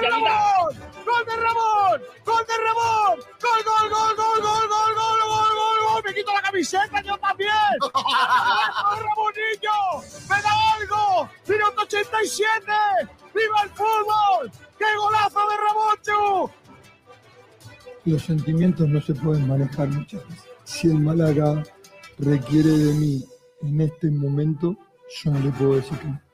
de Ramón! ¡Gol de Ramón! ¡Gol de Ramón! ¡Gol, gol, gol, gol, gol, gol, gol, gol, gol, gol! ¡Me quito la camiseta yo también! ¡Ramonillo! ¡Me da algo! ¡Minuto 87! ¡Viva el fútbol! ¡Qué golazo de Ramón, Los sentimientos no se pueden manejar muchas veces. Si el Málaga requiere de mí en este momento, yo no le puedo decir que no.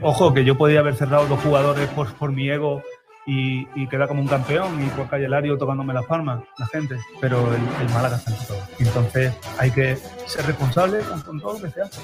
Ojo, que yo podía haber cerrado dos jugadores por, por mi ego y, y quedar como un campeón y por calle Lario tocándome las palmas, la gente, pero el, el Málaga está en todo. Entonces hay que ser responsable con, con todo lo que se hace.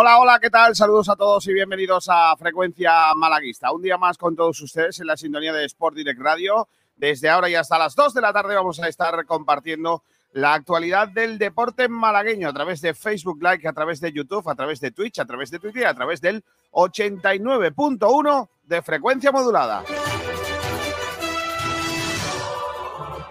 Hola, hola, ¿qué tal? Saludos a todos y bienvenidos a Frecuencia Malaguista. Un día más con todos ustedes en la sintonía de Sport Direct Radio. Desde ahora y hasta las 2 de la tarde vamos a estar compartiendo la actualidad del deporte malagueño a través de Facebook Live, a través de YouTube, a través de Twitch, a través de Twitter, a través del 89.1 de frecuencia modulada.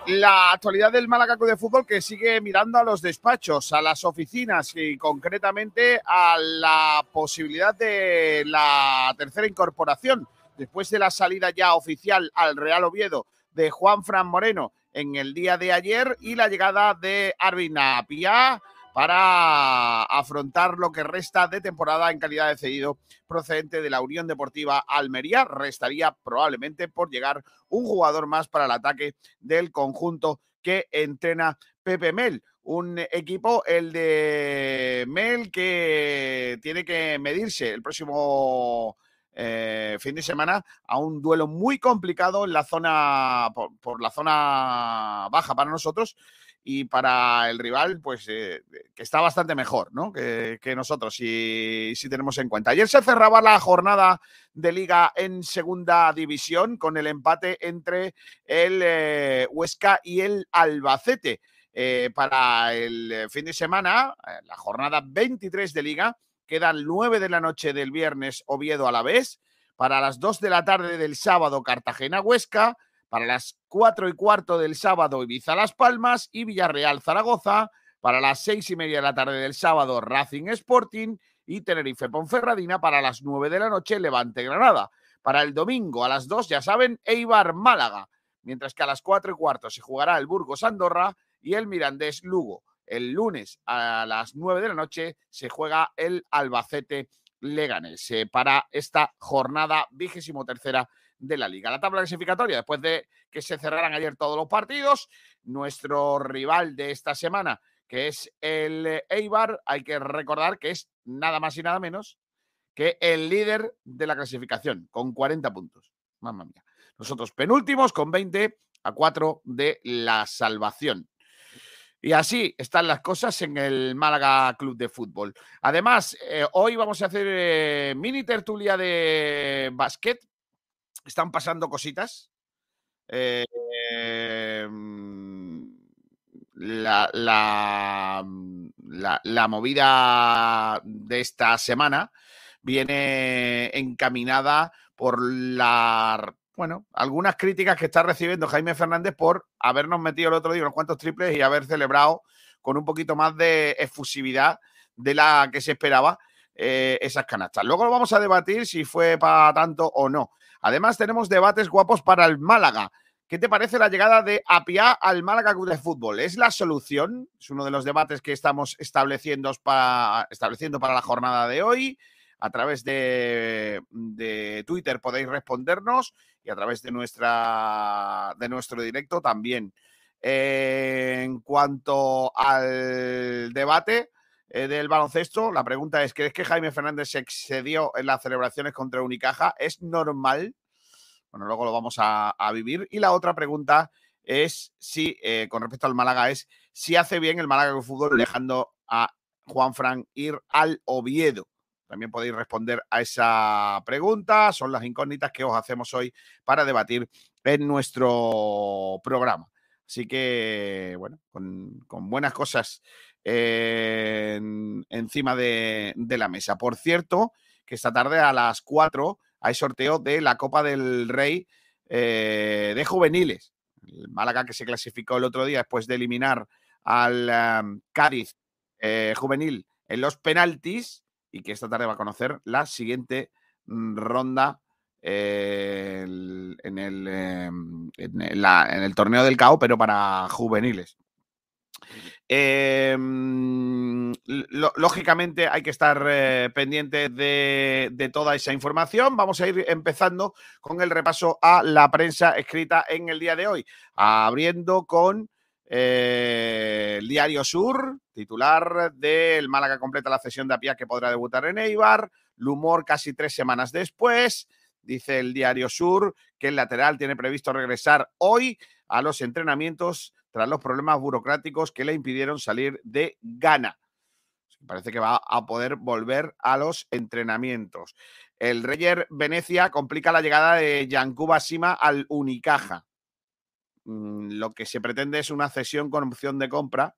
La actualidad del Málaga Club de Fútbol que sigue mirando a los despachos, a las oficinas y concretamente a la posibilidad de la tercera incorporación. Después de la salida ya oficial al Real Oviedo de Juan Fran Moreno en el día de ayer y la llegada de Arvin Apia para afrontar lo que resta de temporada en calidad de cedido procedente de la Unión Deportiva Almería. Restaría probablemente por llegar un jugador más para el ataque del conjunto que entrena Pepe Mel. Un equipo, el de Mel, que tiene que medirse el próximo eh, fin de semana a un duelo muy complicado en la zona, por, por la zona baja para nosotros y para el rival, pues eh, que está bastante mejor, ¿no? Que, nosotros, si, si, tenemos en cuenta. Ayer se cerraba la jornada de liga en segunda división con el empate entre el eh, Huesca y el Albacete. Eh, para el fin de semana, la jornada 23 de liga, quedan 9 de la noche del viernes Oviedo a la vez, para las 2 de la tarde del sábado Cartagena-Huesca, para las 4 y cuarto del sábado Ibiza Las Palmas y Villarreal Zaragoza, para las 6 y media de la tarde del sábado Racing Sporting y Tenerife Ponferradina para las 9 de la noche Levante Granada. Para el domingo a las 2, ya saben, Eibar Málaga, mientras que a las 4 y cuarto se jugará el Burgos Andorra y el Mirandés Lugo. El lunes a las 9 de la noche se juega el Albacete Leganés eh, para esta jornada vigésimo tercera de la liga. La tabla clasificatoria, después de que se cerraran ayer todos los partidos, nuestro rival de esta semana, que es el Eibar, hay que recordar que es nada más y nada menos que el líder de la clasificación, con 40 puntos. Mamma mía. Nosotros penúltimos con 20 a 4 de la salvación. Y así están las cosas en el Málaga Club de Fútbol. Además, eh, hoy vamos a hacer eh, mini tertulia de básquet están pasando cositas. Eh, la, la, la, la, movida de esta semana viene encaminada por la bueno, algunas críticas que está recibiendo Jaime Fernández por habernos metido el otro día unos cuantos triples y haber celebrado con un poquito más de efusividad de la que se esperaba eh, esas canastas. Luego lo vamos a debatir si fue para tanto o no. Además, tenemos debates guapos para el Málaga. ¿Qué te parece la llegada de Apia al Málaga Club de Fútbol? ¿Es la solución? Es uno de los debates que estamos estableciendo para, estableciendo para la jornada de hoy. A través de, de, Twitter podéis respondernos y a través de, nuestra, de nuestro directo también. Eh, en cuanto al debate, eh, del baloncesto. La pregunta es, ¿crees que Jaime Fernández se excedió en las celebraciones contra Unicaja? ¿Es normal? Bueno, luego lo vamos a, vivir. Y la otra pregunta es si, eh, con respecto al Málaga, es si hace bien el Málaga de fútbol dejando a Juan Fran ir al Oviedo. También podéis responder a esa pregunta. Son las incógnitas que os hacemos hoy para debatir en nuestro programa. Así que, bueno, con, buenas cosas encima de, la mesa. Por cierto, que esta tarde a las 4 hay sorteo de la Copa del Rey eh, de juveniles. El Málaga que se clasificó el otro día después de eliminar al Cádiz eh, juvenil en los penaltis y que esta tarde va a conocer la siguiente mm, ronda eh, el, em, en, el, torneo del CAO, pero para juveniles. Em, lógicamente hay que estar eh, pendiente de, de, toda esa información. Vamos a ir empezando con el repaso a la prensa escrita en el día de hoy, abriendo con eh, el Diario Sur, titular del Málaga completa la cesión de Apia que podrá debutar en Eibar. Lumor casi tres semanas después. Dice el Diario Sur que el lateral tiene previsto regresar hoy a los entrenamientos los problemas burocráticos que le impidieron salir de Ghana. Parece que va a poder volver a los entrenamientos. El Reyer Venecia complica la llegada de Yankuba Sima al Unicaja. Mm, lo que se pretende es una cesión con opción de compra,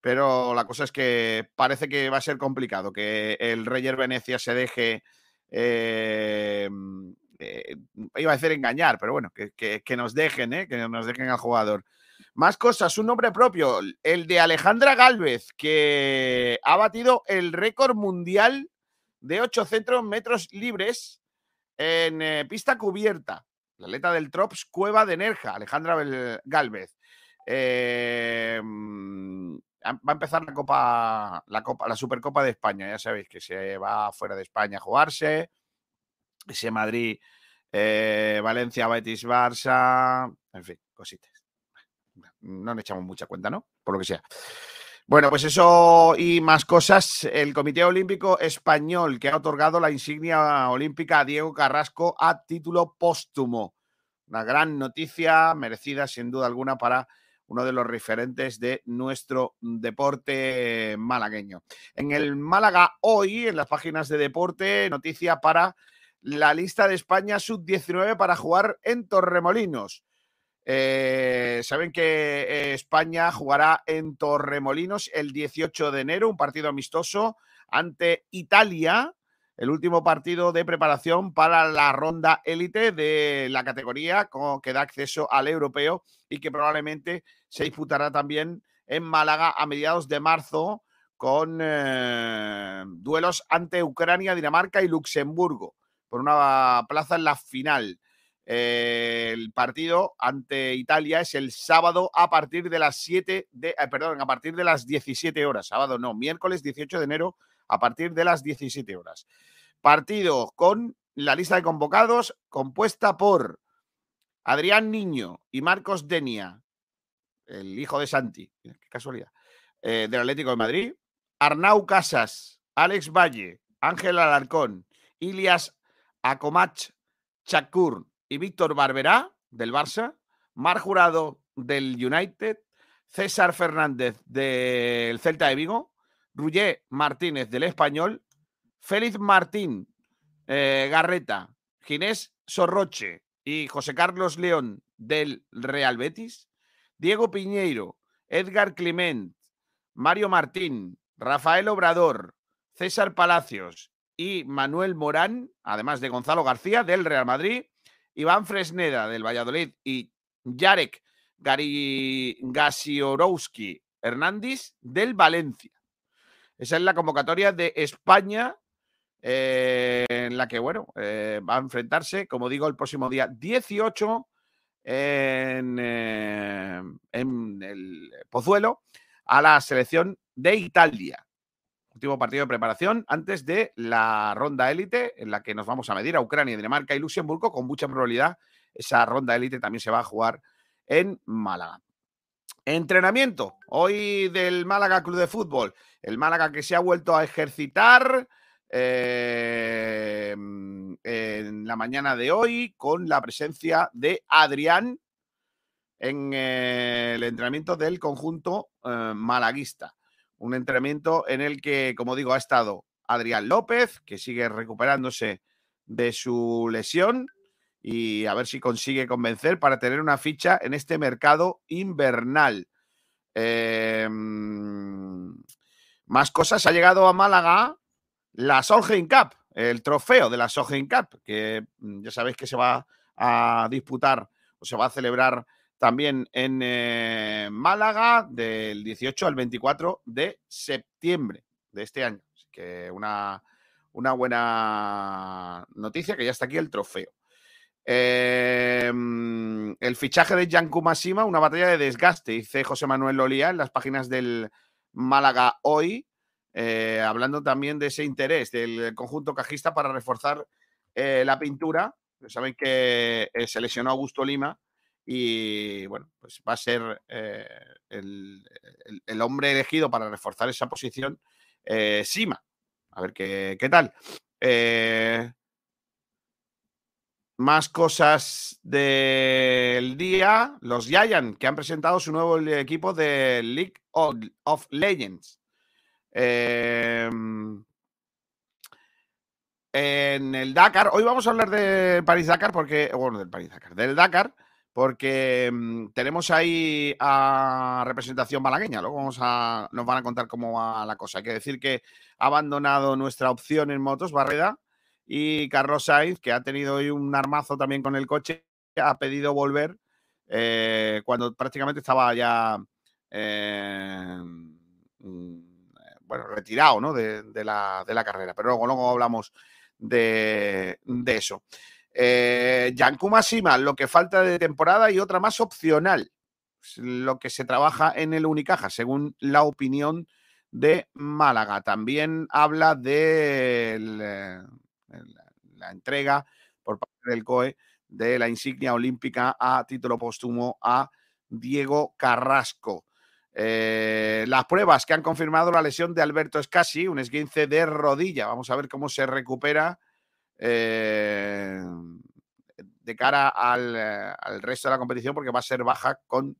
pero la cosa es que parece que va a ser complicado que el Reyer Venecia se deje, eh, eh, iba a decir engañar, pero bueno, que, nos dejen, ¿eh? que nos dejen al jugador. Más cosas, un nombre propio, el de Alejandra Galvez, que ha batido el récord mundial de 8 centros metros libres en pista cubierta la atleta del Trops Cueva de Nerja, Alejandra Galvez. Eh, mm, va a empezar la Copa, la Copa, la Supercopa de España. Ya sabéis que se va fuera de España a jugarse. Ese Madrid, eh, Valencia, Betis, Barça, en fin, cositas. No le echamos mucha cuenta, ¿no? Por lo que sea. Bueno, pues eso y más cosas. El Comité Olímpico Español que ha otorgado la insignia olímpica a Diego Carrasco a título póstumo. Una gran noticia, merecida sin duda alguna para uno de los referentes de nuestro deporte malagueño. En el Málaga hoy, en las páginas de deporte, noticia para la lista de España sub-19 para jugar en Torremolinos. Eh, saben que España jugará en Torremolinos el 18 de enero, un partido amistoso ante Italia, el último partido de preparación para la ronda élite de la categoría que da acceso al europeo y que probablemente se disputará también en Málaga a mediados de marzo con eh, duelos ante Ucrania, Dinamarca y Luxemburgo por una plaza en la final. El partido ante Italia es el sábado a partir de las 7 de, eh, perdón, a partir de las 17 horas. Sábado no, miércoles 18 de enero a partir de las 17 horas. Partido con la lista de convocados compuesta por Adrián Niño y Marcos Denia, el hijo de Santi, qué casualidad, eh, del Atlético de Madrid, Arnau Casas, Alex Valle, Ángel Alarcón, Ilias Acomach Chakur, y Víctor Barberá, del Barça, Mar Jurado, del United, César Fernández, del Celta de Vigo, Rugger Martínez, del Español, Félix Martín eh, Garreta, Ginés Sorroche y José Carlos León, del Real Betis, Diego Piñeiro, Edgar Clement, Mario Martín, Rafael Obrador, César Palacios y Manuel Morán, además de Gonzalo García, del Real Madrid, Iván Fresneda del Valladolid y Jarek Gasiorowski Hernández del Valencia. Esa es la convocatoria de España eh, en la que, bueno, eh, va a enfrentarse, como digo, el próximo día 18 en, eh, en el Pozuelo a la selección de Italia último partido de preparación antes de la ronda élite en la que nos vamos a medir a Ucrania, Dinamarca y Luxemburgo. Con mucha probabilidad esa ronda élite también se va a jugar en Málaga. Entrenamiento hoy del Málaga Club de Fútbol. El Málaga que se ha vuelto a ejercitar eh, en la mañana de hoy con la presencia de Adrián en el entrenamiento del conjunto eh, malaguista. Un entrenamiento en el que, como digo, ha estado Adrián López, que sigue recuperándose de su lesión y a ver si consigue convencer para tener una ficha en este mercado invernal. Em, más cosas, ha llegado a Málaga la Solheim Cup, el trofeo de la Solheim Cup, que mm, ya sabéis que se va a disputar o se va a celebrar también en eh, Málaga del 18 al 24 de septiembre de este año. Así que una, una buena noticia que ya está aquí el trofeo. Em, el fichaje de Janku Masima, una batalla de desgaste, dice José Manuel Lolía en las páginas del Málaga hoy, eh, hablando también de ese interés del conjunto cajista para reforzar eh, la pintura. Saben que se lesionó Augusto Lima y bueno, pues va a ser eh, el, hombre elegido para reforzar esa posición, eh, Sima. A ver qué, qué tal. Eh, más cosas del día. Los Giants, que han presentado su nuevo equipo de League of, Legends. En el Dakar, hoy vamos a hablar de París-Dakar, porque, bueno, del París-Dakar, del Dakar, porque mm, tenemos ahí a representación malagueña. Luego vamos a, nos van a contar cómo va la cosa. Hay que decir que ha abandonado nuestra opción en motos, Barreda, y Carlos Sainz, que ha tenido hoy un armazo también con el coche, ha pedido volver eh, cuando prácticamente estaba ya eh, mm, bueno, retirado ¿no? de, la, de, la, carrera. Pero luego, luego hablamos de, de eso. Eh, Yankuma Sima, lo que falta de temporada y otra más opcional, lo que se trabaja en el Unicaja, según la opinión de Málaga. También habla de la entrega por parte del COE de la insignia olímpica a título póstumo a Diego Carrasco. Eh, las pruebas que han confirmado la lesión de Alberto Escasi, un esguince de rodilla. Vamos a ver cómo se recupera eh, de cara eh, al, resto de la competición porque va a ser baja con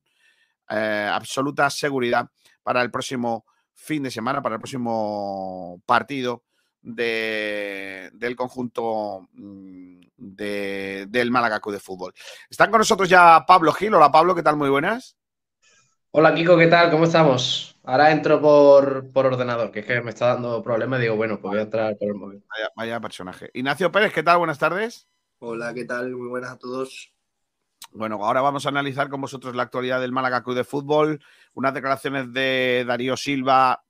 eh, absoluta seguridad para el próximo fin de semana, para el próximo partido del conjunto mm, del Málaga de Fútbol. Están con nosotros ya Pablo Gil. Hola Pablo, ¿qué tal? Muy buenas. Hola Kiko, ¿qué tal? ¿Cómo estamos? Ahora entro por, ordenador, que es que me está dando problemas y digo, bueno, pues voy a entrar por el móvil. Vaya, personaje. Ignacio Pérez, ¿qué tal? Buenas tardes. Hola, ¿qué tal? Muy buenas a todos. Bueno, ahora vamos a analizar con vosotros la actualidad del Málaga Club de Fútbol, unas declaraciones de Darío Silva.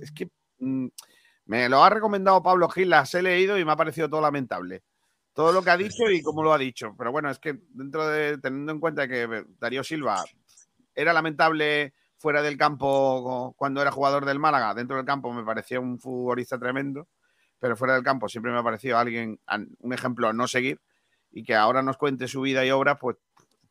Es que mm, me lo ha recomendado Pablo Gil, las he leído y me ha parecido todo lamentable. Todo lo que ha dicho y cómo lo ha dicho. Pero bueno, es que dentro de, teniendo en cuenta que Darío Silva era lamentable fuera del campo cuando era jugador del Málaga. Dentro del campo me parecía un futbolista tremendo, pero fuera del campo siempre me ha parecido alguien, un ejemplo a no seguir y que ahora nos cuente su vida y obra, pues,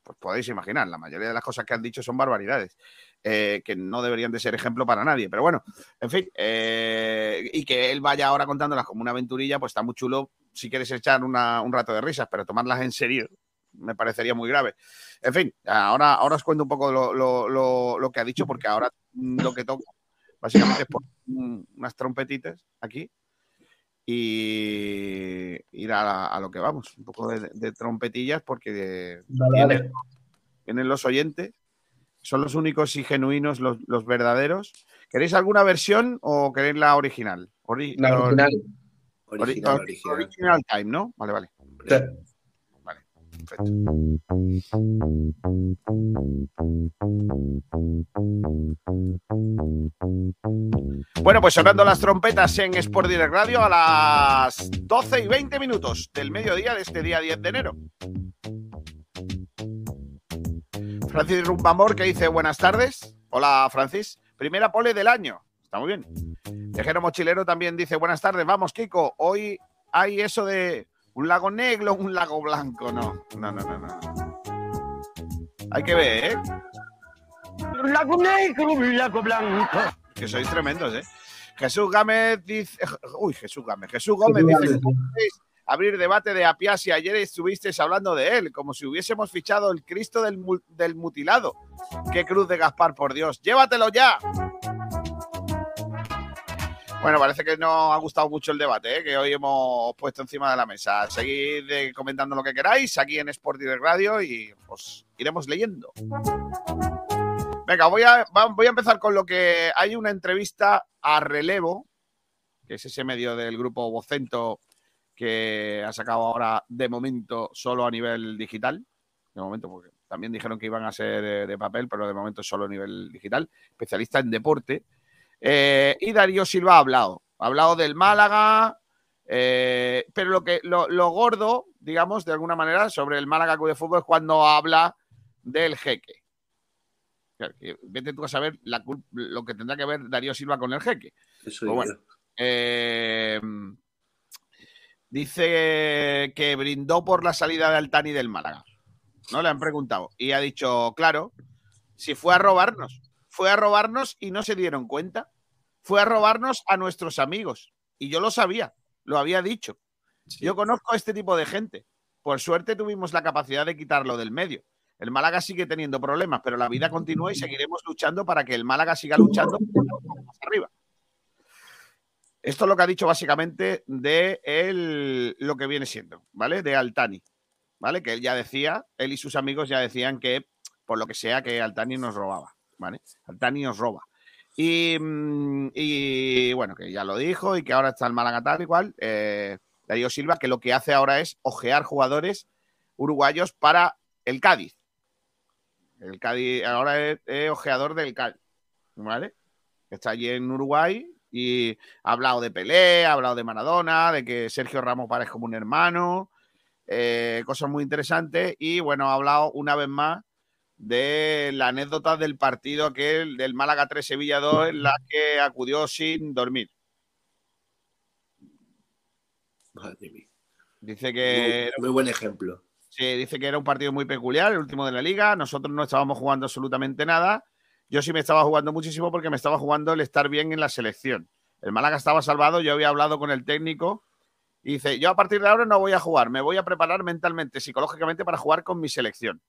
pues podéis imaginar, la mayoría de las cosas que han dicho son barbaridades. Eh, que no deberían de ser ejemplo para nadie. Pero bueno, en fin, eh, y que él vaya ahora contándolas como una aventurilla, pues está muy chulo si quieres echar un rato de risas, pero tomarlas en serio me parecería muy grave. En fin, ahora, ahora os cuento un poco lo, que ha dicho, porque ahora lo que toca básicamente es poner unas trompetitas aquí y ir a, lo que vamos, un poco de, trompetillas, porque tienen, los oyentes, son los únicos y genuinos, los, verdaderos. ¿Queréis alguna versión o queréis la original? la original. Original, original. time, ¿no? Vale, vale. Bueno, pues sonando las trompetas en Sport Direct Radio a las 12 y 20 minutos del mediodía de este día 10 de enero. Francis Rumbamor que dice buenas tardes. Hola Francis. Primera pole del año. Está muy bien. Viajero Mochilero también dice buenas tardes. Vamos, Kiko. Hoy hay eso de un lago negro, un lago blanco, no. No, no, no, no. Hay que ver, ¿eh? lago negro, lago blanco. Que sois tremendos, ¿eh? Jesús Gámez dice. Uy, Jesús Gámez. Jesús Gómez dice: ¿Cómo podéis abrir debate de Apias y ayer estuvisteis hablando de él, como si hubiésemos fichado el Cristo del, del mutilado. ¡Qué cruz de Gaspar, por Dios! ¡Llévatelo ya! Bueno, parece que no ha gustado mucho el debate ¿eh? que hoy hemos puesto encima de la mesa. Seguid eh, comentando lo que queráis aquí en Sport Direct Radio y os iremos leyendo. Venga, voy a, voy a empezar con lo que hay una entrevista a relevo, que es ese medio del grupo Vocento que ha sacado ahora de momento solo a nivel digital. De momento, porque también dijeron que iban a ser de, de papel, pero de momento solo a nivel digital. Especialista en deporte. Eh, y Darío Silva ha hablado. Ha hablado del Málaga, eh, pero lo, que, lo, lo gordo, digamos, de alguna manera, sobre el Málaga Club de Fútbol es cuando habla del jeque. Vete tú a saber la lo que tendrá que ver Darío Silva con el jeque. Eso Pues bueno. Eh, dice que brindó por la salida de Altani del Málaga. No le han preguntado. Y ha dicho, claro, si fue a robarnos. Fue a robarnos y no se dieron cuenta. Fue a robarnos a nuestros amigos. Y yo lo sabía, lo había dicho. Yo conozco a este tipo de gente. Por suerte tuvimos la capacidad de quitarlo del medio. El Málaga sigue teniendo problemas, pero la vida continúa y seguiremos luchando para que el Málaga siga luchando más arriba. Esto es lo que ha dicho básicamente de el- lo que viene siendo, ¿vale? De Altani, ¿vale? Que él ya decía, él y sus amigos ya decían que, por lo que sea, que Altani nos robaba, ¿vale? Altani nos roba. Y, mm, y, bueno, que ya lo dijo y que ahora está el Málaga tal y. Eh, Darío Silva, que lo que hace ahora es ojear jugadores uruguayos para el Cádiz. El Cádiz ahora es, es ojeador del Cádiz, ¿vale? Está allí en Uruguay y ha hablado de Pelé, ha hablado de Maradona, de que Sergio Ramos parece como un hermano, eh, cosas muy interesantes. Y bueno, ha hablado una vez más de la anécdota del partido aquel del Málaga 3 Sevilla 2 en la que acudió sin dormir. Madre mía. Dice que Muy, muy buen ejemplo. Sí, dice que era un partido muy peculiar, el último de la liga. Nosotros no estábamos jugando absolutamente nada. Yo sí me estaba jugando muchísimo porque me estaba jugando el estar bien en la selección. El Málaga estaba salvado, yo había hablado con el técnico y dice, yo a partir de ahora no voy a jugar, me voy a preparar mentalmente, psicológicamente para jugar con mi selección.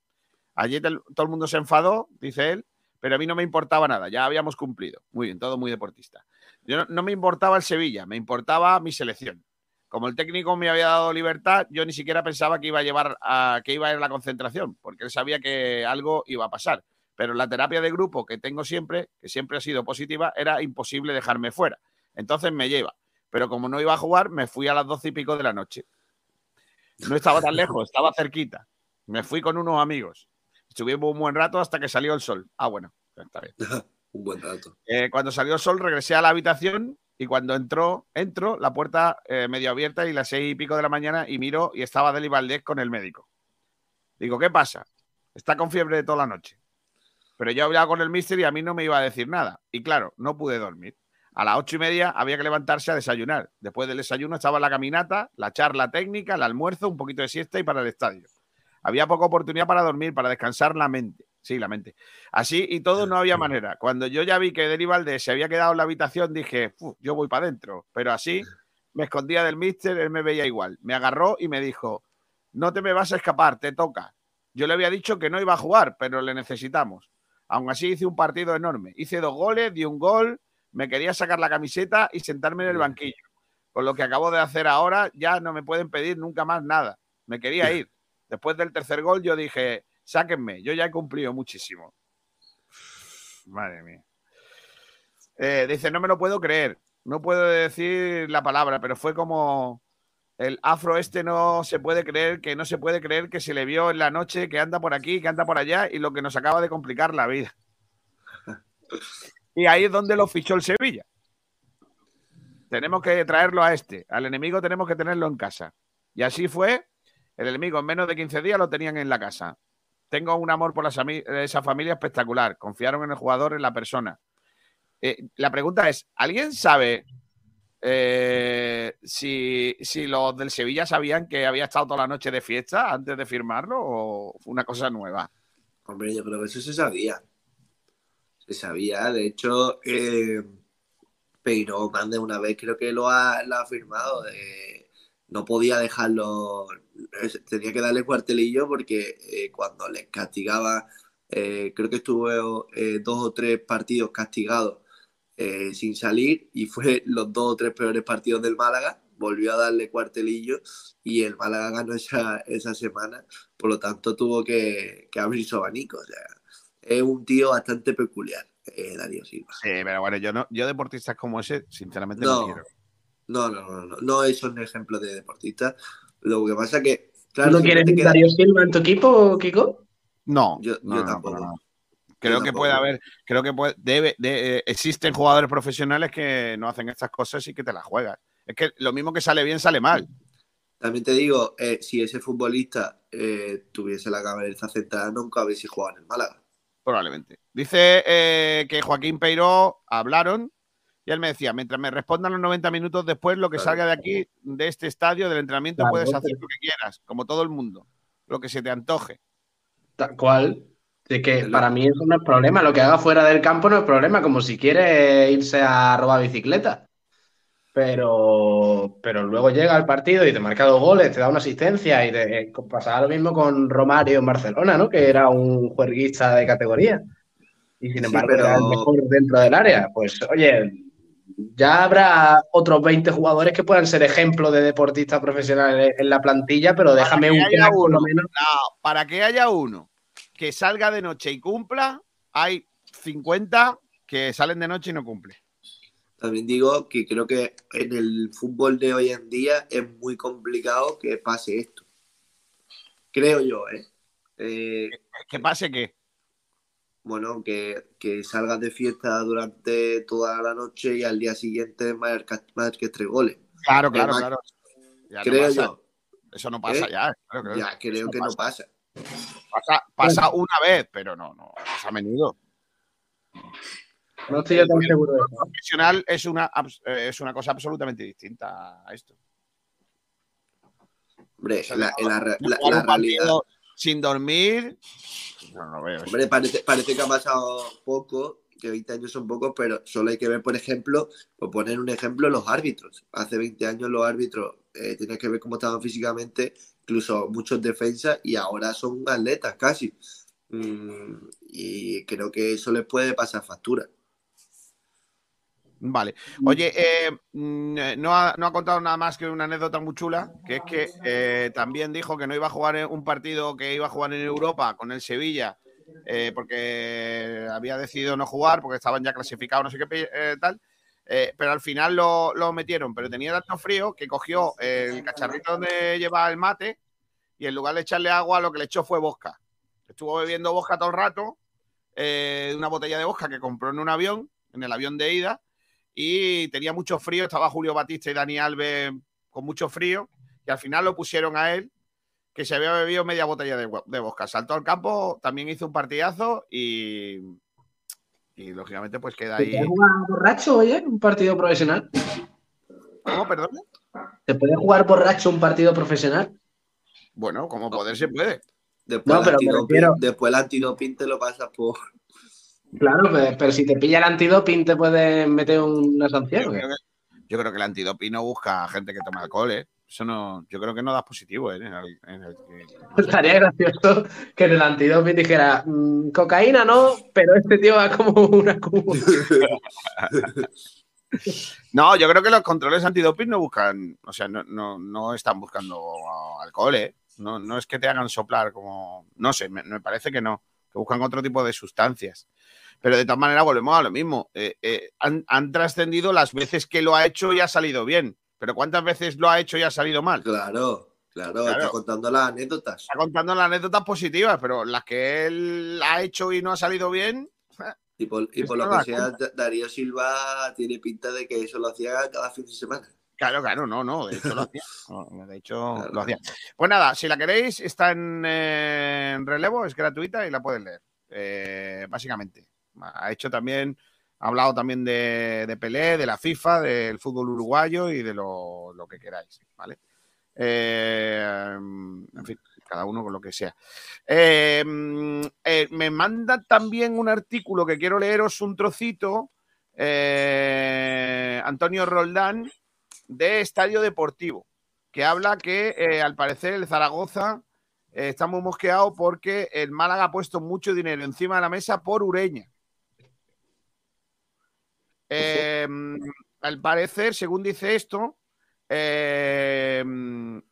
Allí todo el mundo se enfadó, dice él, pero a mí no me importaba nada, ya habíamos cumplido. Muy bien, todo muy deportista. Yo no, no me importaba el Sevilla, me importaba mi selección. Como el técnico me había dado libertad, yo ni siquiera pensaba que iba a llevar a que iba a ir a la concentración, porque él sabía que algo iba a pasar. Pero la terapia de grupo que tengo siempre, que siempre ha sido positiva, era imposible dejarme fuera. Entonces me lleva. Pero como no iba a jugar, me fui a las doce y pico de la noche. No estaba tan lejos, estaba cerquita. Me fui con unos amigos. Estuvimos un buen rato hasta que salió el sol. Ah, bueno, está bien. Un buen dato. Eh, cuando salió el sol, regresé a la habitación y cuando entró, entro, la puerta eh, medio abierta y las seis y pico de la mañana y miro y estaba Deli Valdés con el médico. Digo, ¿qué pasa? Está con fiebre de toda la noche. Pero yo hablaba con el mister y a mí no me iba a decir nada. Y claro, no pude dormir. A las ocho y media había que levantarse a desayunar. Después del desayuno estaba la caminata, la charla técnica, el almuerzo, un poquito de siesta y para el estadio. Había poca oportunidad para dormir, para descansar la mente. Sí, la mente. Así y todo no había manera. Cuando yo ya vi que Deli Valdés se había quedado en la habitación, dije, "Fu, yo voy para adentro. Pero así me escondía del mister, él me veía igual. Me agarró y me dijo, no te me vas a escapar, te toca. Yo le había dicho que no iba a jugar, pero le necesitamos. Aún así hice un partido enorme. Hice dos goles, di un gol, me quería sacar la camiseta y sentarme en el banquillo. Con lo que acabo de hacer ahora, ya no me pueden pedir nunca más nada. Me quería ir. Después del tercer gol, yo dije, sáquenme, yo ya he cumplido muchísimo. Madre mía. Eh, dice, no me lo puedo creer. No puedo decir la palabra, pero fue como el afro este no se puede creer, que no se puede creer que se le vio en la noche, que anda por aquí, que anda por allá, y lo que nos acaba de complicar la vida. Y ahí es donde lo fichó el Sevilla. Tenemos que traerlo a este. Al enemigo tenemos que tenerlo en casa. Y así fue. El enemigo en menos de 15 días lo tenían en la casa. Tengo un amor por esa familia espectacular. Confiaron en el jugador, en la persona. Eh, la pregunta es, ¿alguien sabe eh, si, los del Sevilla sabían que había estado toda la noche de fiesta antes de firmarlo o una cosa nueva? Hombre, yo creo que eso se sabía. Se sabía, de hecho, eh, Mande una vez creo que lo ha, de- no podía dejarlo, tenía que darle cuartelillo porque eh, cuando les castigaba, eh, creo que estuvo eh, dos o tres partidos castigados eh, sin salir y fue los dos o tres peores partidos del Málaga. Volvió a darle cuartelillo y el Málaga ganó esa, esa semana, por lo tanto tuvo que, que abrir su abanico. O sea, es un tío bastante peculiar, eh, Darío Silva. Sí, pero bueno, yo, no, yo deportistas como ese, sinceramente No. no quiero. No, no, no, no, no es un ejemplo de deportista. Lo que pasa que, claro, ¿No si quieres te un queda- Darío Silva en tu equipo, Kiko? No, Yo- no, yo no, tampoco. Creo Yo que tampoco. puede haber, creo que puede, debe, de- eh, existen jugadores profesionales que no hacen estas cosas y que te las juegas. Es que lo mismo que sale bien, sale mal. También te digo, eh, si ese futbolista eh, tuviese la cabeza centrada, nunca hubiese jugado en el Málaga. Probablemente. Dice eh, que Joaquín Peiró hablaron y él me decía, mientras me respondan los 90 minutos después, lo que Claro. salga de aquí, de este estadio, del entrenamiento, Claro, puedes hacer lo que quieras, como todo el mundo, lo que se te antoje. Tal cual. Es que para mí eso no es problema. Lo que haga fuera del campo no es problema, como si quiere irse a robar bicicleta. Pero, pero luego llega al partido y te marca dos goles, te da una asistencia y te eh, pasaba lo mismo con Romario en Barcelona, ¿no? Que era un juerguista de categoría. Y sin Sí, embargo pero- era el mejor dentro del área. Pues oye, ya habrá otros 20 jugadores que puedan ser ejemplo de deportistas profesionales en la plantilla, pero déjame un uno. menos. No, para que haya uno que salga de noche y cumpla, hay 50 que salen de noche y no cumplen. También digo que creo que en el fútbol de hoy en día es muy complicado que pase esto. Creo yo, ¿eh? Eh, Que pase que. Bueno, que, que salgas de fiesta durante toda la noche y al día siguiente marcas marques tres goles. Claro, claro, más- claro. Ya no Creo pasa. yo. Eso no pasa ¿Eh? ya. claro, claro. Ya creo Eso que no pasa. Pasa, pasa una vez, pero no, no, pasa a menudo. No estoy yo tan seguro de eso. Profesional es una, eh, es una cosa absolutamente distinta a esto. Hombre, Eso la, la, realidad. partido sin dormir, no lo veo. Hombre, parece, parece que ha pasado poco, que 20 años son pocos, pero solo hay que ver, por ejemplo, por poner un ejemplo, los árbitros. Hace 20 años los árbitros eh, tenías que ver cómo estaban físicamente, incluso muchos defensas, y ahora son atletas casi. Mm, y creo que eso les puede pasar factura. Vale. Oye, eh, mm, eh, no, ha, no ha contado nada más que una anécdota muy chula, que es que eh, también dijo que no iba a jugar en un partido que iba a jugar en Europa con el Sevilla, eh, porque había decidido no jugar, porque estaban ya clasificados, no sé qué tal. pero al final lo, lo metieron, pero tenía tanto frío que cogió el cacharrito donde lleva el mate y en lugar de echarle agua, lo que le echó fue bosca. Estuvo bebiendo bosca todo el rato, una botella de bosca que compró en un avión, en el avión de ida, y tenía mucho frío. Estaba Julio Batista y Dani Alves con mucho frío, y al final lo pusieron a él, que se había bebido media botella de, de bosca. Saltó al campo, también hizo un partidazo y, y lógicamente, pues queda ¿Se ahí. puede jugar borracho, oye, un partido profesional? ¿Cómo, perdón? ¿Se puede jugar borracho un partido profesional? Bueno, como poder se puede. Después, No, antidoping, después el antidoping te lo pasas por. Claro, pero, pero si te pilla el antidoping te pueden meter una sanción. Yo creo, que, yo creo que el antidoping no busca gente que tome alcohol, ¿eh? Eso no, yo creo que no das positivo, ¿eh? En el- en el que- Estaría gracioso que en el antidoping dijera "Mm, cocaína no, pero este tío va como una cuba. No, yo creo que los controles antidoping no buscan, o sea, no, no, no están buscando alcohol, ¿eh? No, no es que te hagan soplar como, no sé, me, me parece que no, que buscan otro tipo de sustancias. Pero de todas maneras volvemos a lo mismo. eh, eh, han, han trascendido las veces que lo ha hecho y ha salido bien. Pero ¿cuántas veces lo ha hecho y ha salido mal? Claro, claro, Claro. está contando las anécdotas. Está contando las anécdotas positivas, pero las que él ha hecho y no ha salido bien, Y por, y por lo que sea, Da- Darío Silva tiene pinta de que eso lo hacía cada fin de semana. Claro, claro, no, no, de hecho lo hacía. No, de hecho Claro. lo hacía. Pues nada, si la queréis, está en, eh, en relevo, es gratuita y la puedes leer. eh, básicamente. Ha hecho también, ha hablado también de, de Pelé, de la FIFA, del fútbol uruguayo y de lo, que queráis, ¿vale? Eh, en fin, cada uno con lo que sea. Eh, Eh, me manda también un artículo que quiero leeros un trocito, Antonio Roldán, de Estadio Deportivo, que habla que al parecer el Zaragoza está muy mosqueado porque el Málaga ha puesto mucho dinero encima de la mesa por Ureña. Eh, al parecer, según dice esto, eh,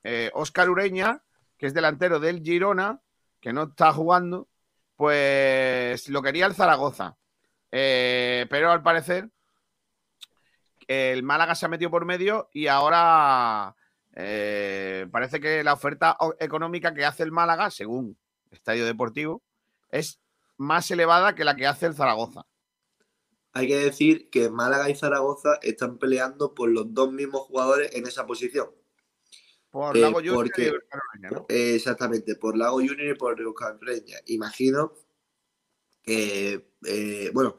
eh, Oscar Ureña, que es delantero del Girona, que no está jugando, pues lo quería el Zaragoza. Eh, pero al parecer, el Málaga se ha metido por medio y ahora eh, parece que la oferta económica que hace el Málaga, según Estadio Deportivo, es más elevada que la que hace el Zaragoza. Hay que decir que Málaga y Zaragoza están peleando por los dos mismos jugadores en esa posición. Por Eh, Lago Junior porque- y Ureña, ¿no? Eh, exactamente, por Lago Junior y por Reña. Imagino que, eh, bueno,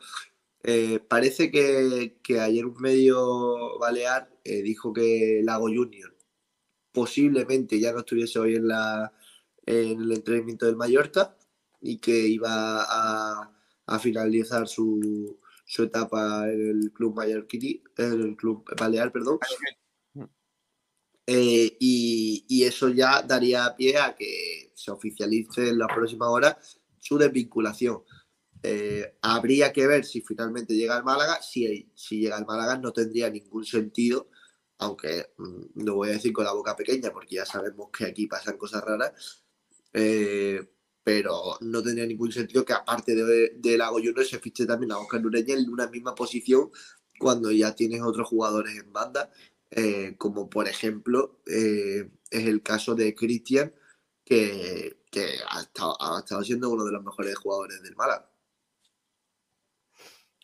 eh, parece que, que ayer un medio balear dijo que Lago Junior posiblemente ya no estuviese hoy en, la, en el entrenamiento del Mallorca y que iba a, a finalizar su, su etapa en el club mallorquini, en el club balear, perdón. Eh, y, y eso ya daría pie a que se oficialice en las próximas horas su desvinculación. Eh, habría que ver si finalmente llega al Málaga. Si, si llega al Málaga no tendría ningún sentido, aunque mm, lo voy a decir con la boca pequeña porque ya sabemos que aquí pasan cosas raras. eh, pero no tendría ningún sentido que aparte de, de Lago Junior se fiche también a Oscar Nureña en una misma posición cuando ya tienes otros jugadores en banda eh, como por ejemplo eh, es el caso de Cristian, que, que ha, estado, ha estado siendo uno de los mejores jugadores del Málaga.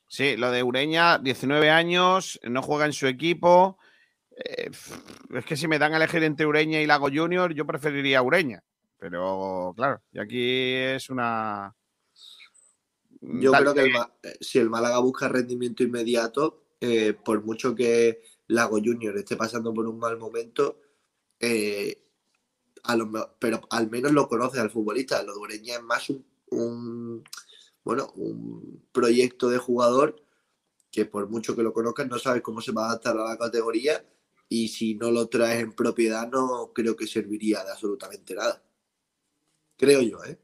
Sí, lo de Ureña, 19 años, no juega en su equipo. Eh, es que si me dan a elegir entre Ureña y Lago Junior, yo preferiría Ureña. Pero claro, y aquí es una. Yo Tal- creo que el eh, si el Málaga busca rendimiento inmediato, eh, por mucho que Lago Junior esté pasando por un mal momento, eh, a lo me- pero al menos lo conoce al futbolista. Lo de Ureña es más un, un- bueno, un proyecto de jugador que por mucho que lo conozcas no sabes cómo se va a adaptar a la categoría y si no lo traes en propiedad no creo que serviría de absolutamente nada. Creo yo, ¿eh?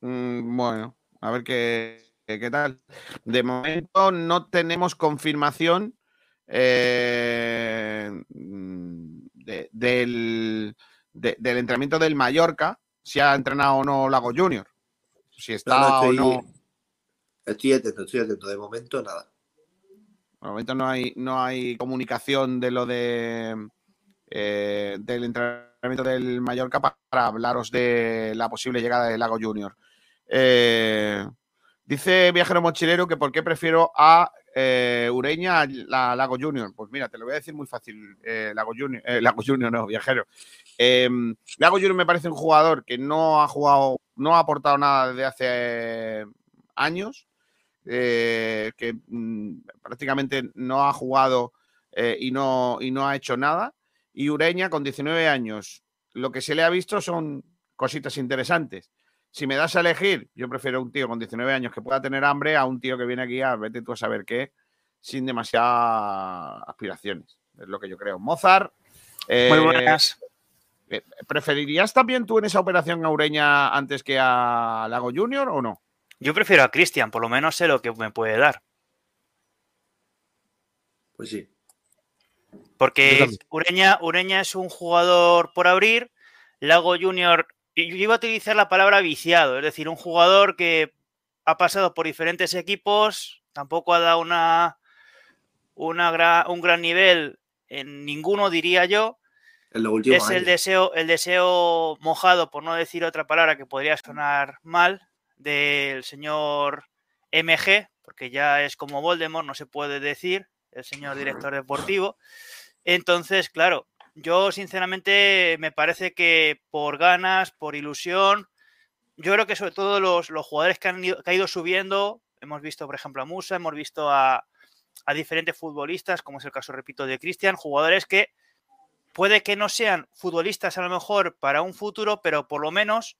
Mm, bueno, a ver qué, qué- tal. De momento no tenemos confirmación eh, mm, de- del, de- del entrenamiento del Mallorca, si ha entrenado o no Lago Junior. Si está No, no, o no. estoy atento, estoy atento. De momento nada. De momento no hay, no hay comunicación de lo de eh, del entrenamiento del Mallorca pa- para hablaros de la posible llegada de Lago Junior. Eh, dice Viajero Mochilero que por qué prefiero a eh, Ureña a la- Lago Junior. Pues mira, te lo voy a decir muy fácil, eh, Lago Junior, Lago Junior no, Viajero. Eh, Lago Junior me parece un jugador que no ha jugado, no ha aportado nada desde hace años que mm, prácticamente no ha jugado y, no, y no ha hecho nada. Y Ureña, con 19 años, lo que se le ha visto son cositas interesantes. Si me das a elegir, yo prefiero un tío con 19 años que pueda tener hambre a un tío que viene aquí a vete tú a saber qué, sin demasiadas aspiraciones. Es lo que yo creo. Mozart. eh, Muy buenas. eh, ¿Preferirías también tú en esa operación a Ureña antes que a Lago Junior o no? Yo prefiero a Cristian, por lo menos sé lo que me puede dar. Pues sí. Porque. Ureña, Ureña es un jugador por abrir. Lago Junior, y yo iba a utilizar la palabra viciado, es decir, un jugador que ha pasado por diferentes equipos, tampoco ha dado una, una gra- un gran nivel en ninguno, diría yo. En Es el años. deseo, el deseo mojado, por no decir otra palabra que podría sonar mal, del señor MG, porque ya es como Voldemort, no se puede decir, el señor director deportivo. Entonces, claro, yo sinceramente me parece que por ganas, por ilusión, yo creo que sobre todo los, los jugadores que han ido, que ha ido subiendo, hemos visto, por ejemplo, a Musa, hemos visto a, a diferentes futbolistas, como es el caso, repito, de Cristian, jugadores que puede que no sean futbolistas a lo mejor para un futuro, pero por lo menos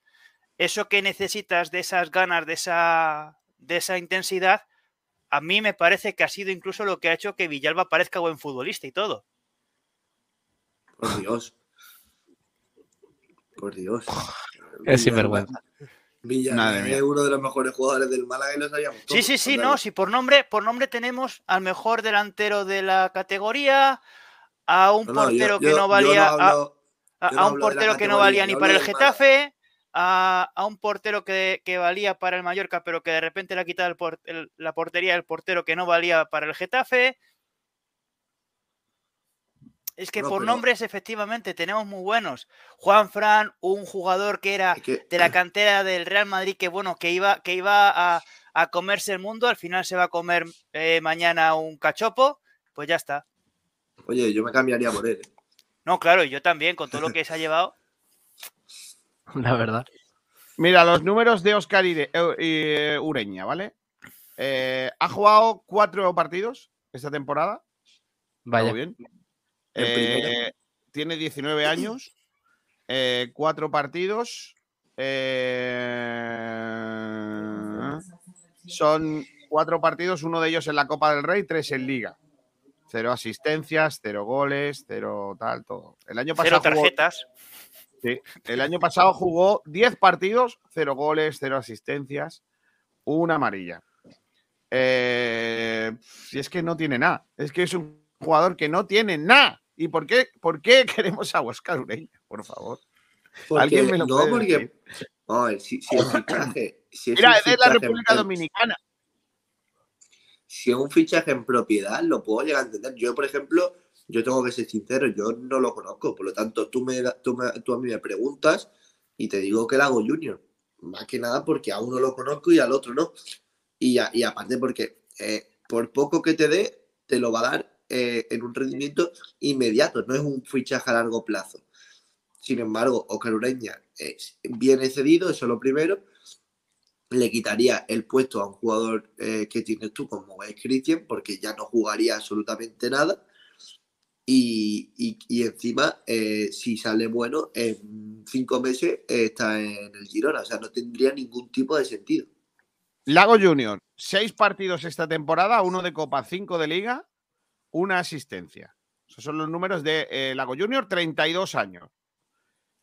eso que necesitas de esas ganas, de esa, de esa intensidad, a mí me parece que ha sido incluso lo que ha hecho que Villalba parezca buen futbolista y todo. Por Dios. Por Dios. Es sinvergüenza. Madre es uno de los mejores jugadores del Málaga y lo sabíamos Sí, todos, sí, sí, no, si por nombre, por nombre tenemos al mejor delantero de la categoría, a un No, no, yo- portero que yo- no valía, a- hablo- a, yo no a un portero que no valía ni para el. Getafe, a, a un portero que, que valía para el Mallorca, pero que de repente le ha quitado el por- el- la portería del portero que no valía para el Getafe. Es que No, por pero- nombres, efectivamente, tenemos muy buenos. Juan Fran, un jugador que era que- de la cantera del Real Madrid, que bueno, que iba, que iba a, a comerse el mundo, al final se va a comer eh, mañana un cachopo, pues ya está. Oye, yo me cambiaría por él. ¿eh? No, claro, y yo también, con todo lo que se ha llevado. La verdad. Mira, los números de Oscar Ire- eh, eh, Ureña, ¿vale? Eh, ha jugado cuatro partidos esta temporada. Vaya. Muy bien. Eh, tiene 19 años, eh, cuatro partidos. eh, son cuatro partidos, uno de ellos en la Copa del Rey, tres en Liga. Cero asistencias, cero goles, cero tal, todo. El año Cero pasado jugó, tarjetas. sí, el año pasado jugó 10 partidos, cero goles, cero asistencias, una amarilla. Eh, si es que no tiene nada, es que es un jugador que no tiene nada. ¿Y por qué, por qué queremos a Oscar Ureña? Por favor. Porque, ¿Alguien me lo no, puede porque. decir? Ver, si, si el fichaje. Si es Mira, un es de la República en- Dominicana. si es un fichaje en propiedad, lo puedo llegar a entender. Yo, por ejemplo, yo tengo que ser sincero, yo no lo conozco. Por lo tanto, tú, me, tú, me- tú a mí me preguntas y te digo que lo hago junior. Más que nada porque a uno lo conozco y al otro no. Y, a- y aparte porque eh, por poco que te dé, te lo va a dar eh, en un rendimiento inmediato. No es un fichaje a largo plazo. Sin embargo, Oscar Ureña es, viene cedido, eso es lo primero le quitaría el puesto a un jugador eh, que tienes tú como es Christian, porque ya no jugaría absolutamente nada. Y, y- y encima, eh, si sale bueno, en cinco meses eh, está en el Girona. O sea, no tendría ningún tipo de sentido. Lago Junior, seis partidos esta temporada, uno de Copa, cinco de Liga, una asistencia. Esos son los números de eh, Lago Junior, 32 años.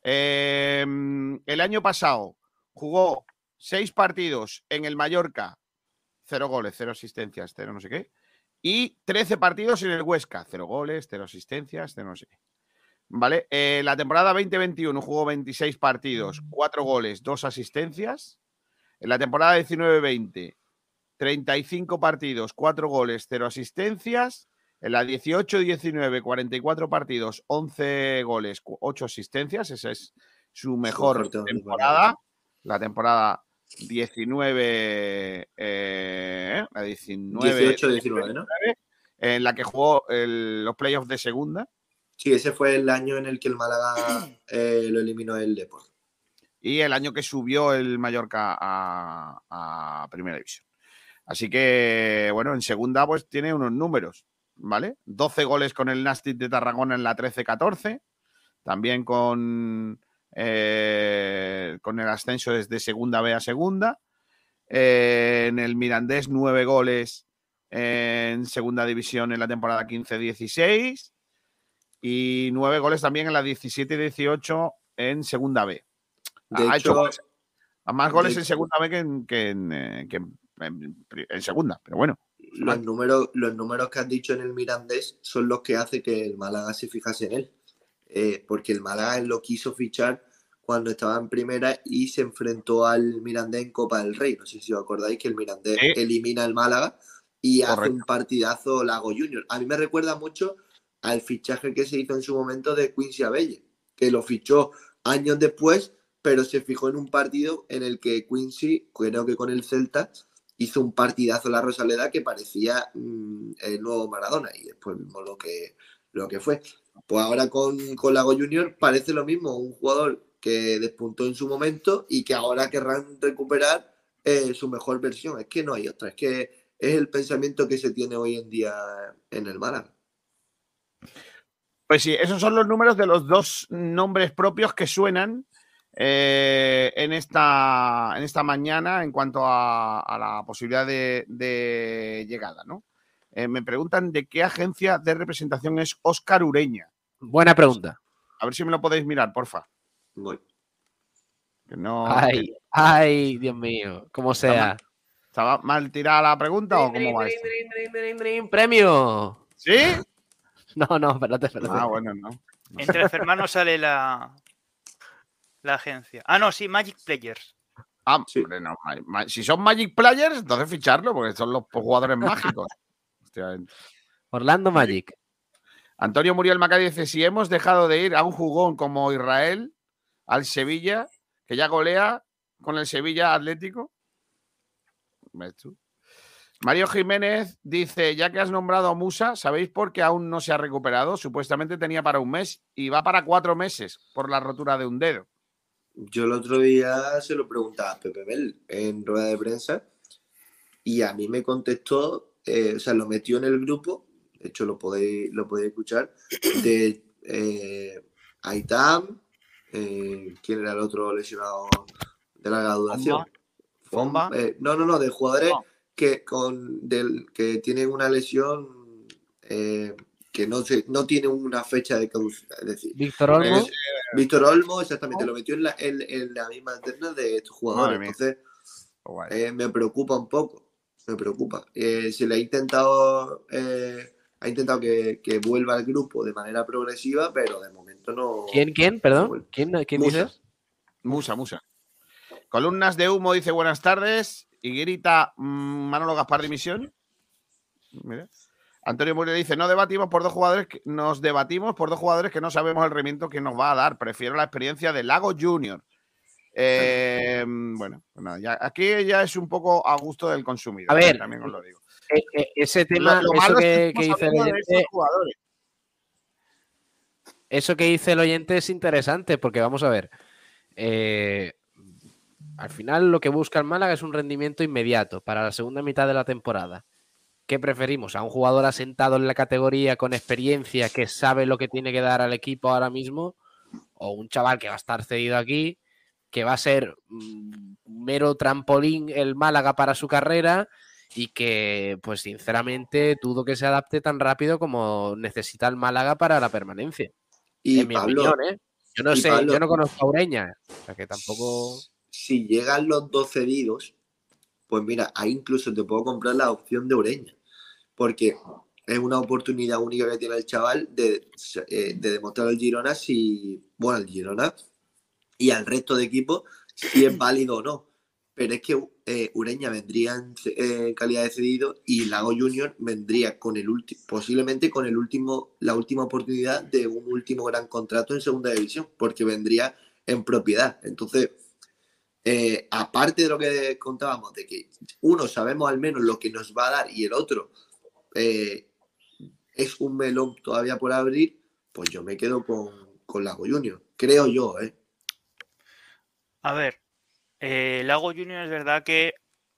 Eh, el año pasado jugó seis partidos en el Mallorca, cero goles, cero asistencias, cero no sé qué. Y 13 partidos en el Huesca, cero goles, cero asistencias, cero no sé qué. ¿Vale? Eh, la temporada 2021 jugó 26 partidos, cuatro goles, dos asistencias. En la temporada 19-20, 35 partidos, 4 goles, 0 asistencias. En la 18-19, 44 partidos, 11 goles, 8 asistencias. Esa es su mejor temporada. La temporada 19, eh, la 19, 18-19, ¿no? en la que jugó el- los playoffs de segunda. Sí, ese fue el año en el que el Málaga eh, lo eliminó el Deport. y el año que subió el Mallorca a, a Primera División. Así que, bueno, en segunda pues tiene unos números, ¿vale? 12 goles con el Nastic de Tarragona en la 13-14, también con, eh, con el ascenso desde segunda B a segunda. Eh, en el Mirandés, 9 goles en segunda división en la temporada 15-16 y 9 goles también en la 17-18 en segunda B. De ha hecho hecho, goles- a más goles de- en segunda B que en, que en, eh, que en- en pri- en segunda, pero bueno. Los números, los números que has dicho en el Mirandés son los que hace que el Málaga se fijase en él. Eh, porque el Málaga lo quiso fichar cuando estaba en primera y se enfrentó al Mirandés en Copa del Rey. No sé si os acordáis que el Mirandés elimina al Málaga y hace un partidazo Lago Junior. A mí me recuerda mucho al fichaje que se hizo en su momento de Quincy Abelle, que lo fichó años después, pero se fijó en un partido en el que Quincy, creo que con el Celta, hizo un partidazo la Rosaleda que parecía mm, el nuevo Maradona y después vimos lo que, lo que fue. Pues ahora con, con Lago Junior parece lo mismo, un jugador que despuntó en su momento y que ahora querrán recuperar eh, su mejor versión. Es que no hay otra, es que es el pensamiento que se tiene hoy en día en el Málaga. Pues sí, esos son los números de los dos nombres propios que suenan eh, en, esta, en esta mañana en cuanto a, a la posibilidad de, de llegada, ¿no? Eh, me preguntan de qué agencia de representación es Óscar Ureña. Buena pregunta. A ver si me lo podéis mirar, porfa. Voy. Que no, Ay, ay, Dios mío, como sea. ¿Estaba mal tirada la pregunta o cómo va esto? ¡Premio! ¿Sí? No, no, espérate, espérate. Ah, bueno, no. Entre los hermanos sale la, la agencia. Ah, no, sí, Magic Players. Ah, Sí. hombre, no, ma- ma- si son Magic Players, entonces ficharlo, porque son los jugadores mágicos. Orlando Magic. Antonio Muriel Macari dice: Si hemos dejado de ir a un jugón como Israel, al Sevilla, que ya golea con el Sevilla Atlético. ¿Ves tú? Mario Jiménez dice: Ya que has nombrado a Musa, ¿sabéis por qué aún no se ha recuperado? Supuestamente tenía para un mes y va para cuatro meses por la rotura de un dedo. Yo el otro día se lo preguntaba a Pepe Mel en rueda de prensa y a mí me contestó, eh, o sea, lo metió en el grupo, de hecho lo podéis, lo podéis escuchar, de eh, Aitam, eh, ¿quién era el otro lesionado de larga duración? Fomba. Eh, no, no, no, de jugadores No. que, con, del, que tienen una lesión eh, que no, se, no tiene una fecha de caducidad, es decir, Víctor Olmo. es- Víctor Olmo, exactamente, lo metió en la, en, en la misma alterna de estos jugadores. Entonces, Guay. eh, me preocupa un poco. Me preocupa. Eh, se le ha intentado, eh, ha intentado que, que vuelva al grupo de manera progresiva, pero de momento no. ¿Quién, quién? Perdón. ¿Quién, quién Musa. dices? Musa, Musa. Columnas de humo dice buenas tardes. Y grita mm, Manolo Gaspar dimisión. Mira. Antonio Muriel dice: No debatimos por dos jugadores, que, nos debatimos por dos jugadores que no sabemos el rendimiento que nos va a dar. Prefiero la experiencia de Lago Junior. Eh, bueno, pues nada, ya, aquí ya es un poco a gusto del consumidor. A ver, también os lo digo. Eh, eh, ese tema, Lo- lo eso es que, dice el oyente, eso que dice el oyente es interesante porque vamos a ver. eh, al final lo que busca el Málaga es un rendimiento inmediato para la segunda mitad de la temporada. ¿Qué preferimos? ¿A un jugador asentado en la categoría con experiencia que sabe lo que tiene que dar al equipo ahora mismo? ¿O un chaval que va a estar cedido aquí, que va a ser mm, mero trampolín el Málaga para su carrera y que, pues sinceramente, dudo que se adapte tan rápido como necesita el Málaga para la permanencia? Y en mi Pablo, opinión, ¿eh? Yo no sé, Pablo- yo no conozco a Ureña, o sea que tampoco... si llegan los dos cedidos, pues mira, ahí incluso te puedo comprar la opción de Ureña, porque es una oportunidad única que tiene el chaval de, eh, de demostrar al Girona si, bueno, al Girona y al resto de equipos si es válido o no. Pero es que eh, Ureña vendría en eh, calidad de cedido y Lago Junior vendría con el último, posiblemente con el último, la última oportunidad de un último gran contrato en segunda división, porque vendría en propiedad. Entonces, eh, aparte de lo que contábamos, de que uno sabemos al menos lo que nos va a dar y el otro eh, es un melón todavía por abrir, pues yo me quedo con, con Lago Junior. Creo yo, ¿eh? A ver, Lago Junior es verdad que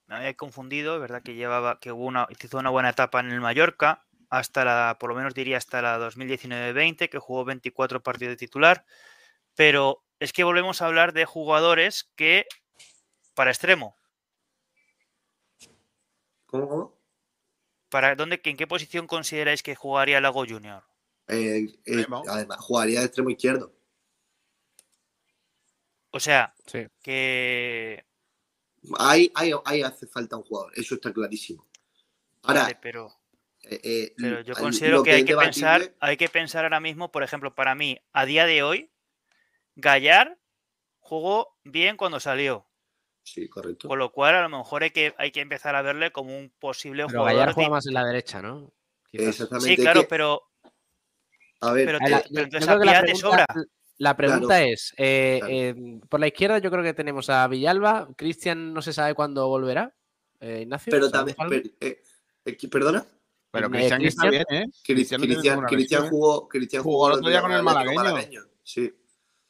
me había confundido, es verdad que llevaba, que hubo una, hizo una buena etapa en el Mallorca, hasta la, por lo menos diría hasta la 2019-20, que jugó 24 partidos de titular, pero es que volvemos a hablar de jugadores que para extremo, ¿Cómo? cómo? para dónde, ¿en qué posición consideráis que jugaría Lago Junior? Eh, eh, además, jugaría de extremo izquierdo. O sea, Sí. que Ahí, ahí, ahí hace falta un jugador, eso está clarísimo. Ahora, vale, pero eh, eh, Pero yo considero que hay que pensar, hay que pensar ahora mismo, por ejemplo, para mí, a día de hoy, Gallar jugó bien cuando salió. Sí, correcto. Con lo cual, a lo mejor hay que, hay que empezar a verle como un posible Pero Gallar jugador. juega más en la derecha, ¿no? Quizás. Exactamente. Sí, claro, que, pero, a ver, pero te- la- pero entonces creo a que la Piat te pregunta- sobra. La pregunta es, eh, Claro. eh, por la izquierda yo creo que tenemos a Villalba, Cristian no se sabe cuándo volverá, eh, Ignacio. pero ¿sabemos también, per- eh, eh, perdona, Pero Eh, Cristian está bien, Cristian- ¿eh? Cri- Cristian tiene Cristian, jugó, Cristian Jugó el otro día con el Atlético malagueño. Sí.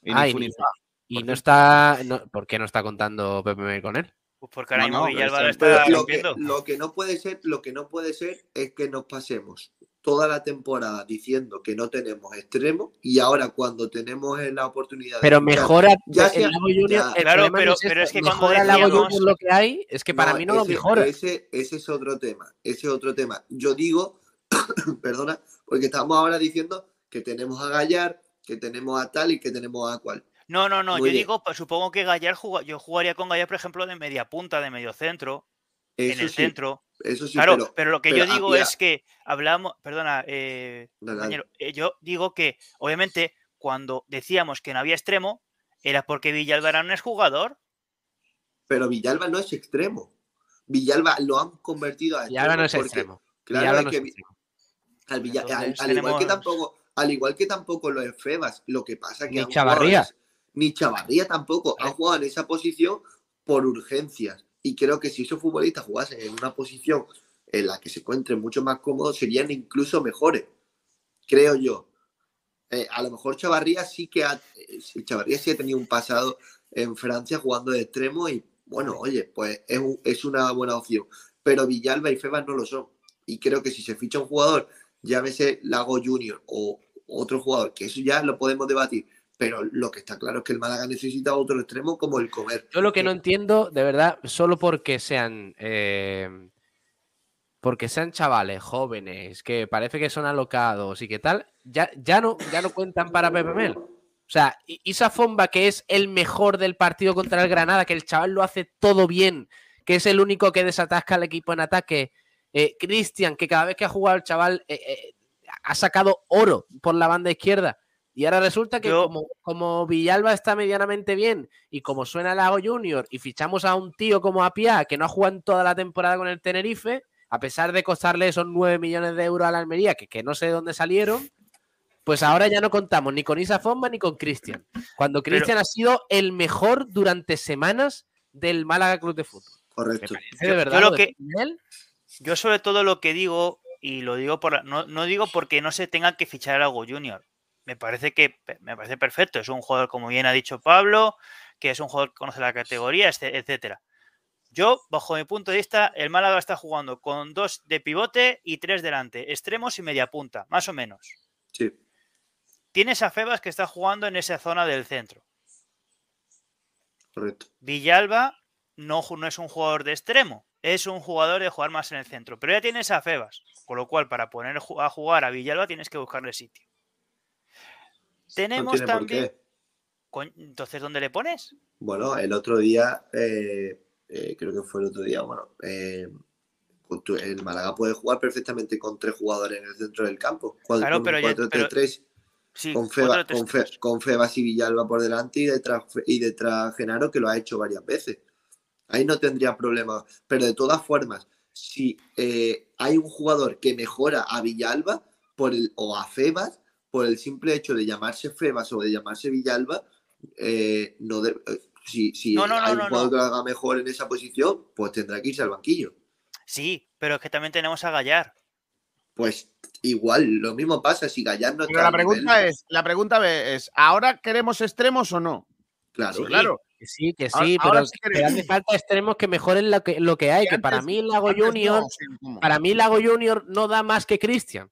Y Ah, ni y fu ni ni fa. fa. Y por no está, no- ¿por qué no está contando Pepe con él? Pues porque ahora No, mismo no, Villalba está lo que, rompiendo. lo que no puede ser, lo que no puede ser es que nos pasemos toda la temporada diciendo que no tenemos extremo y ahora cuando tenemos la oportunidad de Pero fichar- mejora ya el sea- Lago Junior. ya. el Claro, pero- es pero es que mejora el Lago decíamos- Junior lo que hay, es que para mí no lo mejora. Ese, ese es otro tema. Ese es otro tema. Yo digo, perdona, porque estamos ahora diciendo que tenemos a Gallar, que tenemos a tal y que tenemos a cual. No, no, no. Muy yo bien. digo, pues, supongo que Gallar juga- yo jugaría con Gallar, por ejemplo, de media punta, de medio centro, en el sí, centro. Eso sí, claro, pero, pero, lo que pero yo digo había- es que hablamos, perdona, eh, Dale, dale. compañero, eh, yo digo que obviamente cuando decíamos que no había extremo era porque Villalba no es jugador. pero Villalba no es extremo. Villalba lo han convertido a Y ahora no es porque, extremo. Claro, Villalba es no que es extremo. al, Villa- igual que tampoco, al igual que tampoco lo es Febas, lo que pasa que Ni Chavarría. ni tampoco, han jugado en esa posición por urgencias. Y creo que si esos futbolistas jugasen en una posición en la que se encuentren mucho más cómodos, serían incluso mejores. Creo yo. Eh, a lo mejor Chavarría sí que ha, eh, Chavarría sí ha tenido un pasado en Francia jugando de extremo y bueno, oye, pues es, un- es una buena opción. Pero Villalba y Febas no lo son. Y creo que si se ficha un jugador, llámese Lago Junior o otro jugador, que eso ya lo podemos debatir. Pero lo que está claro es que el Málaga necesita otro extremo como el comer. Yo lo que no entiendo, de verdad, solo porque sean. eh, porque sean chavales jóvenes, que parece que son alocados y que tal, ya, ya, no, ya no cuentan para Pepe Mel. O sea, Isa Fomba, que es el mejor del partido contra el Granada, que el chaval lo hace todo bien, que es el único que desatasca al equipo en ataque. eh, Cristian, que cada vez que ha jugado el chaval eh, eh, ha sacado oro por la banda izquierda. Y ahora resulta que Yo- como, como Villalba está medianamente bien y como suena Lago Junior y fichamos a un tío como Apia que no ha jugado en toda la temporada con el Tenerife, a pesar de costarle esos 9 millones de euros a la Almería, que, que no sé de dónde salieron, pues ahora ya no contamos ni con Isa Fomba ni con Cristian. Cuando Pero- Cristian ha sido el mejor durante semanas del Málaga Club de Fútbol. Me Correcto. parece Yo- de verdad. yo lo de que- Mel, Yo sobre todo lo que digo, y lo digo por no, no digo porque no se tenga que fichar algo junior. Me parece que me parece perfecto. Es un jugador, como bien ha dicho Pablo, que es un jugador que conoce la categoría, etcétera. Yo, bajo mi punto de vista, el Málaga está jugando con dos de pivote y tres delante, extremos y media punta, más o menos. Sí. Tienes a Febas que está jugando en esa zona del centro. Correcto. Villalba no, no es un jugador de extremo, es un jugador de jugar más en el centro. Pero ya tienes a Febas, con lo cual para poner a jugar a Villalba tienes que buscarle sitio. Tenemos también. Entonces, ¿dónde le pones? Bueno, el otro día, eh, eh, creo que fue el otro día, bueno, eh, el Málaga puede jugar perfectamente con tres jugadores en el centro del campo. Cuatro- Claro, pero ya- 4-3-3, Sí, con, Feba- tres- con, Fe- con Febas y Villalba por delante y detrás, y detrás Genaro, que lo ha hecho varias veces. Ahí no tendría problema. Pero de todas formas, si eh, hay un jugador que mejora a Villalba por el, o a Febas, por el simple hecho de llamarse Febas o de llamarse Villalba, eh, no de- eh, si, si No, no, no, hay un jugador no. que lo haga mejor en esa posición, pues tendrá que irse al banquillo. Sí, pero es que también tenemos a Gallar. Pues igual, lo mismo pasa si Gallar no Pero está la nivel, pregunta es, la pregunta es, ¿ahora queremos extremos o no? Claro, Sí. Claro. Que sí, que sí, Ahora- pero, ahora sí que- pero hace falta extremos que mejoren lo que, lo que hay. Que para antes- mí Lago Junior, no, sí, para mí Lago Junior no da más que Cristian.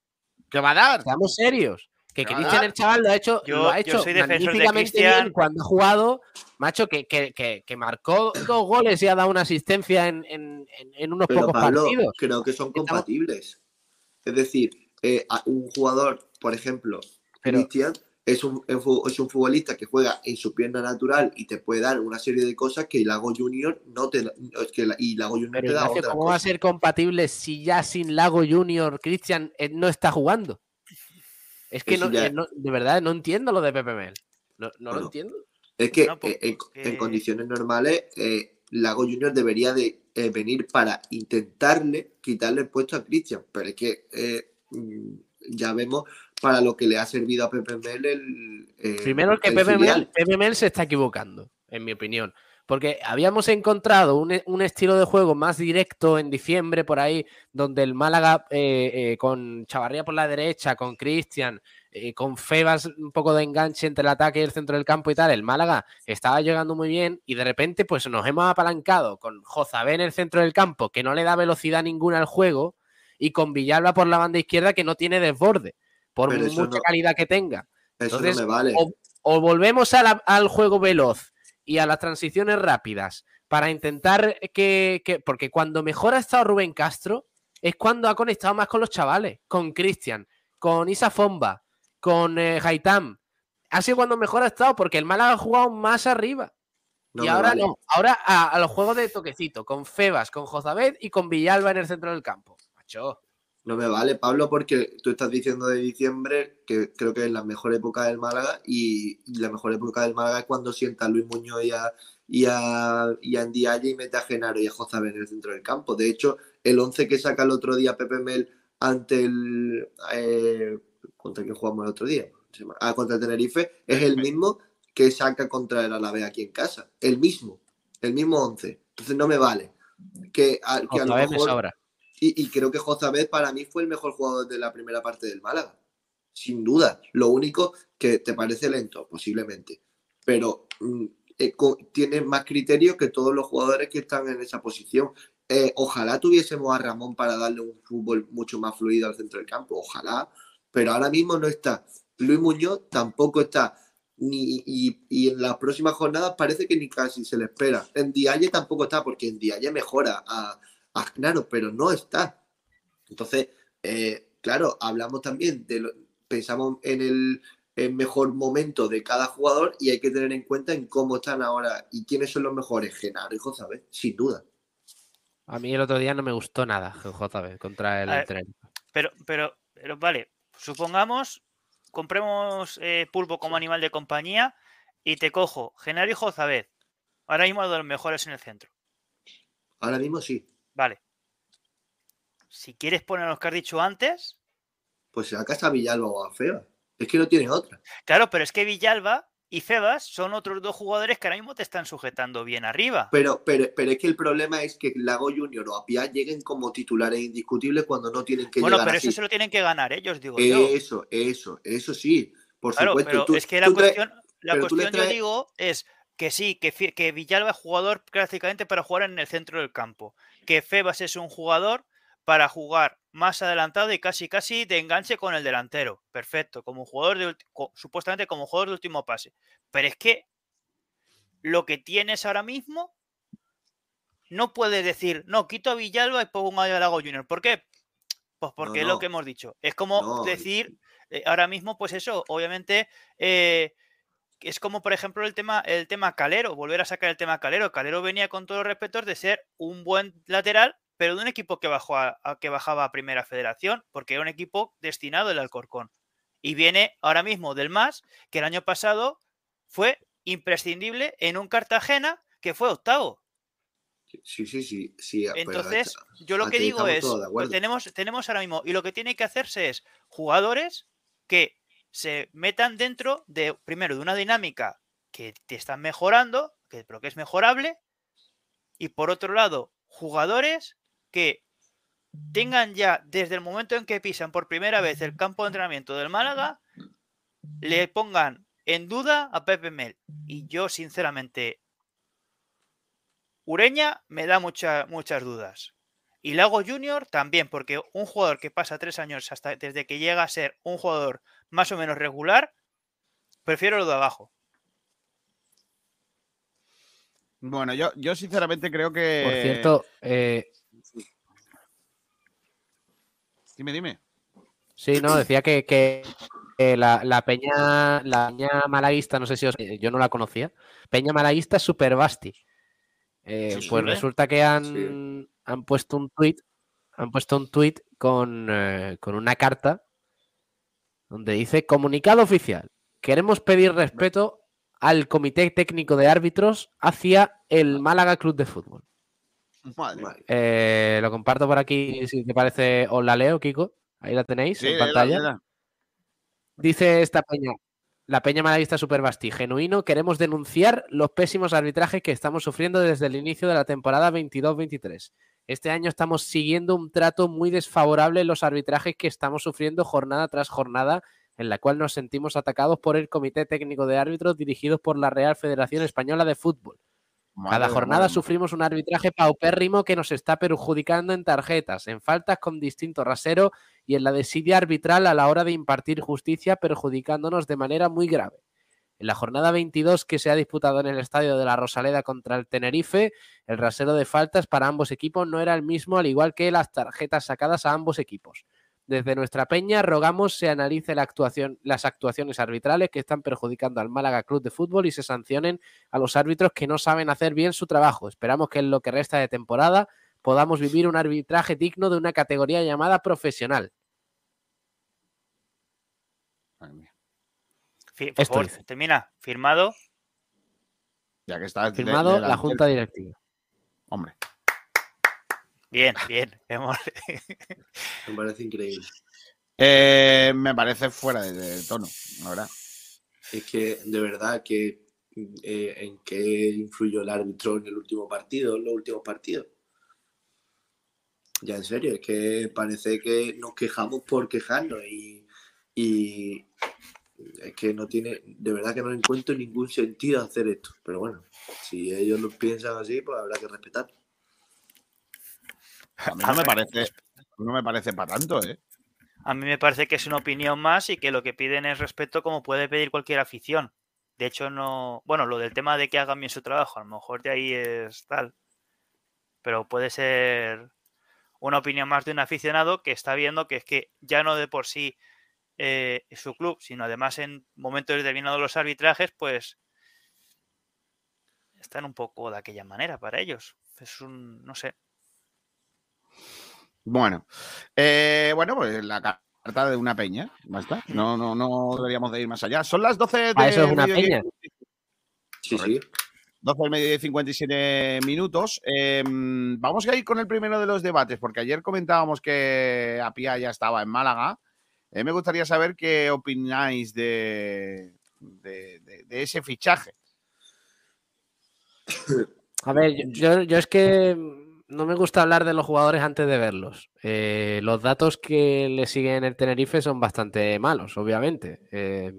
¿Qué va a dar? Estamos serios. Que. Cristian el chaval lo ha hecho, Yo- lo ha hecho de magníficamente bien cuando ha jugado, macho, que, que, que, que marcó dos goles y ha dado una asistencia en, en, unos Pero pocos Pablo, partidos. creo que son compatibles. Es decir, eh, un jugador, por ejemplo, Pero- Cristian, es un, es un futbolista que juega en su pierna natural y te puede dar una serie de cosas que Lago Junior no te da- es que la- y Lago Junior Pero te da Ignacio, otras ¿cómo va a ser compatible si ya sin Lago Junior Cristian eh, no está jugando? Es que Eso no, ya- eh, no- de verdad no entiendo lo de Pepe Mel. No, no lo entiendo. Es que No, pues, eh, en, condiciones normales, eh, Lago Junior debería de eh, venir para intentarle quitarle el puesto a Cristian, pero es que eh, mm, ya vemos para lo que le ha servido a Pepe Mel el, eh, Primero que el Pepe. Mel, Pepe Mel se está equivocando, en mi opinión. Porque habíamos encontrado un, un estilo de juego más directo en diciembre, por ahí, donde el Málaga eh, eh, con Chavarría por la derecha, con Cristian, eh, con Febas un poco de enganche entre el ataque y el centro del campo y tal, el Málaga estaba llegando muy bien y de repente pues nos hemos apalancado con Jozabé en el centro del campo, que no le da velocidad ninguna al juego y con Villalba por la banda izquierda que no tiene desborde, por Pero mucha no- calidad que tenga. Eso Entonces, no me vale. o, o volvemos a la- al juego veloz y a las transiciones rápidas para intentar que, que- Porque cuando mejor ha estado Rubén Castro es cuando ha conectado más con los chavales, con Cristian, con Isa Fomba, con eh, Haitham. Ha sido cuando mejor ha estado porque el Málaga ha jugado más arriba. No y ahora vale. no, ahora a, a los juegos de toquecito, con Febas, con Jozabed y con Villalba en el centro del campo. Macho. No me vale, Pablo, porque tú estás diciendo de diciembre que creo que es la mejor época del Málaga y, la mejor época del Málaga es cuando sienta a Luis Muñoz y a, y a, y a Ndiaye y mete a Genaro y a Jozabé en el centro del campo. De hecho, el 11 que saca el otro día Pepe Mel ante el... eh, ¿Contra quién jugamos el otro día? Ah, contra el Tenerife. Es el mismo que saca contra el Alavés aquí en casa. El mismo. El mismo 11. Entonces no me vale. Que a, que a lo me mejor... sobra. Y, creo que Jozabed para mí fue el mejor jugador de la primera parte del Málaga. Sin duda. Lo único que te parece lento, posiblemente. Pero mm, eh, tiene más criterio que todos los jugadores que están en esa posición. Eh, ojalá tuviésemos a Ramón para darle un fútbol mucho más fluido al centro del campo. Ojalá. Pero ahora mismo no está. Luis Muñoz tampoco está. Ni, y, y en las próximas jornadas parece que ni casi se le espera. En Dialle tampoco está, porque en Dialle mejora a, a Genaro, pero no está. Entonces, eh, claro, hablamos también de lo- pensamos en el, el mejor momento de cada jugador y hay que tener en cuenta en cómo están ahora y quiénes son los mejores, Genaro y Josabet, sin duda. A mí el otro día no me gustó nada JB contra el ver, Tenerife. Pero, pero, pero vale, supongamos, compremos eh, pulpo como animal de compañía y te cojo Genaro y Jozabed. Ahora mismo de los mejores en el centro. Ahora mismo sí, Vale. Si quieres poner los que has dicho antes, pues se saca a Villalba o a Feba. Es que no tiene otra. claro, pero es que Villalba y Febas son otros dos jugadores que ahora mismo te están sujetando bien arriba. Pero, pero, pero es que el problema es que Lago Junior o Apia lleguen como titulares indiscutibles cuando no tienen que bueno, llegar pero así. eso se lo tienen que ganar ellos, digo yo. Eso, eso, eso sí, por Claro, supuesto. pero Tú- es que la traes- cuestión, la pero cuestión yo digo es que sí, que, que Villalba es jugador prácticamente para jugar en el centro del campo. Que Febas es un jugador para jugar más adelantado y casi casi de enganche con el delantero. Perfecto, como jugador de supuestamente como jugador de último pase. Pero es que lo que tienes ahora mismo no puedes decir, no, quito a Villalba y pongo a Lago Junior. ¿Por qué? Pues porque es lo que hemos dicho. Es como No, decir, eh, ahora mismo, pues eso, obviamente, eh, es como, por ejemplo, el tema, el tema Calero, volver a sacar el tema Calero. Calero venía con todos los respetos de ser un buen lateral, pero de un equipo que, bajó a, a- que bajaba a Primera Federación, porque era un equipo destinado al Alcorcón. Y viene ahora mismo del MAS, que el año pasado fue imprescindible en un Cartagena que fue octavo. Sí, sí, sí. sí Entonces, hasta- yo lo que digo es, tenemos, tenemos ahora mismo, y lo que tiene que hacerse es jugadores que se metan dentro de, primero, de una dinámica que te están mejorando, que, pero que es mejorable, y por otro lado, jugadores que tengan ya, desde el momento en que pisan por primera vez el campo de entrenamiento del Málaga, le pongan en duda a Pepe Mel. Y yo, sinceramente, Ureña me da mucha- muchas dudas. Y Lago Junior también, porque un jugador que pasa tres años hasta desde que llega a ser un jugador más o menos regular, prefiero lo de abajo. Bueno, yo, yo sinceramente creo que. Por cierto, eh, Dime, dime. sí, no, decía que, que, eh, la, la peña, la peña malaguista, no sé si os, eh, yo no la conocía, peña malaguista es super basti. Eh, Sí, pues sí, ¿eh? resulta que han, han puesto un tuit, han puesto un tuit con, eh, con una carta donde dice comunicado oficial. Queremos pedir respeto al Comité Técnico de Árbitros hacia el Málaga Club de Fútbol. Madre. Eh, lo comparto por aquí, si te parece, os la leo, Kiko. Ahí la tenéis Sí, en pantalla. Dice esta peña, la peña malaguista Superbasti, genuino, queremos denunciar los pésimos arbitrajes que estamos sufriendo desde el inicio de la temporada 22-23. Este año estamos siguiendo un trato muy desfavorable en los arbitrajes que estamos sufriendo jornada tras jornada, en la cual nos sentimos atacados por el Comité Técnico de Árbitros dirigidos por la Real Federación Española de Fútbol. Cada jornada madre, sufrimos un arbitraje paupérrimo que nos está perjudicando en tarjetas, en faltas con distinto rasero y en la desidia arbitral a la hora de impartir justicia, perjudicándonos de manera muy grave. En la jornada 22 que se ha disputado en el estadio de la Rosaleda contra el Tenerife, el rasero de faltas para ambos equipos no era el mismo, al igual que las tarjetas sacadas a ambos equipos. Desde nuestra peña rogamos se analice la actuación, las actuaciones arbitrales que están perjudicando al Málaga Club de Fútbol y se sancionen a los árbitros que no saben hacer bien su trabajo. Esperamos que en lo que resta de temporada podamos vivir un arbitraje digno de una categoría llamada profesional. Por Esto favor, termina. Firmado. Ya que está de- Firmado la. Junta Directiva. Hombre. Bien, bien. Me parece increíble. Eh, me parece fuera de, de tono, la verdad. Es que, de verdad, que eh, en qué influyó el árbitro en el último partido, en los últimos partidos. Ya en serio, es que parece que nos quejamos por quejarnos y, y es que no tiene, de verdad que no encuentro ningún sentido hacer esto. Pero bueno, si ellos lo piensan así, pues habrá que respetar. A mí no me parece, no me parece para tanto, ¿eh? A mí me parece que es una opinión más y que lo que piden es respeto como puede pedir cualquier afición. De hecho, no. Bueno, lo del tema de que hagan bien su trabajo, a lo mejor de ahí es tal. Pero puede ser una opinión más de un aficionado que está viendo que es que ya no de por sí eh, su club, sino además en momentos determinados los arbitrajes, pues están un poco de aquella manera para ellos. Es un, no sé. Bueno, eh, bueno, pues la carta de una peña, basta. No, no, no deberíamos de ir más allá. Son las 12 de Ah, eso es una peña. Sí, sí. 12 del mediodía y 57 minutos. Eh, vamos a ir con el primero de los debates, porque ayer comentábamos que Apia ya estaba en Málaga. Eh, me gustaría saber qué opináis de, de- ese fichaje. A ver, yo, es que no me gusta hablar de los jugadores antes de verlos. Eh, los datos que le siguen el Tenerife son bastante malos, obviamente. Eh,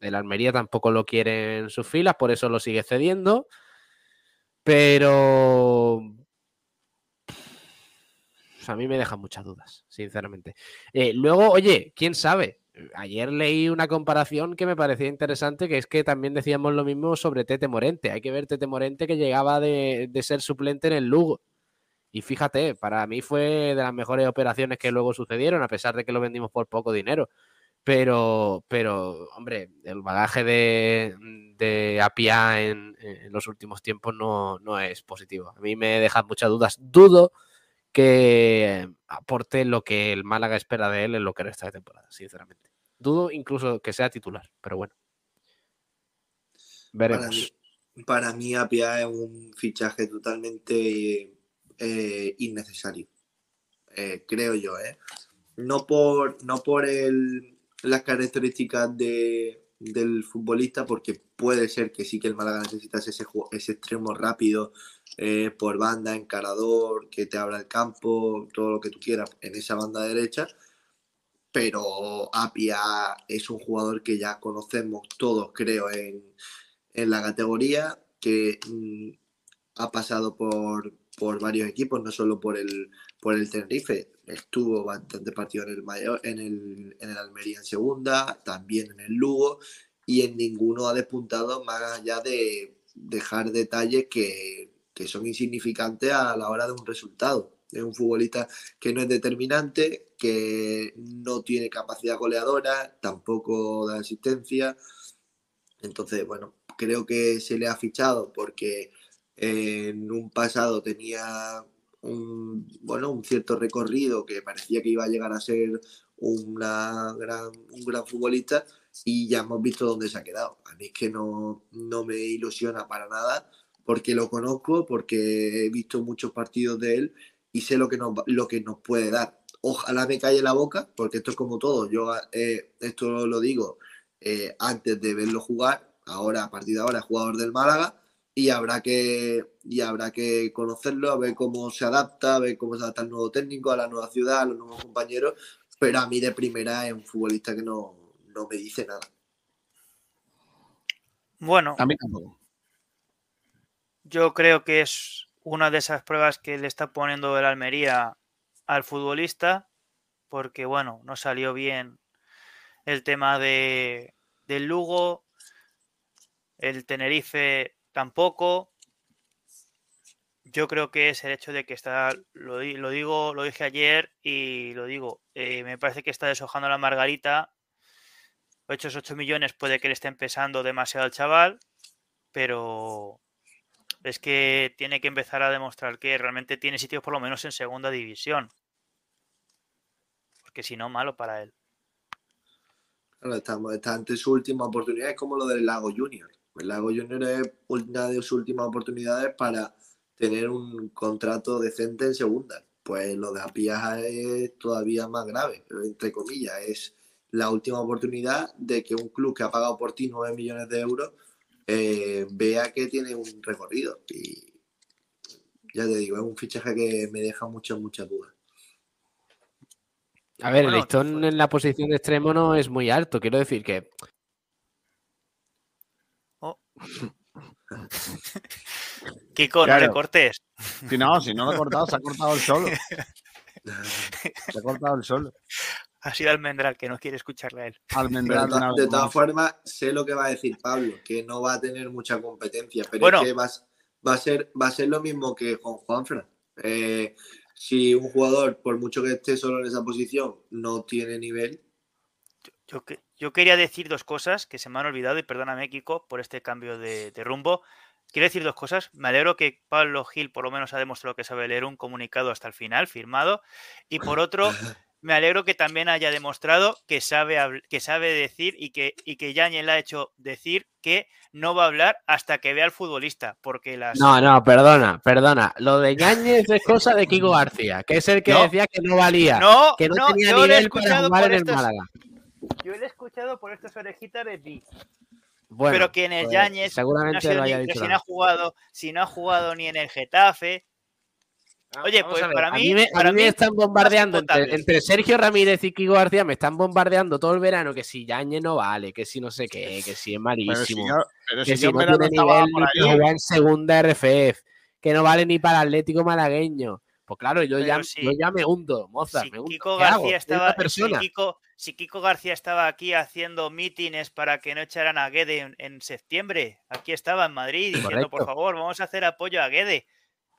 el Almería tampoco lo quiere en sus filas, por eso lo sigue cediendo. Pero a mí me dejan muchas dudas, sinceramente. Eh, luego, oye, quién sabe. Ayer leí una comparación que me parecía interesante, que es que también decíamos lo mismo sobre Tete Morente. Hay que ver Tete Morente que llegaba de, de ser suplente en el Lugo. Y fíjate, para mí fue de las mejores operaciones que luego sucedieron, a pesar de que lo vendimos por poco dinero. Pero, pero hombre, el bagaje de, de Apia en, en los últimos tiempos no, no es positivo. A mí me deja muchas dudas. Dudo que aporte lo que el Málaga espera de él en lo que resta de temporada, sinceramente. Dudo incluso que sea titular, pero bueno. Para Veremos. mí, para mí Apia es un fichaje totalmente eh, innecesario. Eh, creo yo, ¿eh? No por, no por el, las características de, del futbolista, porque puede ser que sí que el Málaga necesitase ese, ese extremo rápido eh, por banda, encarador, que te abra el campo, todo lo que tú quieras en esa banda derecha. Pero Apia es un jugador que ya conocemos todos, creo, en, en la categoría, que mm, ha pasado por, por varios equipos, no solo por el, por el Tenerife. Estuvo bastante partido en el, Mayor, en, el, en el Almería en segunda, también en el Lugo, y en ninguno ha despuntado más allá de dejar detalles que, que son insignificantes a la hora de un resultado. Es un futbolista que no es determinante, que no tiene capacidad goleadora, tampoco de asistencia. Entonces, bueno, creo que se le ha fichado porque en un pasado tenía un, bueno, un cierto recorrido que parecía que iba a llegar a ser una gran, un gran futbolista y ya hemos visto dónde se ha quedado. A mí es que no, no me ilusiona para nada porque lo conozco, porque he visto muchos partidos de él y sé lo que nos, lo que nos puede dar. Ojalá me calle la boca, porque esto es como todo. Yo eh, esto lo digo eh, antes de verlo jugar. Ahora, a partir de ahora, es jugador del Málaga y habrá que y habrá que conocerlo, a ver cómo se adapta, a ver cómo se adapta al nuevo técnico, a la nueva ciudad, a los nuevos compañeros. Pero a mí de primera es un futbolista que no, no me dice nada. Bueno, A mí tampoco. Yo creo que es una de esas pruebas que le está poniendo el Almería al futbolista, porque bueno, no salió bien el tema de, del Lugo, el Tenerife tampoco. Yo creo que es el hecho de que está, lo, di- lo digo, lo dije ayer y lo digo, eh, me parece que está deshojando la margarita. Esos 8 millones puede que le estén pesando demasiado al chaval, pero es que tiene que empezar a demostrar que realmente tiene sitios por lo menos en segunda división. Porque si no, malo para él. Claro, está ante su última oportunidad, es como lo del Lago Junior. El Lago Junior es una de sus últimas oportunidades para tener un contrato decente en segunda. Pues lo de Apiaja es todavía más grave, entre comillas. Es la última oportunidad de que un club que ha pagado por ti 9 millones de euros eh, vea que tiene un recorrido. Y ya te digo, es un fichaje que me deja muchas, muchas dudas. A ver, el listón en la posición de extremo no es muy alto. Quiero decir que Kiko, no Claro. le cortes. Si no, si no lo ha cortado, se ha cortado el solo. Se ha cortado el solo. Ha sido Almendral que no quiere escucharle a él. Almendral de, todas formas, sé lo que va a decir Pablo, que no va a tener mucha competencia, pero Bueno. es que va, a s- va a ser, va a ser lo mismo que con Juanfran. Eh, si un jugador, por mucho que esté solo en esa posición, no tiene nivel, Yo, que- yo quería decir dos cosas que se me han olvidado y perdóname, Kiko, por este cambio de, de rumbo. Quiero decir dos cosas. Me alegro que Pablo Gil por lo menos ha demostrado que sabe leer un comunicado hasta el final, firmado. Y por otro, me alegro que también haya demostrado que sabe, que sabe decir y que, y que Yañez le ha hecho decir que no va a hablar hasta que vea al futbolista. Porque las. No, no, perdona, perdona. Lo de Ñañez es cosa de Kiko García, que es el que No. decía que no valía, no, que no, no, tenía yo lo he nivel para jugar en el estos- Málaga. Yo lo he escuchado por estas orejitas de Di. Bueno, pero que en el pues, no seguramente sido lo haya dicho. si no ha jugado, si no ha jugado ni en el Getafe. Oye, Vamos pues para a mí, me, a para mí me mí están bombardeando entre, Sergio Ramírez y Kiko García, me están bombardeando todo el verano que si Yañez no vale, que si no sé qué, que si es Pero si malísimo, yo, pero que si si yo en no tiene nivel ni en segunda RFF, que no vale ni para Atlético malagueño. Pues claro, yo, ya, si- yo ya me hundo, moza, si me hundo. Kiko. García estaba, si. Kiko, si Kiko García estaba aquí haciendo mítines para que no echaran a Guede en, en septiembre, aquí estaba en Madrid diciendo, por favor, vamos a hacer apoyo a Guede.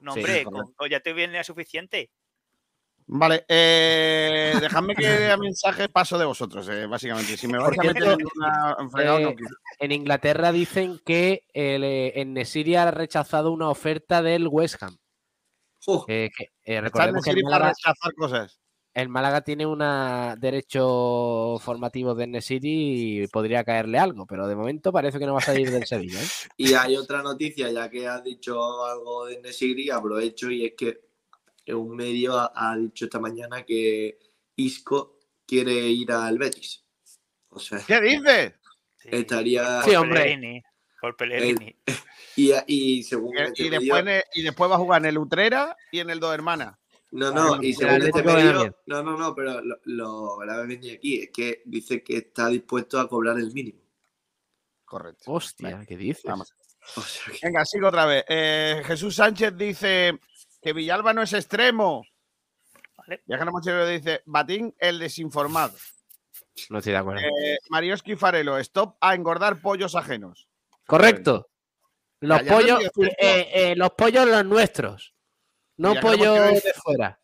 No, Sí, hombre, correcto. con- con- ya te viene suficiente. Vale, eh, dejadme que lea mensajes paso de vosotros, eh, básicamente. Si me vais a meter en una fregado, no eh, quiero. En Inglaterra dicen que el, eh, en Nesiri ha rechazado una oferta del West Ham. Eh, que, eh, recordemos que rechazar cosas. El Málaga tiene un derecho formativo de Nesiri y podría caerle algo, pero de momento parece que no va a salir del Sevilla. ¿eh? Y hay otra noticia, ya que has dicho algo de Nesiri, aprovecho y es que un medio ha, ha dicho esta mañana que Isco quiere ir al Betis. O sea, ¿Qué dices? Estaría- Sí, hombre. Por Pellegrini. y, y según Y, este y después, y después va a jugar en el Utrera y en el Dos Hermanas. No, no, y Pero según este bien. no, no, no, pero lo, lo grave venía aquí es que dice que está dispuesto a cobrar el mínimo. Correcto. Hostia, ¿qué dices? Vamos. O sea que- Venga, sigo otra vez. Eh, Jesús Sánchez dice que Villalba no es extremo. Vale. Viajero Mochilero dice Batín el desinformado. No estoy de acuerdo. Eh, Marioski Farelo, stop a engordar pollos ajenos. Correcto. Los pollos, eh, eh, los pollos los nuestros. No querido- de fuera.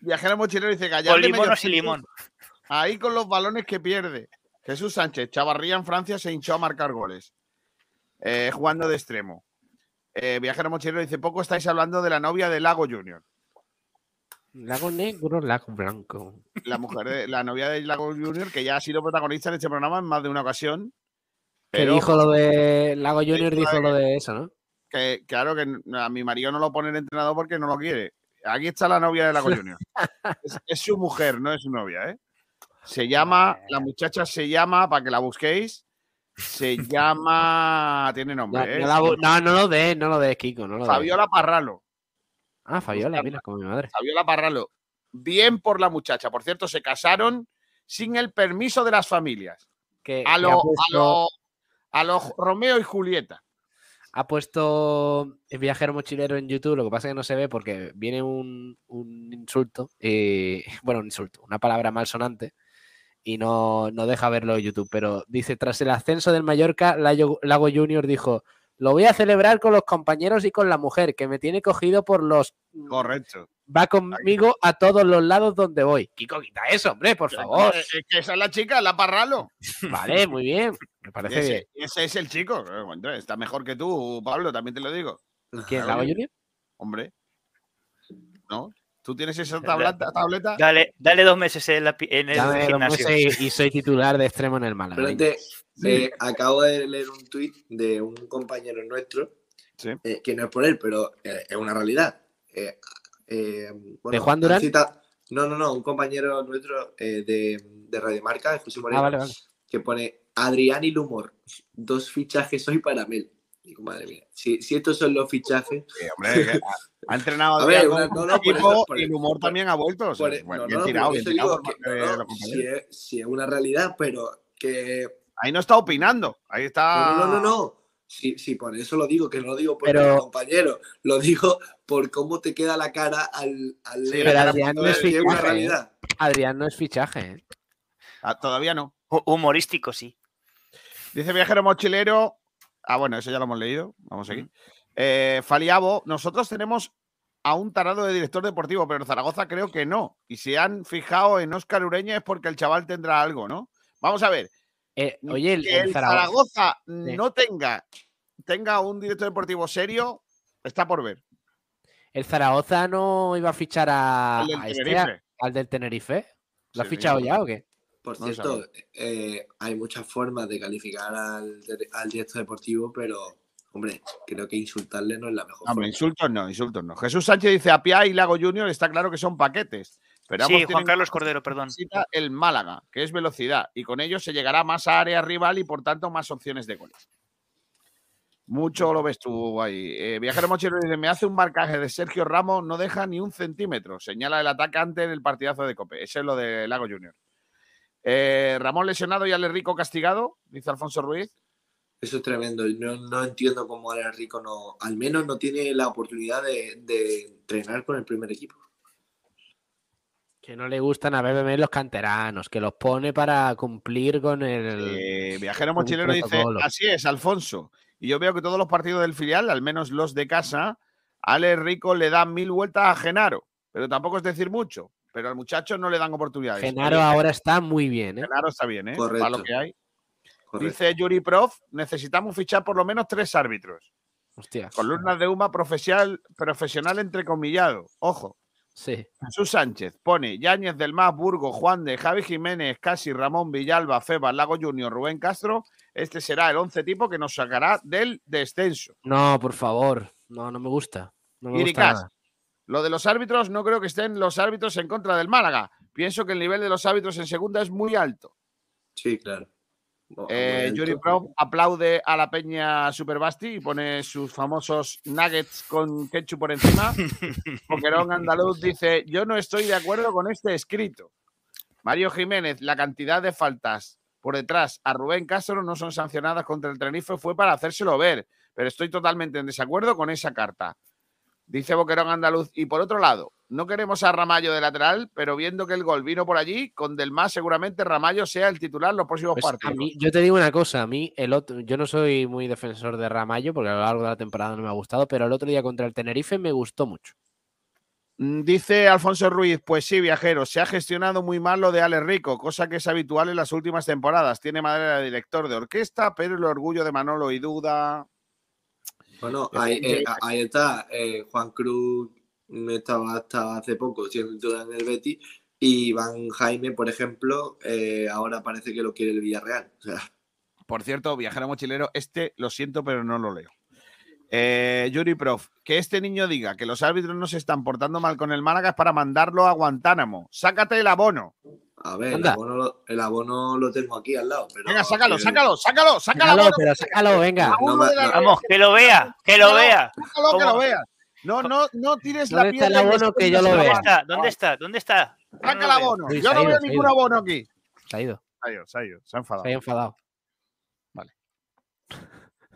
Viajero Mochilero dice Gallardo y limón. Ahí con los balones que pierde. Jesús Sánchez, Chavarría en Francia se hinchó a marcar goles. Eh, jugando de extremo. Eh, Viajero Mochilero dice: Poco estáis hablando de la novia de Lago Junior. Lago negro, lago blanco. La mujer de la novia de Lago Junior, que ya ha sido protagonista en este programa en más de una ocasión. Que dijo lo de. Lago Junior dijo lo de eso, ¿no? Que, claro que a mi marido no lo pone en entrenador porque no lo quiere. Aquí está la novia de Lago Junior. es, es su mujer, no es su novia, ¿eh? Se llama, la muchacha se llama, para que la busquéis, se llama, tiene No, nombre, ¿eh? no, la no, no lo des, no lo des, Kiko. No lo des. Fabiola Parralo. Ah, Fabiola, mira, como mi madre. Fabiola Parralo. Bien por la muchacha. Por cierto, se casaron sin el permiso de las familias. Que, A que lo, lo Romeo y Julieta. Ha puesto el viajero mochilero en YouTube, lo que pasa es que no se ve porque viene un, un insulto, y, bueno, un insulto, una palabra malsonante, y no, no deja verlo en YouTube, pero dice, tras el ascenso del Mallorca, Lago Junior dijo, lo voy a celebrar con los compañeros y con la mujer, que me tiene cogido por los... Correcto. Va conmigo a todos los lados donde voy. Kiko, quita eso, hombre, por favor. Es que esa es la chica, la Parralo. Vale, muy bien. Me parece bien. Ese, ese es el chico. Eh, Está mejor que tú, Pablo, también te lo digo. ¿Quién? ¿Lago Junior? Hombre. ¿No? ¿Tú tienes esa tableta? tableta? Dale, dale dos meses en, la pi- en el Dame dos gimnasio. meses y, y soy titular de extremo en el Málaga. Pero. Antes, eh, acabo de leer un tuit de un compañero nuestro, Sí. eh, que no es por él, pero eh, es una realidad. Eh, eh, bueno, ¿De Juan Durán? no, no, no, un compañero nuestro eh, de, de Radio Marca, de José Moreno, Ah, vale, vale. que pone Adrián y Lumor, dos fichajes hoy para Mel. Digo, madre mía, si, si estos son los fichajes, Sí, hombre, ha, entrenado A ver, Adrián una- con no, un no, por equipo eso- por y el humor por- también ha vuelto. o sea, por- bueno, no, bien no, tirado, por bien eso tirado digo por que- parte no, de no, los si, compañeros. es, si es una realidad, pero que Ahí no está opinando. Ahí está. No, no, no, no. Sí, sí, por eso lo digo, que no lo digo por Pero- mi compañero, lo digo por cómo te queda la cara al, al Sí, pero Adrián no que es fichaje, ¿eh? realidad. Adrián no es fichaje. ¿eh? Ah, Todavía no. Hu- Humorístico, sí. Dice viajero mochilero. Ah, bueno, eso ya lo hemos leído. Vamos aquí. Eh, Faliabo, nosotros tenemos a un tarado de director deportivo, pero en Zaragoza creo que no. Y si han fijado en Óscar Ureña es porque el chaval tendrá algo, ¿no? Vamos a ver. Eh, oye, el, que el el Zaragoza. Zaragoza Sí. no tenga, tenga un director deportivo serio, está por ver. el Zaragoza no iba a fichar a, El del a este, a- al del Tenerife. ¿Lo ha fichado sí. ya o qué? Por No cierto, eh, hay muchas formas de calificar al, al director deportivo, pero, hombre, creo que insultarle no es la mejor Hombre, forma. insultos no, insultos no. Jesús Sánchez dice a Pia y Lago Junior está claro que son paquetes. Pero Sí, Juan Carlos Cordero, perdón. el Málaga, que es velocidad, y con ello se llegará más a área rival y por tanto más opciones de goles. Mucho lo ves tú ahí. Eh, Viajero Mochero dice: Me hace un marcaje de Sergio Ramos, no deja ni un centímetro. Señala el atacante en el partidazo de Cope. Ese es lo de Lago Junior. Eh, Ramón lesionado y Ale Rico castigado, dice Alfonso Ruiz. Eso es tremendo. No, no entiendo cómo Ale Rico no, al menos no tiene la oportunidad de, de entrenar con el primer equipo. Que no le gustan a BBM los canteranos, que los pone para cumplir con el. Eh, Viajero Mochilero dice. Así es, Alfonso. Y yo veo que todos los partidos del filial, al menos los de casa, Ale Rico le da mil vueltas a Genaro. Pero tampoco es decir mucho. Pero al muchacho no le dan oportunidades. Genaro Oye, ahora está muy bien, ¿eh? Genaro está bien, ¿eh? Correcto. Para lo que hay. Correcto. Dice Yuri Prof, necesitamos fichar por lo menos tres árbitros. Hostia. Columnas de Uma profesional, profesional entrecomillado. Ojo. Sí. Jesús Sánchez pone Yáñez del Más, Burgo, Juan de Javi Jiménez, Casi, Ramón, Villalba, Febas, Lago Junior, Rubén Castro. Este será el once tipo que nos sacará del descenso. No, por favor. No, no me gusta. No me gusta Iricas, nada. Lo de los árbitros, no creo que estén los árbitros en contra del Málaga. Pienso que el nivel de los árbitros en segunda es muy alto. Sí, claro. Eh. Yuri Prof aplaude a la peña Superbasti y pone sus famosos nuggets con ketchup por encima. Poquerón Andaluz dice: Yo no estoy de acuerdo con este escrito. Mario Jiménez, la cantidad de faltas por detrás a Rubén Castro no son sancionadas contra el Tenerife, fue para hacérselo ver. Pero estoy totalmente en desacuerdo con esa carta. Dice Boquerón Andaluz. Y por otro lado, no queremos a Ramallo de lateral, pero viendo que el gol vino por allí, con Del Más seguramente Ramallo sea el titular los próximos Pues a partidos. mí, yo te digo una cosa, a mí el otro, yo no soy muy defensor de Ramallo porque a lo largo de la temporada no me ha gustado, pero el otro día contra el Tenerife me gustó mucho. Mm, Dice Alfonso Ruiz, pues sí, viajero, se ha gestionado muy mal lo de Ale Rico, cosa que es habitual en las últimas temporadas. Tiene madera de director de orquesta, pero el orgullo de Manolo y duda. Bueno, ahí, eh, ahí está. eh, Juan Cruz estaba hasta hace poco siendo titular en el Betis y Iván Jaime, por ejemplo, eh, ahora parece que lo quiere el Villarreal. O sea, Por cierto, viajero mochilero, este lo siento, pero no lo leo. Eh, Yuri Prof, que este niño diga que los árbitros no se están portando mal con el Málaga es para mandarlo a Guantánamo. Sácate el abono. a ver, el abono, lo, el abono lo tengo aquí al lado. Pero, Venga, sácalo, eh, sácalo, sácalo, sácalo. Sácalo, pero sácalo, venga. No no- Vamos, que lo vea, que lo vea. sácalo, que lo veas. No, no, no tires la ¿Dónde está el piedra. abono que yo lo está? ¿Dónde está? ¿Dónde está? Yo no Saca el veo. abono. Yo no veo ningún abono aquí. Se ha ido, Se ha ido, se ha ido, se ha enfadado. se ha enfadado.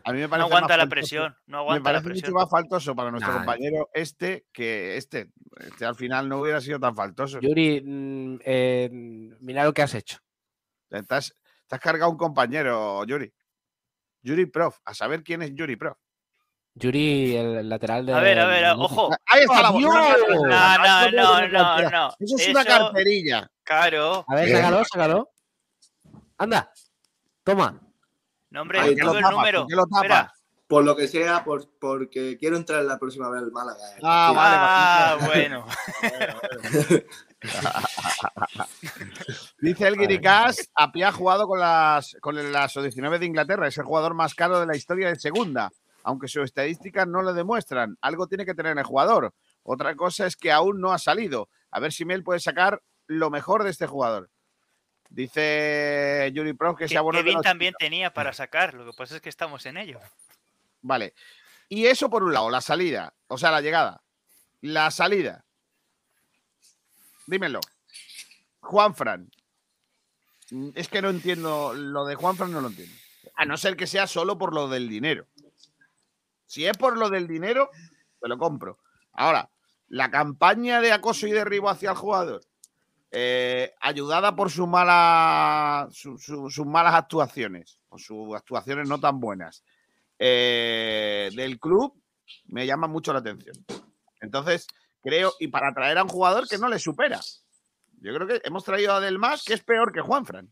A mí me No parece aguanta más la presión, no Me aguanta la parece mucho presión. más faltoso para nuestro Nah. compañero este que este. Este al final no hubiera sido tan faltoso. Yuri, mm, eh, mira lo que has hecho. Te has, te has cargado un compañero, Yuri. Yuri Prof. A saber quién es Yuri Prof. Yuri, el lateral de. A ver, a ver, ojo. Ahí está la bolsa. No, no, no, no, no. Eso es una carterilla. Claro. A ver, sácalo, sácalo. Anda, toma. No, hombre, Ahí ¿Por qué lo digo el número. ¿Por qué lo tapas? Por lo que sea, por, porque quiero entrar la próxima vez al Málaga. eh. Ah, Ah, vale. bueno. Dice el Guiricas, Api ha jugado con las, con las 19 de Inglaterra, es el jugador más caro de la historia de segunda, aunque sus estadísticas no lo demuestran. Algo tiene que tener el jugador. Otra cosa es que aún no ha salido. A ver si Mel puede sacar lo mejor de este jugador. Dice Yuri Pro que Que sea bueno. de Kevin los- también tenía para sacar. Lo que pasa es que estamos en ello. Vale. Y eso por un lado, la salida, o sea, la llegada. La salida. Dímelo. Juan Fran. Mm, Es que no entiendo, lo de Juan Fran no lo entiendo. A no ser que sea solo por lo del dinero. Si es por lo del dinero, te lo compro. Ahora, la campaña de acoso y derribo hacia el jugador, eh, ayudada por su mala, su- su- sus malas actuaciones, o sus actuaciones no tan buenas, eh, del club, me llama mucho la atención. Entonces, creo, y para traer a un jugador que no le supera. Yo creo que hemos traído a Del Mas, que es peor que Juanfran.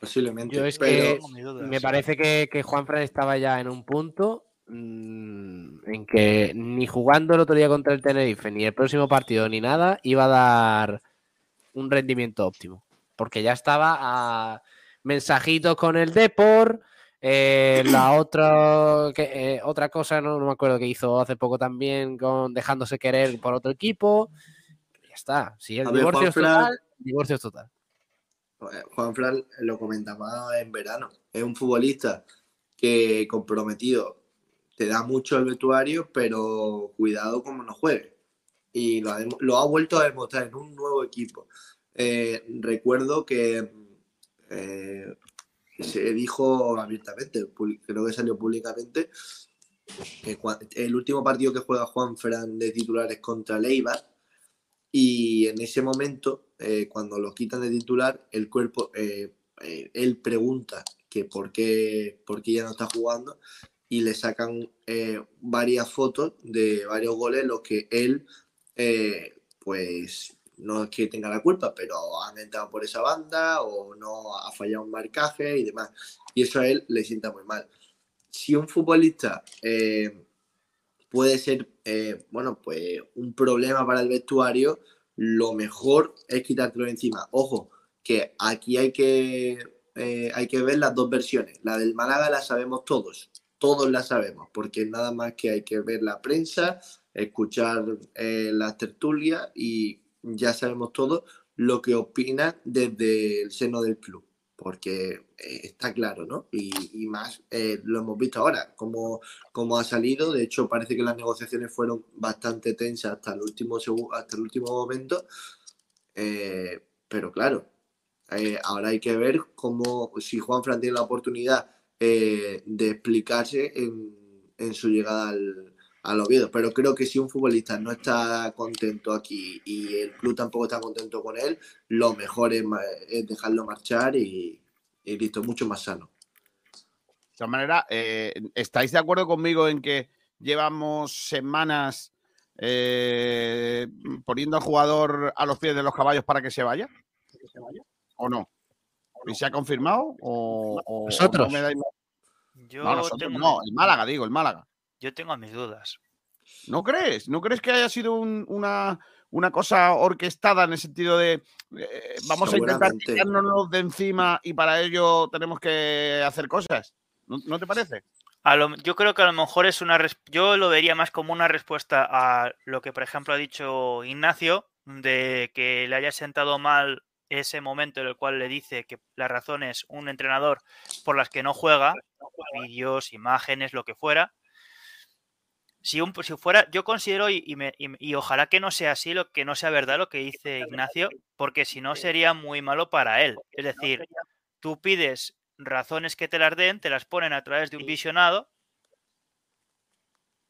Posiblemente. Yo es pero que me parece que, que Juanfran estaba ya en un punto mm, en que ni jugando el otro día contra el Tenerife, ni el próximo partido, ni nada, iba a dar un rendimiento óptimo. Porque ya estaba a mensajitos con el Depor. eh, la otra que, eh, otra cosa, no, no me acuerdo que hizo hace poco también con dejándose querer por otro equipo. Ya está. Si el A ver, divorcio es total, el divorcio es total. Juan Fran lo comentaba en verano. Es un futbolista que comprometido te da mucho el vestuario, pero cuidado como no juegue. Y lo ha, lo ha vuelto a demostrar en un nuevo equipo. Eh, recuerdo que eh, se dijo abiertamente, creo que salió públicamente, que el último partido que juega Juan Fran de titular es contra Leibar. Y en ese momento, eh, cuando lo quitan de titular, el cuerpo, eh, eh, él pregunta que por qué, por qué ya no está jugando y le sacan eh, varias fotos de varios goles, los que él, eh, pues, no es que tenga la culpa, pero han entrado por esa banda o no ha fallado un marcaje y demás. Y eso a él le sienta muy mal. Si un futbolista eh, puede ser, eh, bueno, pues un problema para el vestuario, lo mejor es quitártelo encima. Ojo, que aquí hay que, eh, hay que ver las dos versiones. La del Málaga la sabemos todos, todos la sabemos, porque nada más que hay que ver la prensa, escuchar eh, las tertulias y ya sabemos todos lo que opinan desde el seno del club porque eh, está claro, ¿no? Y, más eh, lo hemos visto ahora, cómo, cómo ha salido. De hecho, parece que las negociaciones fueron bastante tensas hasta el último, hasta el último momento. Eh, pero claro, eh, ahora hay que ver cómo, si Juan Fran tiene la oportunidad eh, de explicarse en, en su llegada al, al Oviedo. Pero creo que si un futbolista no está contento aquí y el club tampoco está contento con él, lo mejor es, es dejarlo marchar y, y listo, mucho más sano. De todas maneras, eh, ¿estáis de acuerdo conmigo en que llevamos semanas eh, poniendo al jugador a los pies de los caballos para que se vaya? ¿O no? ¿Y se ha confirmado? ¿O, o- o Nosotros. no me dais más? Yo, No, nosotros tengo, no, el Málaga, digo, el Málaga. Yo tengo mis dudas. ¿No crees? ¿No crees que haya sido un- una, una cosa orquestada en el sentido de eh, vamos a intentar quitárnoslo de encima y para ello tenemos que hacer cosas? ¿No, no te parece? A lo- yo creo que a lo mejor es una. Yo lo vería más como una respuesta a lo que, por ejemplo, ha dicho Ignacio, de que le haya sentado mal ese momento en el cual le dice que la razón es un entrenador por las que no juega, vídeos, imágenes, lo que fuera. Si, un, si fuera, yo considero, y, y me- y- y ojalá que no sea así, lo que no sea verdad lo que dice Ignacio, porque si no sería muy malo para él. Es decir, tú pides razones que te las den, te las ponen a través de un visionado.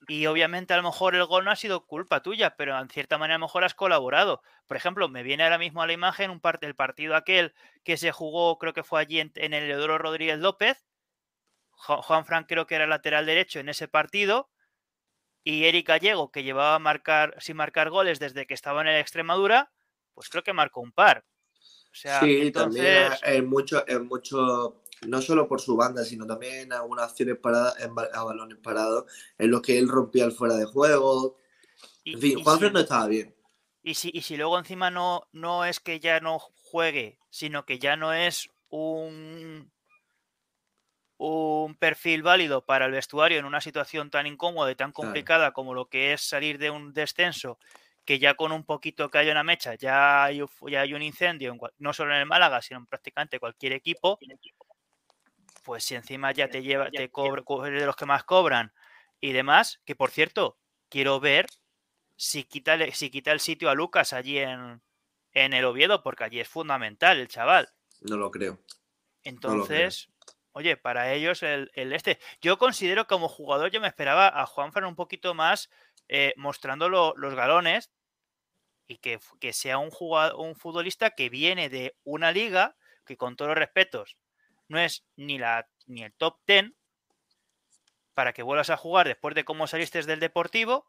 Y obviamente a lo mejor el gol no ha sido culpa tuya, pero en cierta manera a lo mejor has colaborado. Por ejemplo, me viene ahora mismo a la imagen un parte, el partido aquel que se jugó, creo que fue allí en, en el Eleodoro Rodríguez López. Juan Fran creo que era lateral derecho en ese partido. Y Eric Gallego, que llevaba a marcar, sin marcar goles desde que estaba en el Extremadura, pues creo que marcó un par. O sea, sí, también entonces. en mucho, en mucho, no solo por su banda, sino también en algunas acciones paradas, en a balones parados, en los que él rompía el fuera de juego. y- En fin, y Juanfran si- no estaba bien. Y si, y si luego encima no, no es que ya no juegue, sino que ya no es un, un perfil válido para el vestuario en una situación tan incómoda y tan Claro. complicada como lo que es salir de un descenso, que ya con un poquito que haya una mecha, ya hay, un- ya hay un incendio, en no solo en el Málaga, sino en prácticamente cualquier equipo, pues si encima ya te lleva, te cobra, de los que más cobran y demás, que por cierto, quiero ver si quita, el- si quita el sitio a Lucas allí en, en el Oviedo, porque allí es fundamental el chaval. No lo creo. Entonces, oye, para ellos el, este. Yo considero como jugador, yo me esperaba a Juanfran un poquito más eh, mostrando lo- los galones y que, que sea un, jugador, un futbolista que viene de una liga que, con todos los respetos, no es ni, la, ni el top 10 para que vuelvas a jugar después de cómo saliste del Deportivo.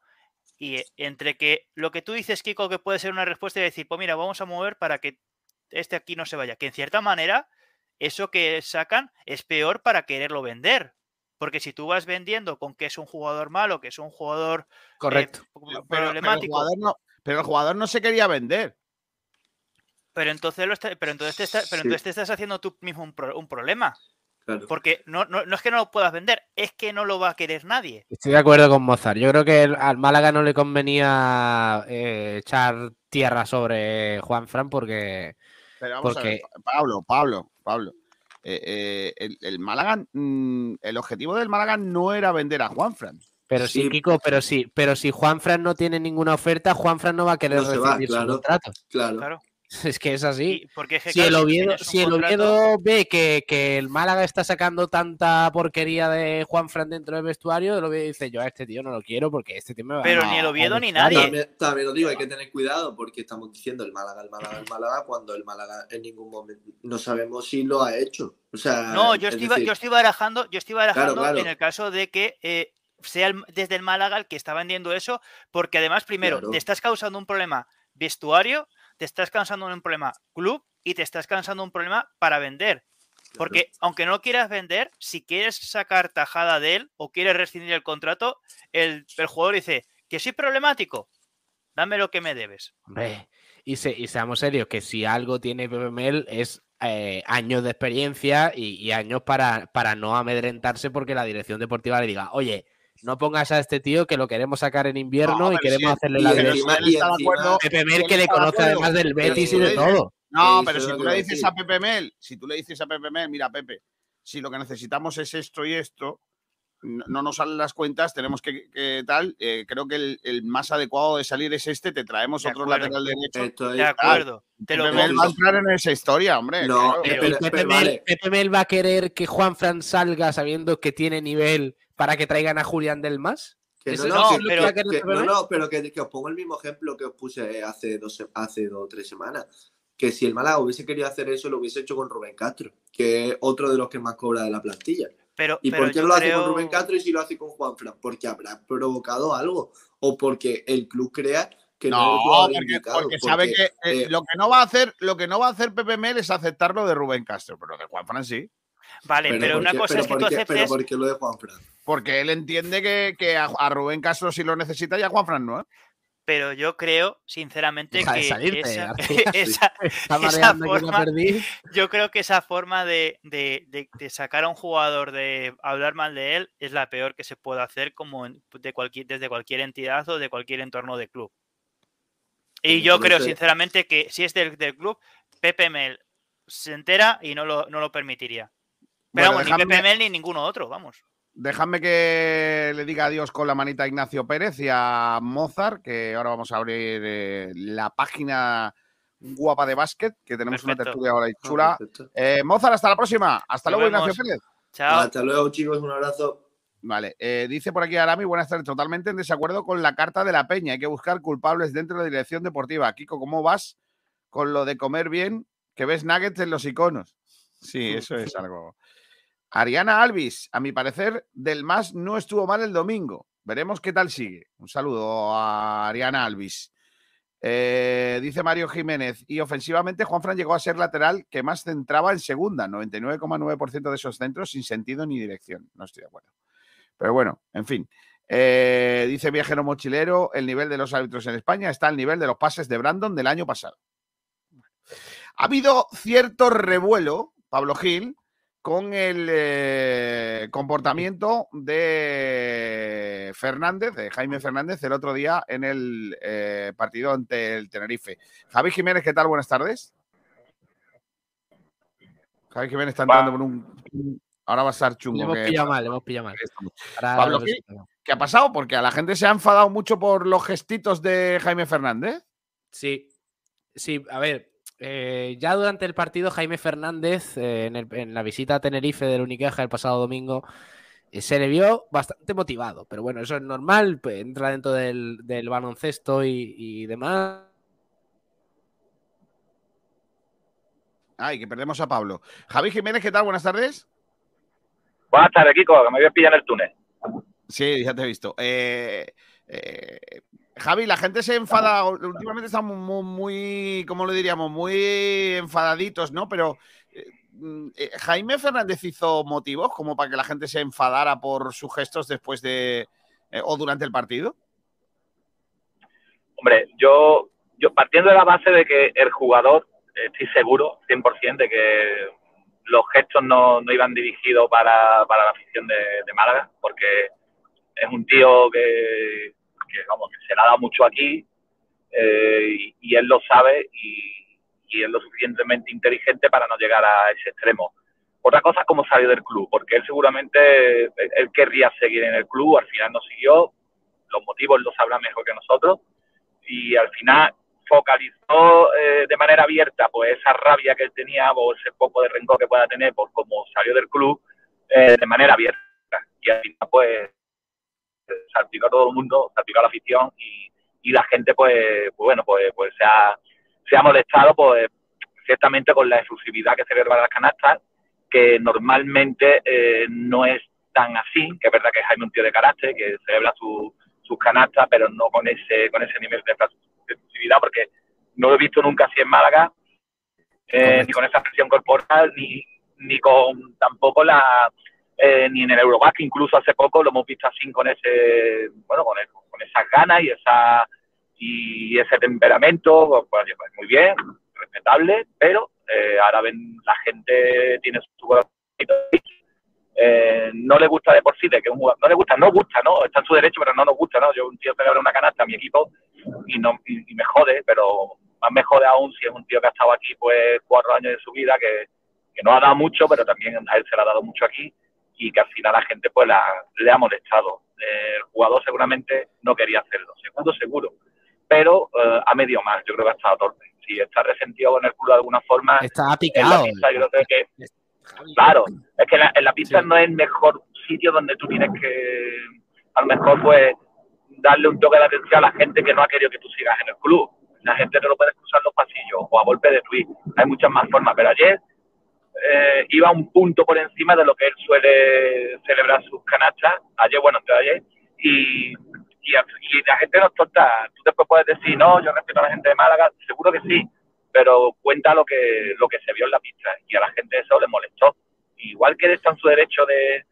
Y eh, entre que lo que tú dices, Kiko, que puede ser una respuesta y decir, pues mira, vamos a mover para que este aquí no se vaya. Que en cierta manera, eso que sacan es peor para quererlo vender. Porque si tú vas vendiendo con que es un jugador malo, que es un jugador eh, Correcto. p- Pero, pero- pero el problemático, jugador no, pero el jugador no se quería vender. pero entonces lo está- pero entonces te está- pero Sí. entonces te estás haciendo tú mismo un, pro- un problema. Claro. Porque no, no, no es que no lo puedas vender, es que no lo va a querer nadie. Estoy de acuerdo con Mozart. Yo creo que el- al Málaga no le convenía eh, echar tierra sobre Juan Fran porque Pero vamos a ver, Pablo, Pablo, Pablo. eh, eh, el, el Málaga, mm, el objetivo del Málaga no era vender a Juanfran. Pero sí, Sí. Kiko, pero sí, pero si Juanfran no tiene ninguna oferta, Juanfran no va a querer No va, recibir su contrato. Claro. Claro. Es que es así. Y porque es que, Si claro, el Oviedo, si el ve que, que el Málaga está sacando tanta porquería de Juanfran dentro del vestuario, el Oviedo dice, yo a este tío no lo quiero porque este tío me va Pero a- ni el a Oviedo ni vestuario". nadie. También, también lo digo, hay que tener cuidado porque estamos diciendo el Málaga, el Málaga, el Málaga, cuando el Málaga en ningún momento no sabemos si lo ha hecho. O sea, No, yo es estoy, decir, yo estoy barajando, yo estoy barajando claro. en el caso de que eh, sea el- desde el Málaga el que está vendiendo eso, porque además, primero, Claro. te estás causando un problema vestuario, te estás causando un problema club y te estás causando un problema para vender. Porque aunque no quieras vender, si quieres sacar tajada de él o quieres rescindir el contrato, el, el jugador dice que soy problemático, dame lo que me debes. Hombre, y, se- y seamos serios, que si algo tiene Pepe Mel es eh, años de experiencia y, y años para, para no amedrentarse porque la dirección deportiva le diga, oye, no pongas a este tío que lo queremos sacar en invierno No, y queremos si- hacerle y la encima- y encima- acuerdo- Pepe Mel que le conoce además del Betis y de todo. No, pero si tú que le dices a Pepe Mel, si tú le dices a Pepe Mel, mira Pepe, si lo que necesitamos es esto y esto, no, no nos salen las cuentas, tenemos que, que tal, eh, creo que el, el más adecuado de salir es este, te traemos De otro acuerdo. lateral derecho. De acuerdo, te lo Pepe va a entrar en esa historia, hombre. No, claro. pero- Y pero- Pepe, Mel, vale, Pepe Mel va a querer que Juan Fran salga sabiendo que tiene nivel para que traigan a Julián del Más. que no, no, que- pero- que- no no, pero os pongo el mismo ejemplo que os puse hace dos, hace dos o tres semanas. Que si el Málaga hubiese querido hacer eso, lo hubiese hecho con Rubén Castro, que es otro de los que más cobra de la plantilla. Pero, ¿Y pero por qué lo hace creo- con Rubén Castro y si lo hace con Juanfran? Porque habrá provocado algo. O porque el club crea que no, No, porque, indicado, porque sabe porque, que eh, eh, lo que no va a hacer, lo que no va a hacer Pepe Mel es aceptar lo de Rubén Castro, pero de Juanfran sí. Vale, pero, ¿por una qué- cosa pero es que por tú qué- Pero aceptes. ¿por qué lo de Juanfran? Porque él entiende que, que a, a Rubén Castro si lo necesita y a Juanfran no. ¿eh? pero yo creo, sinceramente, Deja de que salirte, esa, esa- Esa forma- yo creo que esa forma de, de- de- de sacar a un jugador de hablar mal de él es la peor que se puede hacer como de cualquier, desde cualquier entidad o de cualquier entorno de club. Y yo creo sinceramente que si es del, del club, Pepe Mel se entera y no lo, no lo permitiría. Pero Bueno, vamos, ni Pepe Mel ni ninguno otro, vamos. Dejadme que le diga adiós con la manita a Ignacio Pérez y a Mozart, que ahora vamos a abrir eh, la página guapa de básquet, que tenemos una tertulia ahora ahí Ah, chula. Eh, Mozart, hasta la próxima. Hasta Nos luego, Ignacio. Pérez. Chao. Hasta luego, chicos. Un abrazo. Vale, eh, dice por aquí Arami, buenas tardes, totalmente en desacuerdo con la carta de la peña. Hay que buscar culpables dentro de la dirección deportiva. Kiko, ¿cómo vas con lo de comer bien? Que ves nuggets en los iconos. Sí, eso es algo. Ariana Alvis, a mi parecer, del más no estuvo mal el domingo. Veremos qué tal sigue. Un saludo a Ariana Alvis. Eh, dice Mario Jiménez, y ofensivamente Juanfran llegó a ser lateral que más centraba en segunda, 99,9% de esos centros sin sentido ni dirección. No estoy de acuerdo. Pero bueno, en fin. Eh, dice Viajero Mochilero, el nivel de los árbitros en España está al nivel de los pases de Brandon del año pasado. Ha habido cierto revuelo, Pablo Gil, con el eh, comportamiento de Fernández, de Jaime Fernández, el otro día en el eh, partido ante el Tenerife. Javi Jiménez, ¿qué tal? Buenas tardes. Javi Jiménez está entrando por un... Ahora va a estar Le chungo. hemos que- pillado mal, le hemos pillado mal. Pablo. ¿Qué ha pasado? Porque a la gente se ha enfadado mucho por los gestitos de Jaime Fernández. Sí, sí, a ver, eh, ya durante el partido Jaime Fernández, eh, en, el- en la visita a Tenerife del Unicaja el pasado domingo, eh, se le vio bastante motivado, pero bueno, eso es normal, pues, entra dentro del, del baloncesto y, y demás. Ay, que perdemos a Pablo. Javi Jiménez, ¿qué tal? Buenas tardes. Buenas tardes, Kiko, que me voy a pillar en el túnel. Sí, ya te he visto. Eh, eh, Javi, la gente se enfada. Últimamente estamos muy, muy, ¿cómo lo diríamos? Muy enfadaditos, ¿no? Pero eh, mm, eh, Jaime Fernández hizo motivos como para que la gente se enfadara por sus gestos después de eh, o durante el partido. Hombre, yo, partiendo de la base de que el jugador, estoy seguro, 100%, de que los gestos no, no iban dirigidos para, para la afición de Málaga, porque es un tío que, que, vamos, que se dado mucho aquí eh, y, y él lo sabe y, y es lo suficientemente inteligente para no llegar a ese extremo. Otra cosa es cómo salió del club, porque él seguramente, él querría seguir en el club, al final no siguió, los motivos los sabrá mejor que nosotros, y al final focalizó eh, de manera abierta pues esa rabia que él tenía o ese poco de rencor que pueda tener por cómo salió del club eh, de manera abierta y al final pues salpicó a todo el mundo, salpicó a la afición y, y la gente pues, pues bueno pues, pues se, ha, se ha molestado pues ciertamente con la exclusividad que celebra las canastas que normalmente eh, no es tan así, que es verdad que Jaime es un tío de carácter, que celebra su, sus canastas, pero no con ese, con ese nivel de exclusividad, porque no lo he visto nunca así en Málaga, eh, ni con esa presión corporal, ni, ni con tampoco la, eh, ni en el Eurobasket, incluso hace poco lo hemos visto así con ese, bueno, con, el- con esas ganas y esa y ese temperamento, pues, pues, muy bien, respetable, pero eh, ahora ven la gente tiene su corazón eh, no le gusta de por sí, de que un jugador, no le gusta, no gusta, ¿no? Está en su derecho, pero no nos gusta, ¿no? Yo un tío celebra una canasta a mi equipo y no y, y me jode, pero más me jode aún si es un tío que ha estado aquí pues cuatro años de su vida, que, que no ha dado mucho, pero también a él se le ha dado mucho aquí y que al final la gente pues la, le ha molestado. Eh, el jugador seguramente no quería hacerlo, seguro, seguro, pero eh, ha medio más, yo creo que ha estado torpe. Si está resentido con el culo de alguna forma, Está en la picado. pista yo creo que Claro, es que la- en la pista no es el mejor sitio donde tú tienes que, a lo mejor, pues, darle un toque de atención a la gente que no ha querido que tú sigas en el club. La gente te lo puede cruzar los pasillos o a golpe de tweet. Hay muchas más formas, pero ayer eh, iba un punto por encima de lo que él suele celebrar sus canastas. Ayer, bueno, antes de ayer. Y, y, y la gente no es tonta. Tú después puedes decir, no, yo respeto a la gente de Málaga. Seguro que sí, pero cuenta lo que lo que se vio en la pista y a la gente eso le molestó. Igual que está en su derecho de,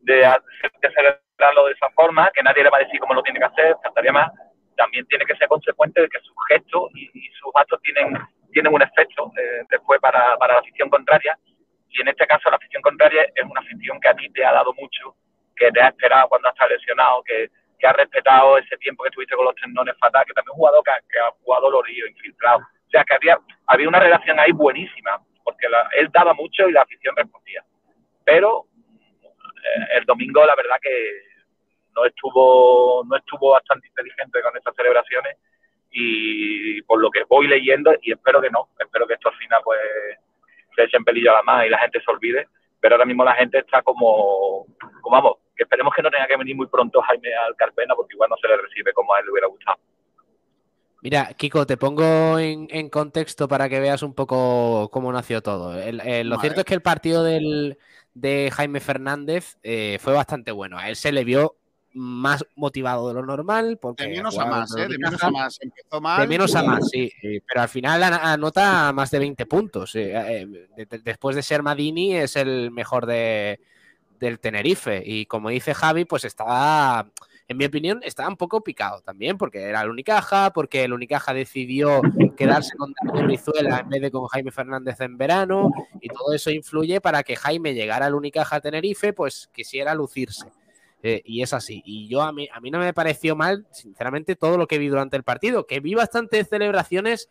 de, hacer- de celebrarlo de esa forma, que nadie le va a decir cómo lo tiene que hacer, faltaría más, también tiene que ser consecuente de que sus gestos y, y sus actos tienen, tienen un efecto eh, después para, para la afición contraria. Y en este caso la afición contraria es una afición que a ti te ha dado mucho, que te ha esperado cuando has estado lesionado, que, que ha respetado ese tiempo que estuviste con los tendones fatal, que también es un jugador que, ha- que ha jugado dolorido, infiltrado. O sea, que había, había una relación ahí buenísima, porque la- él daba mucho y la afición respondía. Pero eh, el domingo la verdad que no estuvo no estuvo bastante inteligente con estas celebraciones y, por lo que voy leyendo, y espero que no, espero que esto al final pues se eche en pelillo a la más y la gente se olvide, pero ahora mismo la gente está como, como vamos, que esperemos que no tenga que venir muy pronto Jaime al Carpena porque igual no se le recibe como a él le hubiera gustado. Mira, Kiko, te pongo en, en contexto para que veas un poco cómo nació todo. El- el- lo Vale. cierto es que el partido del, de Jaime Fernández eh, fue bastante bueno. A él se le vio más motivado de lo normal. Porque De menos a más, ¿eh? De menos a más. Empezó mal. De menos a más, sí. Pero al final an- anota más de 20 puntos. eh, eh, de- de- después de ser Madini, es el mejor de, del Tenerife. Y como dice Javi, pues estaba, en mi opinión, estaba un poco picado también, porque era el Unicaja, porque el Unicaja decidió quedarse con Daniel Brizuela en vez de con Jaime Fernández en verano. Y todo eso influye para que Jaime llegara al Unicaja a Tenerife, pues quisiera lucirse. Eh, y es así. Y yo a mí, a no me pareció mal, sinceramente, todo lo que vi durante el partido, que vi bastantes celebraciones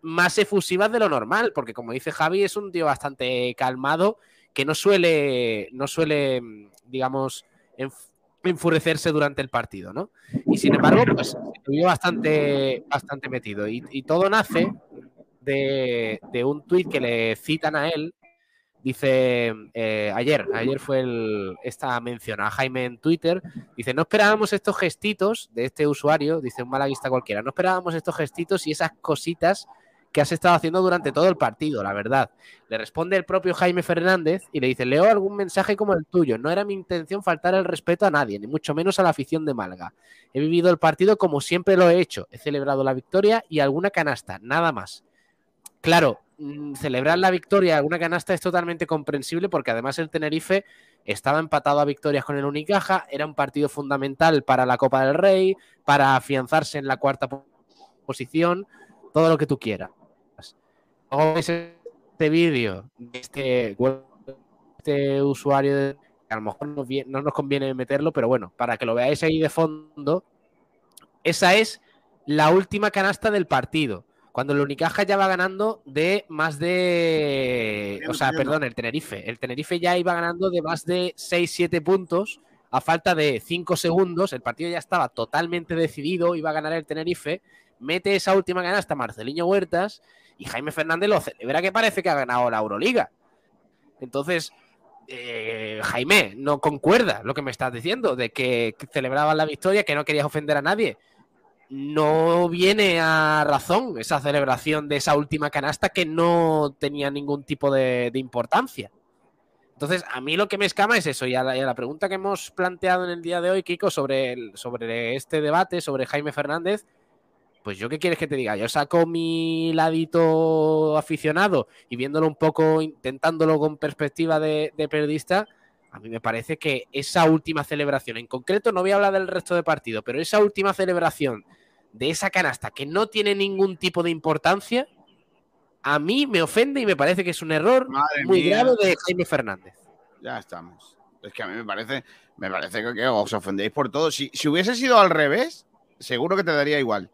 más efusivas de lo normal, porque como dice Javi, es un tío bastante calmado, que no suele, no suele, mm, digamos, enf- enfurecerse durante el partido, ¿no? Y sin embargo, pues vio bastante, bastante metido. Y, y todo nace de, de un tuit que le citan a él, Dice, eh, ayer, ayer fue el, esta mención a Jaime en Twitter. Dice, no esperábamos estos gestitos de este usuario, dice un malaguista cualquiera, no esperábamos estos gestitos y esas cositas que has estado haciendo durante todo el partido, la verdad. Le responde el propio Jaime Fernández y le dice, leo algún mensaje como el tuyo. No era mi intención faltar el respeto a nadie, ni mucho menos a la afición de Málaga. He vivido el partido como siempre lo he hecho. He celebrado la victoria y alguna canasta, nada más. Claro, celebrar la victoria, alguna canasta es totalmente comprensible porque además el Tenerife estaba empatado a victorias con el Unicaja, era un partido fundamental para la Copa del Rey, para afianzarse en la cuarta po- posición, todo lo que tú quieras. Este vídeo de este, este usuario, de- a lo mejor no nos conviene meterlo, pero bueno, para que lo veáis ahí de fondo, esa es la última canasta del partido. Cuando el Unicaja ya va ganando de más de. O sea, perdón, el Tenerife. El Tenerife ya iba ganando de más de 6-7 puntos a falta de 5 segundos. El partido ya estaba totalmente decidido, iba a ganar el Tenerife. Mete esa última canasta Marceliño Huertas y Jaime Fernández lo celebra que parece que ha ganado la Euroliga. Entonces, eh, Jaime, no concuerda lo que me estás diciendo, de que celebrabas la victoria, que no querías ofender a nadie. No viene a razón esa celebración de esa última canasta que no tenía ningún tipo de, importancia. Entonces, a mí lo que me escama es eso. Y a, la, pregunta que hemos planteado en el día de hoy, Kiko, sobre este debate, sobre Jaime Fernández, pues yo qué quieres que te diga. Yo saco mi ladito aficionado y viéndolo un poco, intentándolo con perspectiva de, de periodista, a mí me parece que esa última celebración, en concreto no voy a hablar del resto de partido, pero esa última celebración de esa canasta que no tiene ningún tipo de importancia, a mí me ofende y me parece que es un error Madre muy mía. grave de Jaime Fernández. Ya estamos. Es que a mí me parece, me parece que, os ofendéis por todo. Si, si hubiese sido al revés, seguro que te daría igual.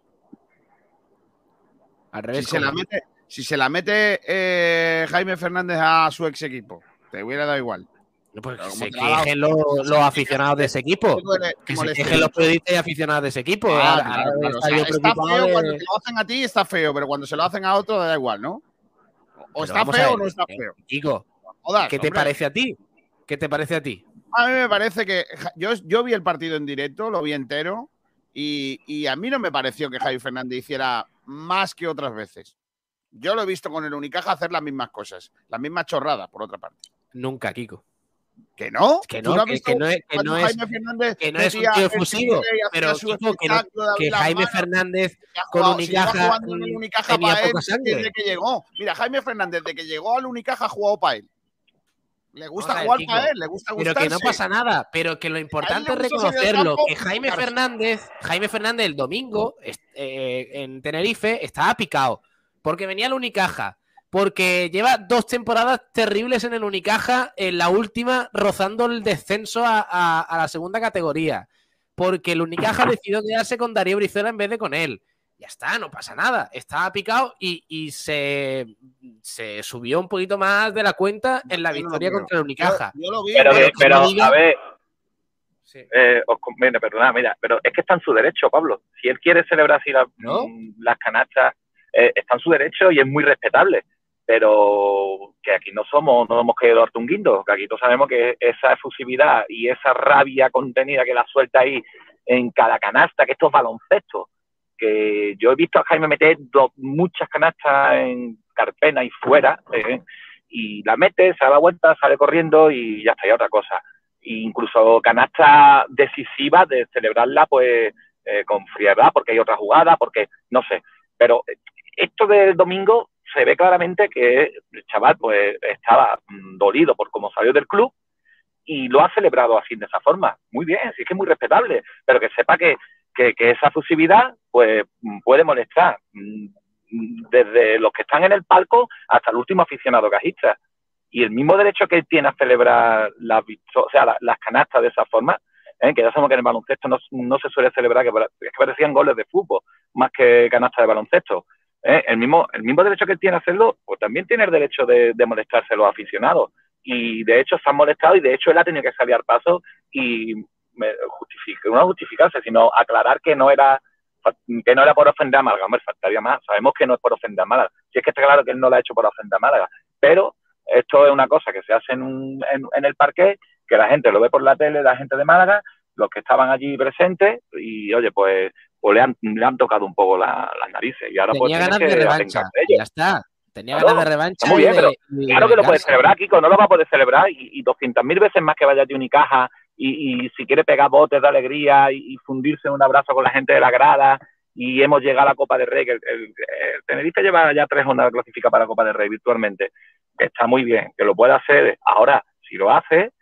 Al Si revés, se la ¿cómo? mete, si se la mete eh, Jaime Fernández a su ex equipo, te hubiera dado igual. Pues se quejen los, los aficionados de ese equipo. Que se quejen los periodistas y aficionados de ese equipo. Ah, Ahora- claro, ahora claro. O está sea, feo de- cuando te lo hacen a ti, está feo, pero cuando se lo hacen a otro, da igual, ¿no? O Pero está feo o no está eh, feo. Kiko, Jodas, ¿qué te hombre. parece a ti? ¿Qué te parece a ti? A mí me parece que yo, yo vi el partido en directo, lo vi entero, y, y a mí no me pareció que Javi Fernández hiciera más que otras veces. Yo lo he visto con el Unicaja hacer las mismas cosas, las mismas chorradas, por otra parte. Nunca, Kiko. ¿Que no? Que ¿Tú no, que- no es- que no es- que no es un tío efusivo, pero Kiko, que, no- que Jaime? Fernández con Unicaja en mm, Unicaja tenía para él desde que llegó. Mira, Jaime Fernández, desde que llegó al Unicaja ha jugado para él. Le gusta jugar Kiko, para él, le gusta Pero que no gustarse. pasa nada, pero que lo importante es reconocerlo, campo que Jaime. Fernández, Jaime Fernández el domingo eh, en Tenerife estaba picado, porque venía al Unicaja, porque lleva dos temporadas terribles en el Unicaja, en la última rozando el descenso a, a- a la segunda categoría, porque el Unicaja decidió quedarse con Darío Brizuela en vez de con él. Ya está, no pasa nada. Estaba picado y, y se, se subió un poquito más de la cuenta en la no victoria contra el Unicaja. Yo, yo lo vi. Pero, diga- a ver, eh, os conviene, perdonad, mira, pero es que está en su derecho, Pablo. Si él quiere celebrar así la- ¿No? mm, las canastas, eh, está en su derecho y es muy respetable. Pero que aquí no somos, no hemos querido darte un guindo, que aquí todos sabemos que esa efusividad y esa rabia contenida que la suelta ahí en cada canasta, que esto es baloncesto, que yo he visto a Jaime meter do- muchas canastas en Carpena y fuera, eh, y la mete, se da la vuelta, sale corriendo y ya está, ya otra cosa. Incluso canasta decisiva de celebrarla pues eh, con frialdad, porque hay otra jugada, porque no sé. Pero eh, esto del domingo se ve claramente que el chaval pues estaba mm, dolido por cómo salió del club y lo ha celebrado así de esa forma. Muy bien, sí que es muy respetable, pero que sepa que, que, esa fusividad pues mm, puede molestar mm, desde los que están en el palco hasta el último aficionado cajista. Y el mismo derecho que él tiene a celebrar las, o sea, la- las canastas de esa forma, ¿eh? que ya sabemos que en el baloncesto no, se suele celebrar, que que parecían goles de fútbol más que canastas de baloncesto. ¿Eh? El, mismo, el mismo derecho que tiene a hacerlo, pues también tiene el derecho de, molestarse a los aficionados. Y de hecho se han molestado y de hecho él ha tenido que salir al paso y me- justific- no justificarse, sino aclarar que no era que no era por ofender a Málaga, hombre, faltaría más. Sabemos que no es por ofender a Málaga. Si es que está claro que él no lo ha hecho por ofender a Málaga. Pero esto es una cosa que se hace en, un- en, en el parque, que la gente lo ve por la tele, la gente de Málaga, los que estaban allí presentes, y oye, pues, pues le, han, le han tocado un poco la- las narices. Y ahora pues Tenía ganas de que revancha. de. Ya está. Tenía Claro, ganas de revancha. Muy bien, de- pero de claro que lo puede vengarse. celebrar, Kiko, no lo va a poder celebrar y, y 200.000 veces más que vaya allí Unicaja y, y si quiere pegar botes de alegría y, y fundirse en un abrazo con la gente de la grada y hemos llegado a la Copa del Rey, que el, el- el Tenerife lleva ya tres jornadas clasificadas para la Copa del Rey virtualmente, está muy bien, que lo puede hacer. Ahora, si lo hace,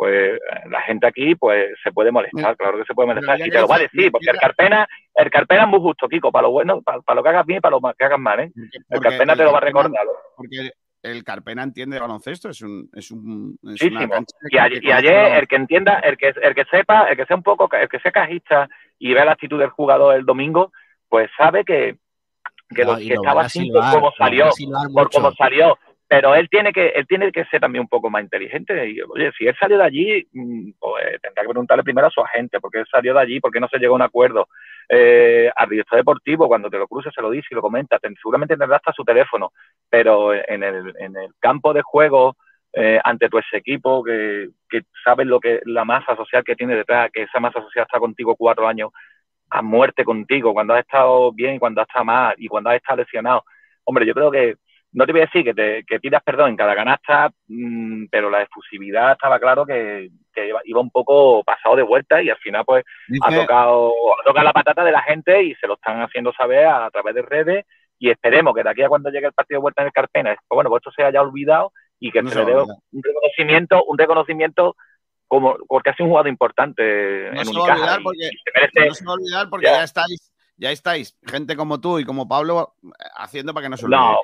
pues la gente aquí pues se puede molestar, claro que se puede molestar, y te lo va a decir, porque el Carpena, el Carpena es muy justo, Kiko, para lo bueno, para, para lo que hagas bien y para lo que hagas mal, ¿eh? El Carpena el te lo va a recordar. Porque el Carpena entiende de baloncesto, es un, es un es Muchísimo. una cancha Y, que y ayer el el que entienda, el que, el que sepa, el que sea un poco, el que sea cajista y vea la actitud del jugador el domingo, pues sabe que, que, No, lo, que lo estaba así por cómo salió, por cómo salió. Pero él tiene que, él tiene que ser también un poco más inteligente. Y, oye, si él salió de allí, mm, pues tendrá que preguntarle primero a su agente, porque él salió de allí, porque no se llegó a un acuerdo. Eh, al director deportivo, cuando te lo cruces, se lo dice y lo comenta. Seguramente tendrá hasta su teléfono, pero en el, en el campo de juego, eh, ante tu ese equipo, que, que sabes lo que la masa social que tiene detrás, que esa masa social está contigo cuatro años a muerte contigo, cuando has estado bien y cuando has estado mal y cuando has estado lesionado. Hombre, yo creo que no te voy a decir que, te, que pidas perdón en cada canasta, mm, pero la efusividad estaba claro que, que iba, un poco pasado de vuelta y al final pues ha tocado, ha tocado la patata de la gente y se lo están haciendo saber a, través de redes y esperemos que de aquí a cuando llegue el partido de vuelta en el Carpena, pues bueno, pues esto se haya olvidado y que No se se le dé un reconocimiento, un reconocimiento como porque ha sido un jugador importante No en se va a olvidar porque- merece- No se va a olvidar porque Ya. ya, estáis, ya estáis, gente como tú y como Pablo, eh, haciendo para que no se olvide. No,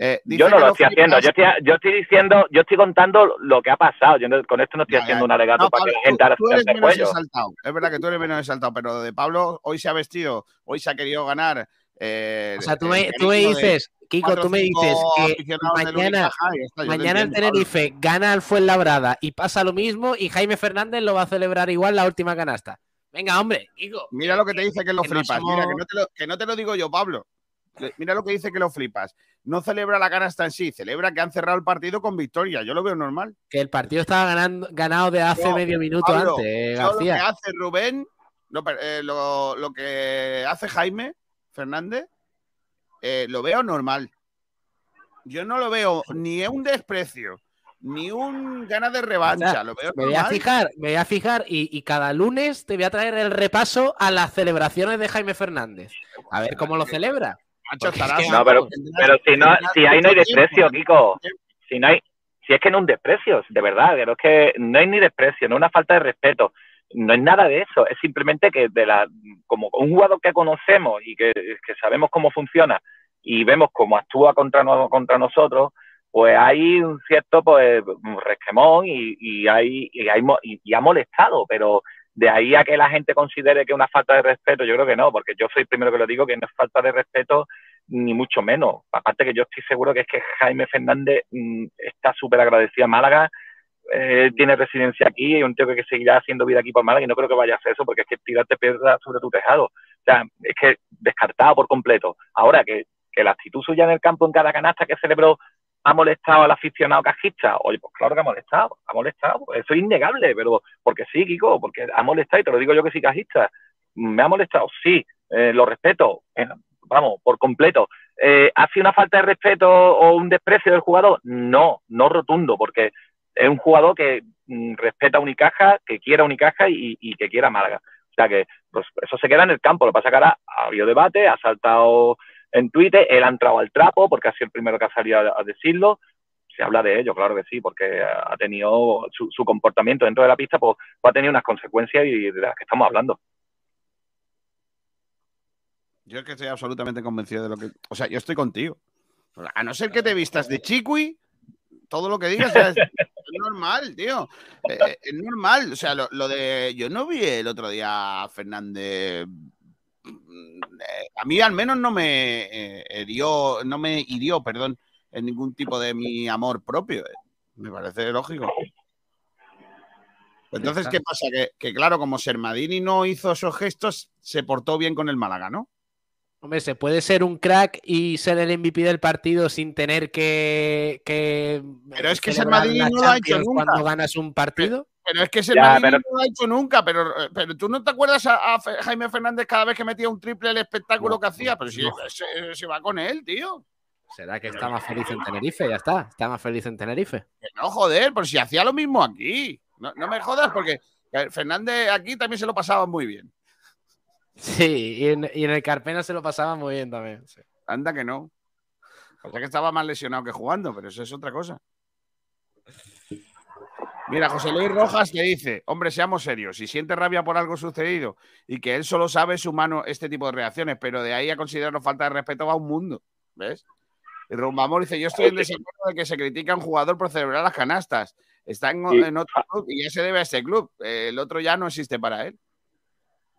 Eh, dice yo no que lo estoy haciendo, yo estoy, yo estoy diciendo, yo estoy contando lo que ha pasado, yo no- con esto no estoy Ya, haciendo ya. un alegato No, para Pablo, que la gente ahora tú, tú se eres alce el menos cuello. exaltado. Es verdad que tú eres menos exaltado, pero lo de Pablo hoy se ha vestido, hoy se ha querido ganar. eh, O sea, tú me, tú me dices, Kiko, cuatro tú me dices que mañana, está, el entiendo, Pablo. Tenerife gana al Fuenlabrada y pasa lo mismo y Jaime Fernández lo va a celebrar igual la última canasta. Venga, hombre, Kiko. Mira lo que te dice que lo que no flipas. somos- Mira, que no, te lo, que no te lo digo yo, Pablo. Mira lo que dice que lo flipas. No celebra la canasta en sí, celebra que han cerrado el partido con victoria. Yo lo veo normal. Que el partido estaba ganando, ganado de hace No, medio minuto Pablo, antes, eh, yo lo que García. hace Rubén, no, eh, lo, lo que hace Jaime Fernández, eh, lo veo normal. Yo no lo veo ni un desprecio, ni un ganas de revancha. O sea, lo veo Me voy a fijar, me voy a fijar y, y cada lunes te voy a traer el repaso a las celebraciones de Jaime Fernández. A ver cómo lo celebra. No, pero, pero si no, si ahí no hay desprecio, Kiko. Si no hay, si es que no es un desprecio, de verdad, pero es que no hay ni desprecio, no es una falta de respeto, no es nada de eso, es simplemente que de la, como un jugador que conocemos y que, que sabemos cómo funciona y vemos cómo actúa contra, no- contra nosotros, pues hay un cierto pues resquemón y, y hay, y, hay y ha molestado, pero de ahí a que la gente considere que es una falta de respeto, yo creo que no, porque yo soy el primero que lo digo, que no es falta de respeto ni mucho menos. Aparte que yo estoy seguro que es que Jaime Fernández mm, está súper agradecido a Málaga eh, tiene residencia aquí, y un tío que seguirá haciendo vida aquí por Málaga y no creo que vaya a hacer eso porque es que tirarte piedra sobre tu tejado. O sea, es que descartado por completo. Ahora que, que la actitud suya en el campo en cada canasta que celebró ha molestado al aficionado cajista. Oye, pues claro que ha molestado, ha molestado. Eso es innegable, pero porque sí, Kiko, porque ha molestado y te lo digo yo que sí cajista. Me ha molestado, sí, eh, lo respeto, eh, vamos, por completo. Eh, ¿Ha sido una falta de respeto o un desprecio del jugador? No, no rotundo, porque es un jugador que mm, respeta a Unicaja, que quiera Unicaja y, y que quiera Málaga. O sea que pues, eso se queda en el campo. Lo pasa que ahora ha habido debate, ha saltado en Twitter, él ha entrado al trapo porque ha sido el primero que ha salido a, a decirlo. Se habla de ello, claro que sí, porque ha tenido su, comportamiento dentro de la pista, pues, pues ha tenido unas consecuencias y de las que estamos hablando. Yo es que estoy absolutamente convencido de lo que. O sea, yo estoy contigo. A no ser que te vistas de chiqui, todo lo que digas es, normal, tío. Eh, es normal. O sea, lo, lo, de. Yo no vi el otro día a Fernández. Eh, a mí al menos no me eh, hirió, no me hirió, perdón, en ningún tipo de mi amor propio. Eh. Me parece lógico. Entonces, ¿qué pasa? Que, que, claro, como Sermadini no hizo esos gestos, se portó bien con el Málaga, ¿no? Hombre, se puede ser un crack y ser el MVP del partido sin tener que. que pero es que Sermadini no lo ha hecho nunca. Cuando ganas un partido. Pero, es que Sermadini pero... no lo ha hecho nunca. Pero, pero tú no te acuerdas a, a, Jaime Fernández cada vez que metía un triple el espectáculo no, que hacía. Pero si no. se, se, va con él, tío. Será que está más feliz en Tenerife, ya está. Está más feliz en Tenerife. Que no, joder, por si hacía lo mismo aquí. No, no me jodas, porque Fernández aquí también se lo pasaba muy bien. Sí, y en, y en, el Carpena se lo pasaba muy bien también. Sí. Anda que no. O sea que estaba más lesionado que jugando, pero eso es otra cosa. Mira, José Luis Rojas te dice, hombre, seamos serios, si siente rabia por algo sucedido y que él solo sabe es humano este tipo de reacciones, pero de ahí a considerarlo falta de respeto va un mundo, ¿ves? Y Rumbamor dice, yo estoy en desacuerdo de que se critica a un jugador por celebrar las canastas. Está en, en otro club y ya se debe a ese club. El otro ya no existe para él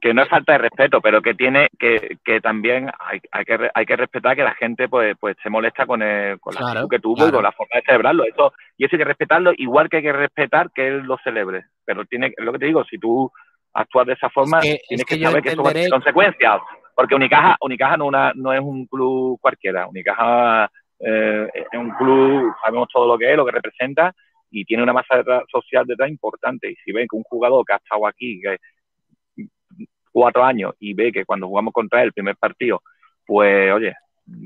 que no es falta de respeto, pero que tiene que, que también hay, hay, que, hay que respetar que la gente pues, pues se molesta con, el, con la claro, que tuvo claro. y con la forma de celebrarlo. Eso, y eso hay que respetarlo, igual que hay que respetar que él lo celebre. Pero tiene, es lo que te digo, si tú actúas de esa forma, es que, tienes es que, que saber que eso va a tener consecuencias. Porque Unicaja, Unicaja no, una, no es un club cualquiera. Unicaja eh, es un club, sabemos todo lo que es, lo que representa, y tiene una masa social detrás importante. Y si ven que un jugador que ha estado aquí, que cuatro años y ve que cuando jugamos contra él el primer partido, pues oye,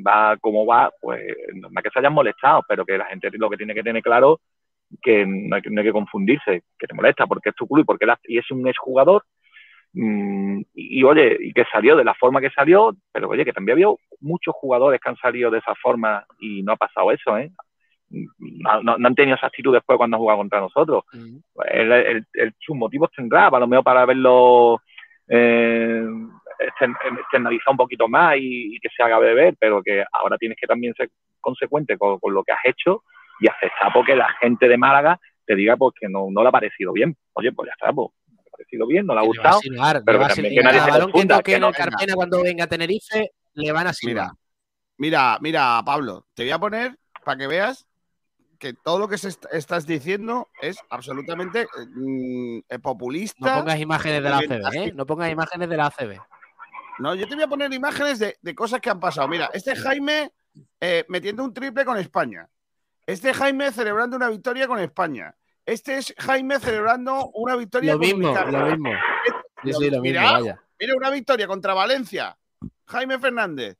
va como va, pues no es que se hayan molestado, pero que la gente lo que tiene que tener claro que no hay, no hay que confundirse, que te molesta porque es tu club y porque la, y es un exjugador mmm, y, y, oye, y que salió de la forma que salió, pero oye, que también había muchos jugadores que han salido de esa forma y no ha pasado eso, ¿eh? No, no, no, han tenido esa actitud después cuando han jugado contra nosotros. Uh -huh. el, el, el, sus motivos tendrá, a lo mejor para verlo eh, externalizar un poquito más y, y, que se haga beber, pero que ahora tienes que también ser consecuente con, con, lo que has hecho y aceptar porque la gente de Málaga te diga pues que no, no le ha parecido bien. Oye, pues ya está, pues no le ha parecido bien, no le ha gustado. Silbar, pero que también que nadie se confunda. Que, que no, Carpena cuando venga a Tenerife le van a silbar. Mira, mira, mira, Pablo, te voy a poner para que veas que todo lo que se est estás diciendo es absolutamente mm, populista. No pongas imágenes de la ACB, ¿eh? No pongas imágenes de la ACB. No, yo te voy a poner imágenes de, de cosas que han pasado. Mira, este Jaime eh, metiendo un triple con España. Este Jaime celebrando una victoria con España. Este es Jaime celebrando una victoria lo con mismo, Lo mismo, sí, sí, lo mira, mismo, vaya. Mira, una victoria contra Valencia. Jaime Fernández.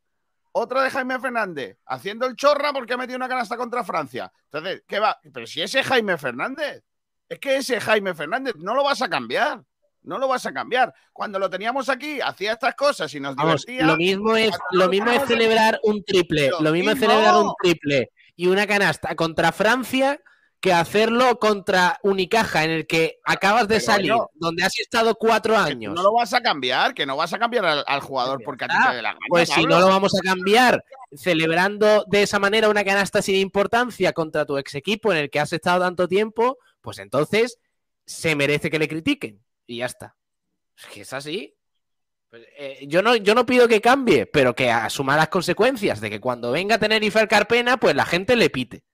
Otra de Jaime Fernández, haciendo el chorra porque ha metido una canasta contra Francia. Entonces, ¿qué va? Pero si ese Jaime Fernández, es que ese Jaime Fernández no lo vas a cambiar. No lo vas a cambiar. Cuando lo teníamos aquí, hacía estas cosas y nos Vamos, divertía. Lo mismo es, lo mismo es celebrar un triple. Lo, lo mismo es celebrar un triple y una canasta contra Francia que hacerlo contra Unicaja, en el que acabas de salir, donde has estado cuatro años. no lo vas a cambiar, que no vas a cambiar al, al jugador porque a ti te dé la gana. Pues Pablo. si no lo vamos a cambiar, celebrando de esa manera una canasta sin importancia contra tu ex equipo en el que has estado tanto tiempo, pues entonces se merece que le critiquen. Y ya está. Es que es así. Pues, eh, yo, no, yo no pido que cambie, pero que asuma las consecuencias de que cuando venga a Tenerife el Carpena, pues la gente le pite.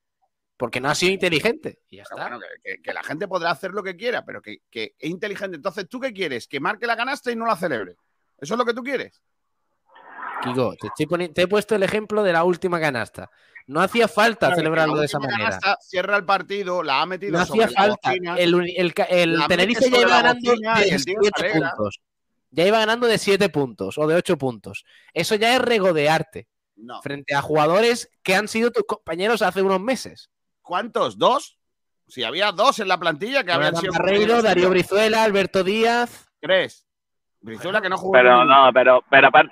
Porque no ha sido inteligente. Y ya Pero está. bueno, que, que- que la gente podrá hacer lo que quiera, pero que, que es inteligente. Entonces, ¿tú qué quieres? Que marque la canasta y no la celebre. ¿Eso es lo que tú quieres? Kiko, te, estoy te he puesto el ejemplo de la última canasta. No hacía falta Claro, celebrarlo de esa manera. canasta Cierra el partido, la ha metido No sobre hacía la falta. bocina. El, el Tenerife ya iba ganando bocina de y el tío se 7 alegra. puntos. Ya iba ganando de 7 puntos o de 8 puntos. Eso ya es regodearte No. frente a jugadores que han sido tus compañeros hace unos meses. ¿Cuántos? ¿Dos? Si había dos en la plantilla que habían sido. Barreiro, Darío Brizuela, Alberto Díaz. Tres. Brizuela que no jugó. Pero no, pero,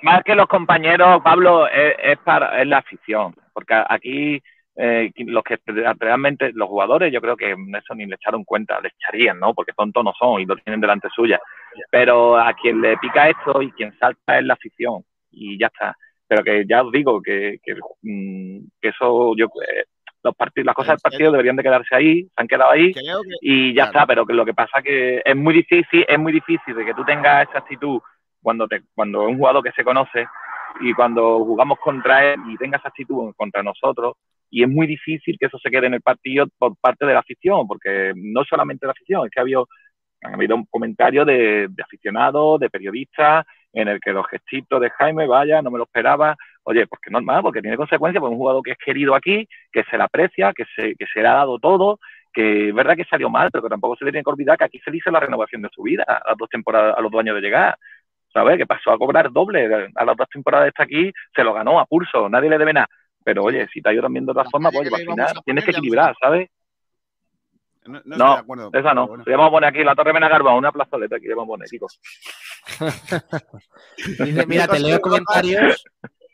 más que los compañeros, Pablo, es, es para es la afición. Porque aquí eh, los que realmente, los jugadores, yo creo que eso ni le echaron cuenta, le echarían, ¿no? Porque tontos no son y lo tienen delante suya. Pero a quien le pica esto y quien salta es la afición. Y ya está. Pero que ya os digo que, que, mm, que eso, yo, eh, los partidos, las cosas del partido deberían de quedarse ahí, se han quedado ahí que- y ya Claro. está, pero que lo que pasa que es muy difícil, es muy difícil de que tú tengas esa actitud cuando te, cuando es un jugador que se conoce y cuando jugamos contra él y tenga esa actitud contra nosotros y es muy difícil que eso se quede en el partido por parte de la afición, porque no solamente la afición, es que ha habido, han habido comentarios de, de aficionados, de periodistas, en el que los gestitos de Jaime, vaya, no me lo esperaba, oye, pues que normal, porque tiene consecuencias, porque es un jugador que es querido aquí, que se le aprecia, que se, que se le ha dado todo, que es verdad que salió mal, pero que tampoco se le tiene que olvidar que aquí se le hizo la renovación de su vida a las dos temporadas, a los dos años de llegar. ¿Sabes? Que pasó a cobrar doble. A las dos temporadas está aquí, se lo ganó a pulso, nadie le debe nada. Pero oye, si te ha ido también de otra La forma, pues al final tienes que equilibrar, ¿sabes? No, no No, de acuerdo. esa no. bueno. Le vamos a poner aquí la Torre Menagarba, una plazoleta aquí le vamos a poner, chicos. Dice, mira, te leo comentarios.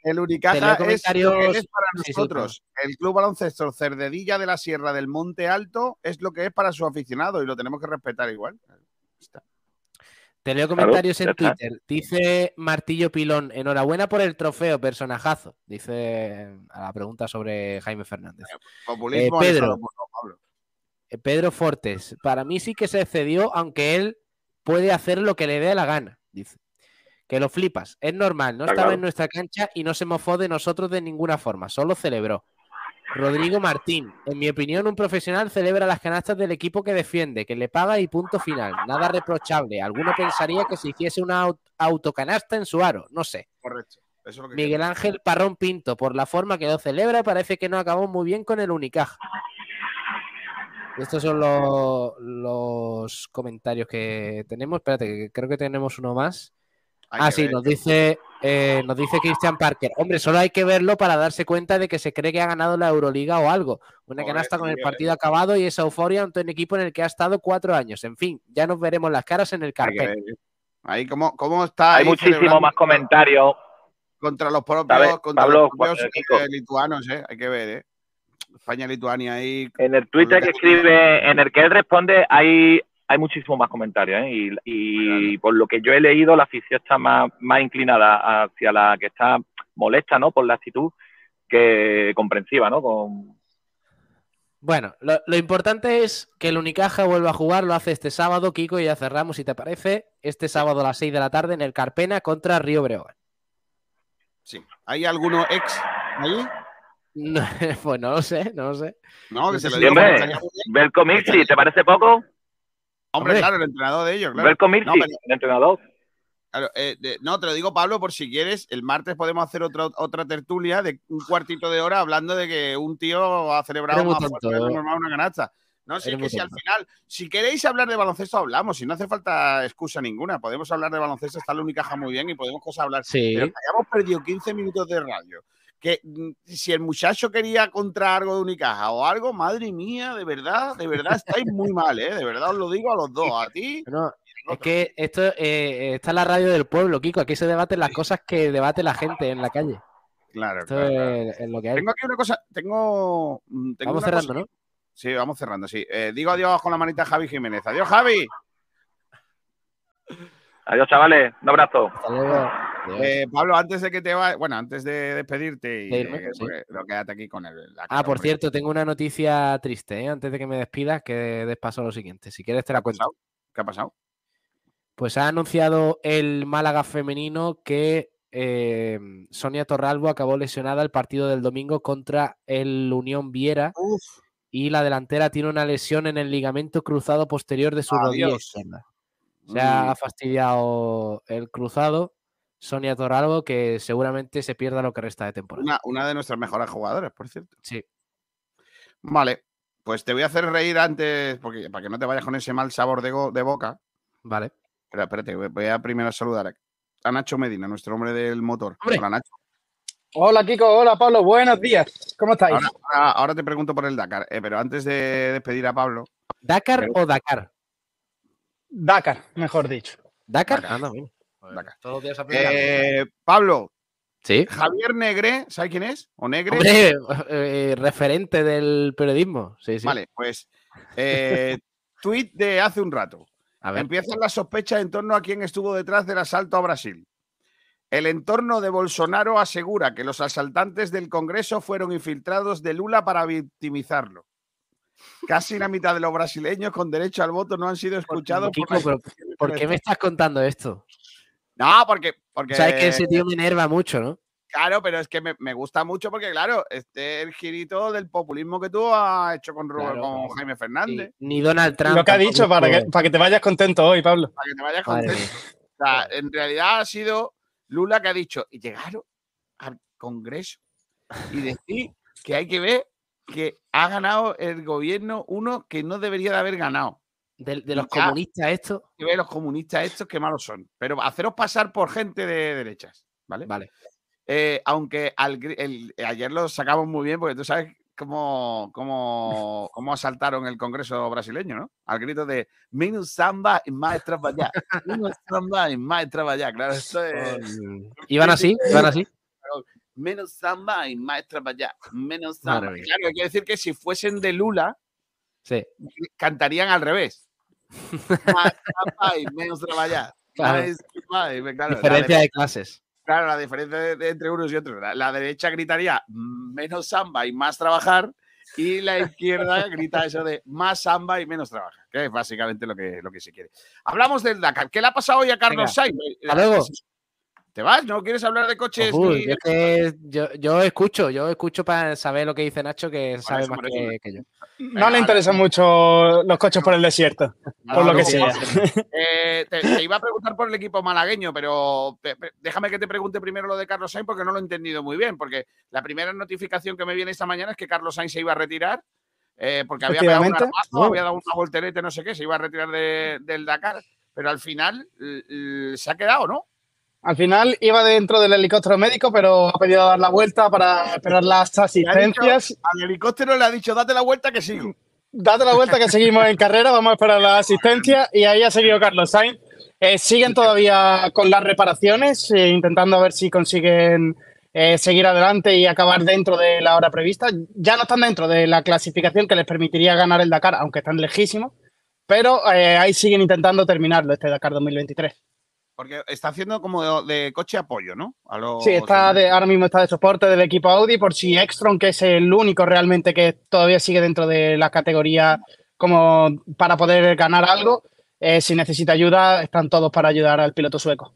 El Unicaja es, lo que es para Sí, sí, nosotros. el Club Baloncesto Cerdedilla de la Sierra del Monte Alto es lo que es para su aficionado y lo tenemos que respetar igual. Está. Te leo comentarios en está. Twitter. Dice Martillo Pilón, enhorabuena por el trofeo, personajazo. Dice a la pregunta sobre Jaime Fernández. Populismo Eh, Pedro. Eh, Pedro Fortes, para mí sí que se excedió, aunque él puede hacer lo que le dé la gana, dice. Que lo flipas, es normal, no estaba en nuestra cancha y no se mofó de nosotros de ninguna forma, solo celebró. Rodrigo Martín, en mi opinión, un profesional celebra las canastas del equipo que defiende, que le paga y punto final. Nada reprochable. Alguno pensaría que se hiciese una aut- autocanasta en su aro, no sé. Correcto. Eso es lo que Miguel Ángel Parrón Pinto, por la forma que lo celebra, parece que no acabó muy bien con el Unicaja. Estos son los, los comentarios que tenemos. Espérate, que creo que tenemos uno más. Ah, sí, nos dice, eh, nos dice Christian Parker. Hombre, solo hay que verlo para darse cuenta de que se cree que ha ganado la Euroliga o algo. Una canasta con el partido acabado y esa euforia ante un equipo en el que ha estado cuatro años. En fin, ya nos veremos las caras en el carpet. ver. Ahí cómo, cómo está. Hay ahí muchísimo más comentarios. Contra los propios, contra Pablo, los propios eh, lituanos, ¿eh? Hay que ver, ¿eh? España-Lituania ahí. En el Twitter que escribe, en el que él responde, hay, hay muchísimo más comentarios, ¿eh? Y, y por lo que yo he leído, la afición está más, más inclinada hacia la que está molesta, ¿no? Por la actitud que comprensiva, ¿no? Con, Bueno, lo, lo importante es que el Unicaja vuelva a jugar, lo hace este sábado, Kiko, y ya cerramos, si te parece, este sábado a las 6 de la tarde en el Carpena contra Río Breogán. Sí. ¿Hay alguno ex allí? No, pues no lo sé, no lo sé. No, que se lo digo. Mirci, ¿te parece poco? Hombre, Hombre. claro, el entrenador de ellos, claro. Belko Mirci, No, pero- el entrenador. Claro, eh, de- no, te lo digo, Pablo, por si quieres, el martes podemos hacer otra, otra tertulia de un cuartito de hora hablando de que un tío ha celebrado más fuerte de eh. normal una canasta. No, si es que si al final, si queréis hablar de baloncesto, hablamos. Si no hace falta excusa ninguna, podemos hablar de baloncesto, está la Unicaja muy bien y podemos cosas hablar. Sí. Pero hayamos perdido 15 minutos de radio. Que mm, si el muchacho quería contra algo de Unicaja o algo, madre mía, de verdad, de verdad estáis muy mal, ¿eh? De verdad os lo digo a los dos, a ti. No, es que esto eh, está en la radio del pueblo, Kiko. Aquí se debaten las cosas que debate la gente en la calle. Claro, Esto claro, claro. es, es lo que hay. Tengo aquí una cosa, tengo. mm, tengo Vamos cerrando, cosa- ¿no? Sí, vamos cerrando, sí. Eh, digo adiós con la manita a Javi Jiménez. Adiós, Javi. Adiós, chavales. Un abrazo. Hasta luego. Eh, Pablo, antes de que te vayas, bueno, antes de despedirte y eh, sí. quédate aquí con el. la Ah, por cierto, tengo una noticia triste, ¿eh? Antes de que me despidas, que des paso a lo siguiente. Si quieres te la cuento. ¿Qué ha pasado? Pues ha anunciado el Málaga femenino que eh, Sonia Torralbo acabó lesionada el partido del domingo contra el Unión Viera Uf, y la delantera tiene una lesión en el ligamento cruzado posterior de su rodilla Adiós. izquierda. Se ha Mm. fastidiado el cruzado. Sonia Toralbo, que seguramente se pierda lo que resta de temporada. Una, una de nuestras mejores jugadoras, por cierto. Sí. Vale, pues te voy a hacer reír antes, porque para que no te vayas con ese mal sabor de, go- de boca. Vale. Pero espérate, voy- a primero saludar a- Nacho Medina, nuestro hombre del motor. Hombre. Hola, Nacho. Hola Kiko, hola Pablo, buenos días. ¿Cómo estáis? Ahora, ahora- ahora te pregunto por el Dakar, eh, pero antes de despedir a Pablo, ¿Dakar Pero- o Dakar? Dakar, mejor dicho. ¿Dakar? Dakar. Anda, mira. Dakar. Todos los días aprende algo. eh, Pablo, Sí. Javier Negre, ¿sabes quién es? ¿O Negre? Hombre, eh, referente del periodismo. Sí, sí. Vale, pues eh, tweet de hace un rato. A ver. Empiezan las sospechas en torno a quién estuvo detrás del asalto a Brasil. El entorno de Bolsonaro asegura que los asaltantes del Congreso fueron infiltrados de Lula para victimizarlo. Casi la mitad de los brasileños con derecho al voto no han sido escuchados. por Kiko, la pero ¿por qué me estás contando esto? No, porque, porque Sabes que ese tío me enerva mucho, ¿no? claro, pero es que me, me gusta mucho porque, claro, este el girito del populismo que tú has hecho con, Ru- Claro, con. Jaime Sí, Fernández. Ni Donald Trump. Lo que ha dicho para que, para que te vayas contento hoy, Pablo. Para que te vayas Madre contento. O sea, en realidad ha sido Lula que ha dicho, y llegaron al Congreso y decir que hay que ver que ha ganado el gobierno uno que no debería de haber ganado. De, de los Ya. comunistas estos. Que los comunistas estos que malos son. Pero haceros pasar por gente de derechas, ¿vale? Vale. Eh, aunque al el- ayer lo sacamos muy bien porque tú sabes cómo, cómo, cómo asaltaron el Congreso brasileño, ¿no? Al grito de menos samba y más trabajar. Menos samba y más trabajar. Claro, esto es... ¿Iban así? ¿Iban así? menos samba y más trabajar. Menos samba. Claro, que decir que si fuesen de Lula, Sí. cantarían al revés. Más samba y menos trabajar. Claro. Más Diferencia de- clases. Claro, la diferencia de- de entre unos y otros. La, la derecha gritaría "Mm, menos samba y más trabajar. Y la izquierda grita eso de más samba y menos trabajar, que es básicamente lo que, lo que se quiere. Hablamos del Dakar. ¿Qué le ha pasado hoy a Carlos Sainz? Hasta luego. ¿Te vas? ¿No quieres hablar de coches? Uy, yo, es que yo, yo escucho, yo escucho para saber lo que dice Nacho, que sabe eso, más que, que yo. No le interesan mucho los coches por el desierto, por lo que sea. Eh, te, te iba a preguntar por el equipo malagueño, pero pe- déjame que te pregunte primero lo de Carlos Sainz porque no lo he entendido muy bien. Porque la primera notificación que me viene esta mañana es que Carlos Sainz se iba a retirar eh, porque había pegado un armazo, Oh. había dado una voltereta, no sé qué, se iba a retirar de- del Dakar. Pero al final l- l- se ha quedado, ¿no? Al final iba dentro del helicóptero médico, pero ha pedido dar la vuelta para esperar las dicho- asistencias. al helicóptero le ha dicho, date la vuelta que sigo. Date la vuelta que seguimos en carrera, vamos a esperar la asistencia y ahí ha seguido Carlos Sainz. Eh, siguen todavía con las reparaciones, eh, intentando ver si consiguen eh, seguir adelante y acabar dentro de la hora prevista. Ya no están dentro de la clasificación que les permitiría ganar el Dakar, aunque están lejísimos, pero eh, ahí siguen intentando terminarlo este Dakar 2023. Porque está haciendo como de, de coche apoyo, ¿no? A los- Sí, está de, ahora mismo está de soporte del equipo Audi por si Extron, que es el único realmente que todavía sigue dentro de la categoría como para poder ganar algo, eh, si necesita ayuda, están todos para ayudar al piloto sueco.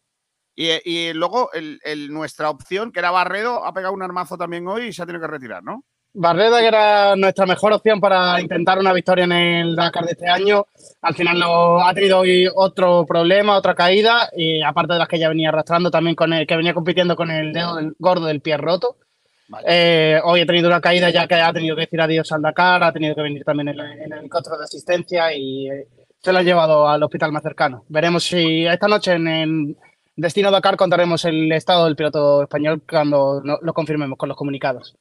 Y, y luego el- el- nuestra opción, que era Barredo, ha pegado un armazo también hoy y se ha tenido que retirar, ¿no? Barreda, que era nuestra mejor opción para intentar una victoria en el Dakar de este año, al final lo, ha tenido hoy otro problema, otra caída, y aparte de las que ya venía arrastrando también con el que venía compitiendo con el dedo del- gordo del pie roto. Eh, hoy ha tenido una caída ya que ha tenido que decir adiós al Dakar, ha tenido que venir también el, el helicóptero de asistencia y eh, se lo ha llevado al hospital más cercano. Veremos si esta noche en, en Destino Dakar contaremos el estado del piloto español cuando lo confirmemos con los comunicados.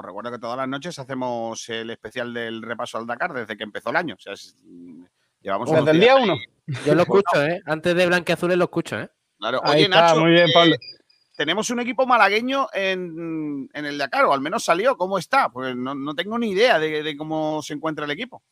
Os recuerdo que todas las noches hacemos el especial del repaso al Dakar desde que empezó el año. O sea, es- mm, llevamos Desde el día uno. Yo lo escucho, ¿eh? Antes de Blanqueazules lo escucho, ¿eh? Claro. Ahí Oye, está, Nacho, muy bien, eh, Pablo. tenemos un equipo malagueño en, en el Dakar, o al menos salió. ¿Cómo está? Pues no, no tengo ni idea de, de cómo se encuentra el equipo.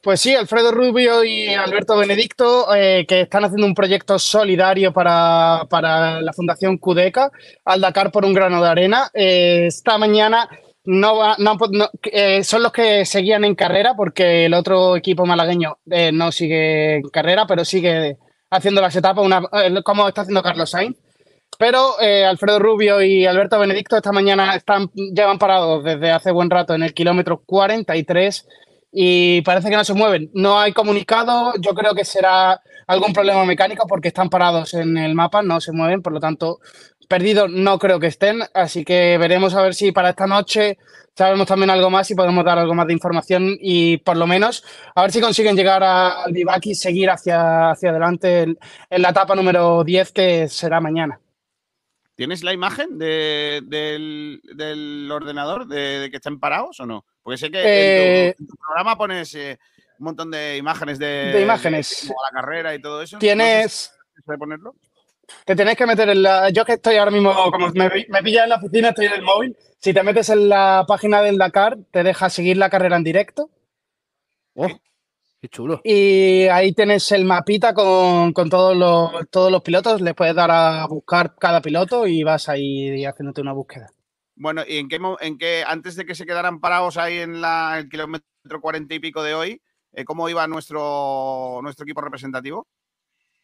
Pues sí, Alfredo Rubio y Alberto Benedicto, eh, que están haciendo un proyecto solidario para, para la Fundación Cudeca al Dakar por un grano de arena. Eh, esta mañana no, no no- eh, son los que seguían en carrera, porque el otro equipo malagueño eh, no sigue en carrera, pero sigue haciendo las etapas, eh, como está haciendo Carlos Sainz. Pero Alfredo Rubio y Alberto Benedicto esta mañana están, llevan parados desde hace buen rato en el kilómetro 43 y parece que no se mueven. No hay comunicado, yo creo que será algún problema mecánico porque están parados en el mapa, no se mueven, por lo tanto, perdidos no creo que estén, así que veremos a ver si para esta noche sabemos también algo más y podemos dar algo más de información y por lo menos a ver si consiguen llegar a- al vivac y seguir hacia, hacia adelante en, en la etapa número 10 que será mañana. ¿Tienes la imagen de- del, del ordenador de, de que estén parados o no? Porque sé que en, Eh, tu, en tu programa pones eh, un montón de imágenes de, imágenes. como la carrera y todo eso. Tienes- No sé si ponerlo? Te tenéis que meter en la. Yo que estoy ahora mismo, como me, me pillas en la oficina, estoy en el móvil. Si te metes en la página del Dakar, te deja seguir la carrera en directo. Oh, qué chulo. Y ahí tienes el mapita con, con todos, los, todos los pilotos. Le puedes dar a buscar cada piloto y vas ahí haciéndote una búsqueda. Bueno, ¿y en qué, en qué antes de que se quedaran parados ahí en la, el kilómetro cuarenta y pico de hoy, eh, cómo iba nuestro, nuestro equipo representativo?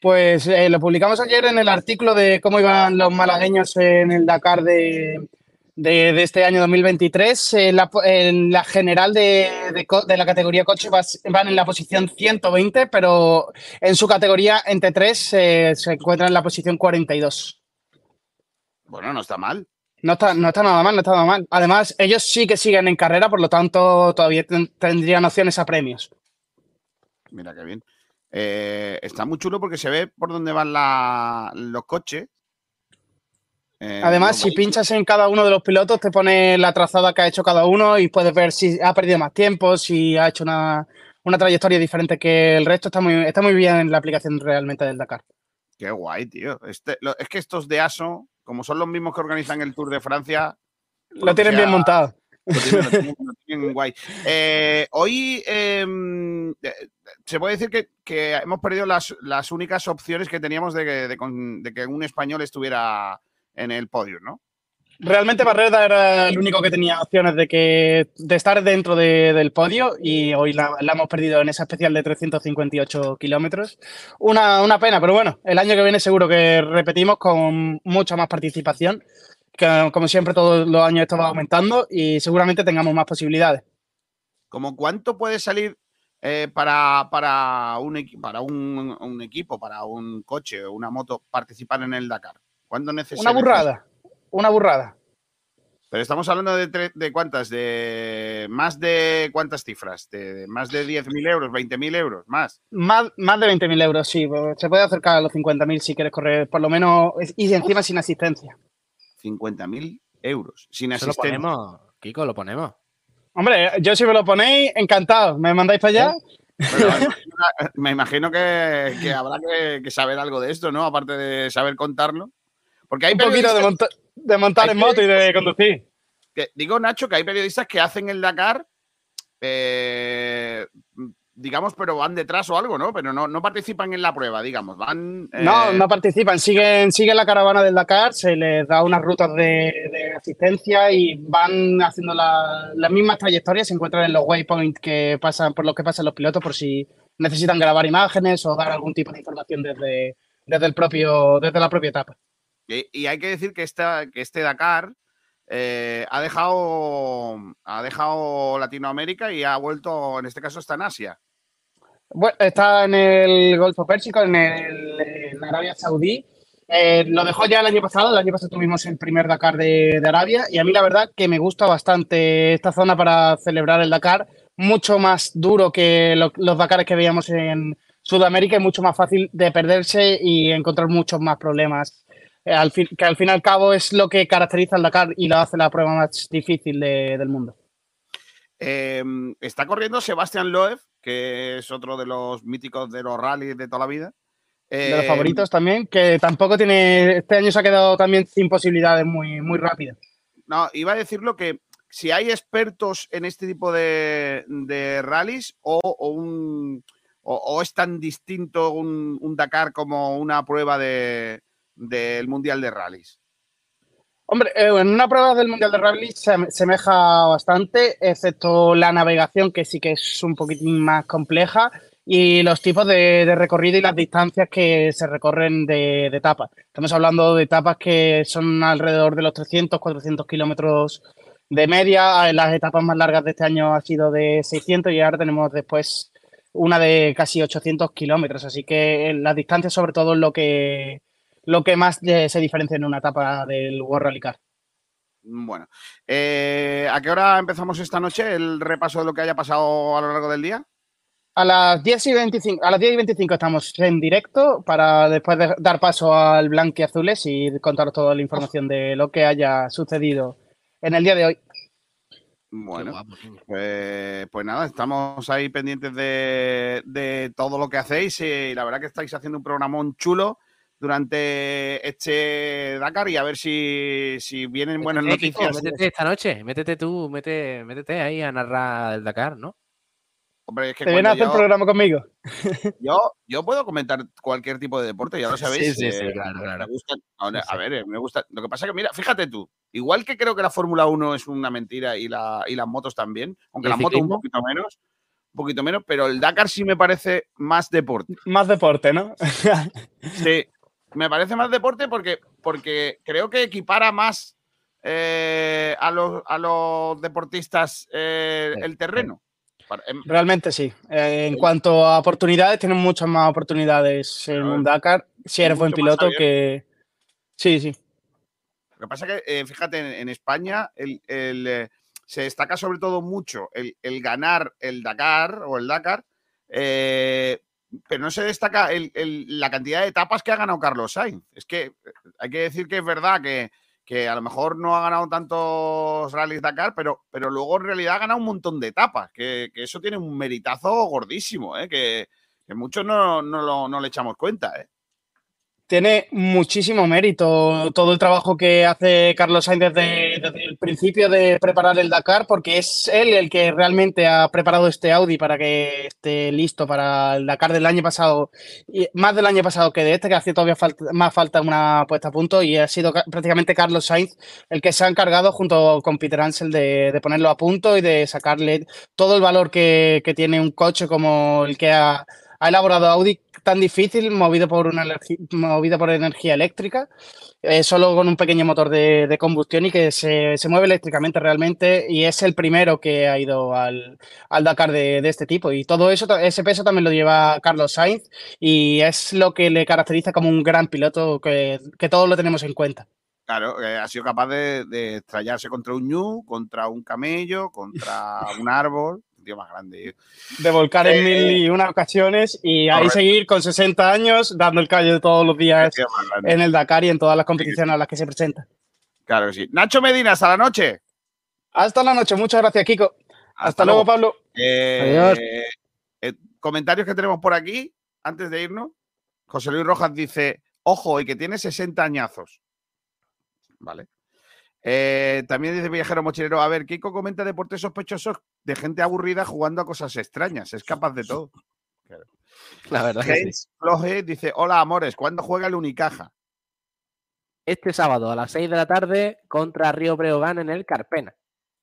Pues eh, lo publicamos ayer en el artículo de cómo iban los malagueños en el Dakar de, de- de este año 2023. En la, po- en la general de, de la categoría coche vas- van en la posición 120, pero en su categoría entre 3 se encuentran en la posición 42. Bueno, no está mal. No está, no está nada mal, no está nada mal. Además, ellos sí que siguen en carrera, por lo tanto, todavía ten- tendrían opciones a premios. Mira qué bien. Eh, está muy chulo porque se ve por dónde van la- los coches. Eh, Además, si pinchas en cada uno de los pilotos, te pone la trazada que ha hecho cada uno y puedes ver si ha perdido más tiempo, si ha hecho una, una trayectoria diferente que el resto. Está muy, está muy bien la aplicación realmente del Dakar. Qué guay, tío. Este- lo- es que estos de ASO, como son los mismos que organizan el Tour de Francia, Lo tienen sea, bien montado. Hoy se puede decir que, hemos perdido las, únicas opciones que teníamos de, que- un español estuviera en el podio, ¿no? Realmente Barreda era el único que tenía opciones de, que, de estar dentro de- del podio y hoy la, hemos perdido en esa especial de 358 kilómetros. Una pena, pero bueno, el año que viene seguro que repetimos con mucha más participación, que como siempre todos los años esto va aumentando y seguramente tengamos más posibilidades. Como cuánto puede salir eh, para, para, un, para un, un equipo, para un coche o una moto participar en el Dakar? ¿Cuánto necesita? Una burrada, una burrada. Pero estamos hablando de, de cuántas, de más de cuántas cifras, de, más de 10.000 euros, 20.000 euros, más. Más, más de 20.000 euros, sí. pues, Se puede acercar a los 50.000 si quieres correr, por lo menos, y encima sin asistencia. 50.000 euros, sin Eso lo ponemos, Kiko, lo ponemos. Hombre, yo si me lo ponéis, encantado. ¿Me mandáis para allá? Pero me imagino- me imagino que, que habrá que, que saber algo de esto, ¿no? Aparte de saber contarlo. Porque hay Un poquito de, monta- de montar en moto y de conducir. que- digo, Nacho, que hay periodistas que hacen el Dakar, eh, digamos, pero van detrás o algo, ¿no? Pero no, no participan en la prueba, digamos. Van. No, eh, no participan, siguen, siguen la caravana del Dakar, se les da unas rutas de, de asistencia y van haciendo la- las mismas trayectorias, se encuentran en los waypoints que pasan, por los que pasan los pilotos por si necesitan grabar imágenes o dar algún tipo de información desde, desde, el propio, desde la propia etapa. Y, y hay que decir que, esta, que este Dakar eh, ha, dejado, ha dejado Latinoamérica y ha vuelto, en este caso está en Asia. Bueno, está en el Golfo Pérsico, en, el, Arabia Saudí. Eh, lo dejó ya el año pasado, el año pasado tuvimos el primer Dakar de, Arabia y a mí la verdad que me gusta bastante esta zona para celebrar el Dakar, mucho más duro que lo- los Dakares que veíamos en Sudamérica y mucho más fácil de perderse y encontrar muchos más problemas, eh, que al fin y al cabo es lo que caracteriza al Dakar y lo hace la prueba más difícil de- del mundo. Eh, está corriendo Sebastián Loeb, que es otro de los míticos de los rallies de toda la vida. de los Eh, favoritos también, que tampoco tiene, este año se ha quedado también sin posibilidades muy, muy rápidas. No, iba a decirlo que si hay expertos en este tipo de, de rallies o, o un, o, o es tan distinto un, un Dakar como una prueba de- del Mundial de Rallies. Hombre, eh, en una prueba del Mundial de Rally se semeja bastante, excepto la navegación, que sí que es un poquitín más compleja, y los tipos de, recorrido y las distancias que se recorren de, etapas. Estamos hablando de etapas que son alrededor de los 300, 400 kilómetros de media. En las etapas más largas de este año ha sido de 600 y ahora tenemos después una de casi 800 kilómetros. Así que la distancia, sobre todo, es lo que, lo que más eh, se diferencia en una etapa del World Rally Car. Bueno, eh, ¿a qué hora empezamos esta noche el repaso de lo que haya pasado a lo largo del día? A las 10 y 25, a las 10 y 25 estamos en directo para después de dar paso al Blanque Azules y contaros toda la información de lo que haya sucedido en el día de hoy. Bueno, pues, pues, nada, estamos ahí pendientes de, de, todo lo que hacéis y la verdad que estáis haciendo un programón chulo durante este Dakar y a ver si, si vienen buenas noticias. métete esta noche, métete tú, métete, métete ahí a narrar el Dakar, ¿no? Hombre, es que ¿Te viene a hacer yo, programa conmigo? Yo, yo puedo comentar cualquier tipo de deporte, ya lo sabéis. Sí, sí, sí, eh, claro, claro. Me gusta, a, a ver, me gusta. Lo que pasa es que, mira, fíjate tú, igual que creo que la Fórmula 1 es una mentira y, la, y las motos también, aunque ¿Y el las motos un poquito menos, un poquito menos, pero el Dakar sí me parece más deporte. Más deporte, ¿no? Sí, me parece más deporte porque, porque creo que equipara más eh, a, los, a los deportistas eh, el terreno. Em, Realmente sí. Eh, en cuanto a oportunidades, tienen muchas más oportunidades en un Dakar si eres buen piloto que. Sí, sí. Lo que pasa es que, fíjate, en, en España el, el, se destaca sobre todo mucho el, el ganar el Dakar o el Dakar, pero no se destaca la cantidad de etapas que ha ganado Carlos Sainz. Es que eh, hay que decir que es verdad que, que a lo mejor no ha ganado tantos rallies Dakar, pero, pero luego en realidad ha ganado un montón de etapas, que, que eso tiene un meritazo gordísimo, ¿eh? que, que muchos no, no, lo- no le echamos cuenta. ¿eh? Tiene muchísimo mérito todo el trabajo que hace Carlos Sainz desde, el principio de preparar el Dakar, porque es él el que realmente ha preparado este Audi para que esté listo para el Dakar del año pasado, más del año pasado que de este, que hace todavía falta, más falta una puesta a punto, y ha sido ca- prácticamente Carlos Sainz el que se ha encargado junto con Peter Ansel de, de ponerlo a punto y de sacarle todo el valor que, que tiene un coche como el que ha, ha elaborado Audi tan difícil, movido por una movido por energía eléctrica, eh, solo con un pequeño motor de, combustión y que se, se mueve eléctricamente realmente, y es el primero que ha ido al, al Dakar de, este tipo. Y todo eso, ese peso también lo lleva Carlos Sainz, y es lo que le caracteriza como un gran piloto que, que todos lo tenemos en cuenta. Claro, eh, ha sido capaz de, de estrellarse contra un ñu, contra un camello, contra un árbol. Tío más grande. De volcar en Eh, mil y una ocasiones y ahí correcto. seguir con 60 años dando el callo todos los días en el Dakar y en todas las competiciones a las que se presenta. Claro que sí. Nacho Medina, hasta la noche. Hasta la noche. Muchas gracias, Kiko. Hasta, luego, Pablo. Eh, Adiós. eh, comentarios que tenemos por aquí, antes de irnos. José Luis Rojas dice, ojo, y que tiene 60 añazos. Vale. Eh, también dice Viajero Mochilero, a ver, Kiko comenta deportes sospechosos de gente aburrida jugando a cosas extrañas. Es capaz de todo. La verdad que sí. James Floje dice, hola amores, ¿cuándo juega el Unicaja? Este sábado a las 6 de la tarde contra Río Breogán en el Carpena.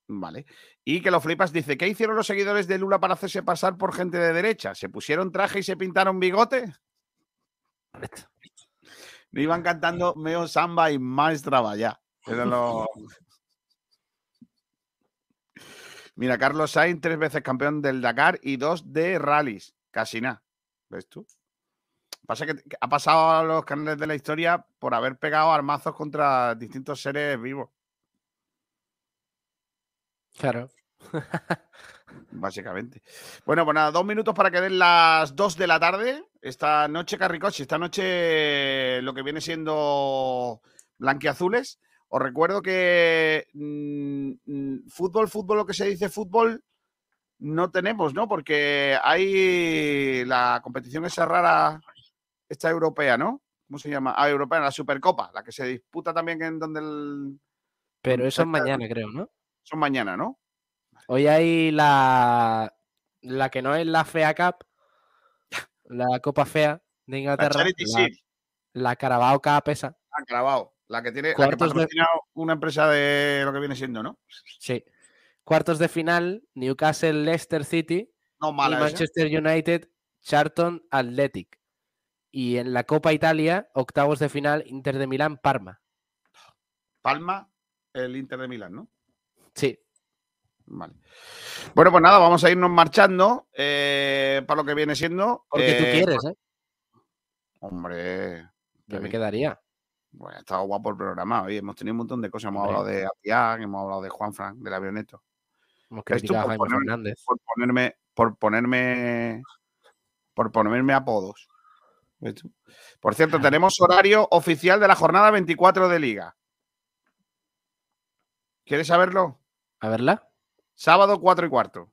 Vale. Y que lo flipas dice, ¿qué hicieron los seguidores de Lula para hacerse pasar por gente de derecha? ¿Se pusieron traje y se pintaron bigote? Me iban cantando Meo Samba y Más Traballar. Eran los- Mira, Carlos Sainz, tres veces campeón del Dakar y dos de rallies. Casi nada. ¿Ves tú? Pasa que que ha pasado a los canales de la historia por haber pegado armazos contra distintos seres vivos. Claro. básicamente. Bueno, pues nada, dos minutos para que den las dos de la tarde. Esta noche, Carricoche, esta noche lo que viene siendo blanquiazules. Os recuerdo que mm, mm, fútbol, fútbol, lo que se dice fútbol, no tenemos, ¿no? Porque hay la competición esa rara, esta europea, ¿no? ¿Cómo se llama? Ah, europea, la Supercopa, la que se disputa también en donde el... Pero eso es mañana, creo, ¿no? Son mañana, ¿no? Hoy hay la, la que no es la FEA Cup, la Copa Fea de La Inglaterra, la, la Carabao Cup esa. Ah, clavado. La que tiene, la que de- una empresa de lo que viene siendo, ¿no? Sí. Cuartos de final, Newcastle Leicester City No y mala esa. Manchester United Charlton Athletic. Y en la Copa Italia, octavos de final, Inter de Milán Parma. Palma, el Inter de Milán, ¿no? Sí. Vale. Bueno, pues nada, vamos a irnos marchando eh, para lo que viene siendo. Porque tú eh, quieres, ¿eh? Hombre. Yo me quedaría. Bueno, ha estado guapo el programa. Hoy hemos tenido un montón de cosas. Hemos hablado de Atián, hemos hablado de Juan Frank, del avioneto. Hemos ¿Ves tú criticado a por Jaime ponerme, Fernández. por ponerme, por ponerme, por ponerme apodos? ¿Ves tú? Por cierto, tenemos horario oficial de la jornada 24 de Liga. ¿Quieres saberlo? A verla. Sábado 4 y cuarto.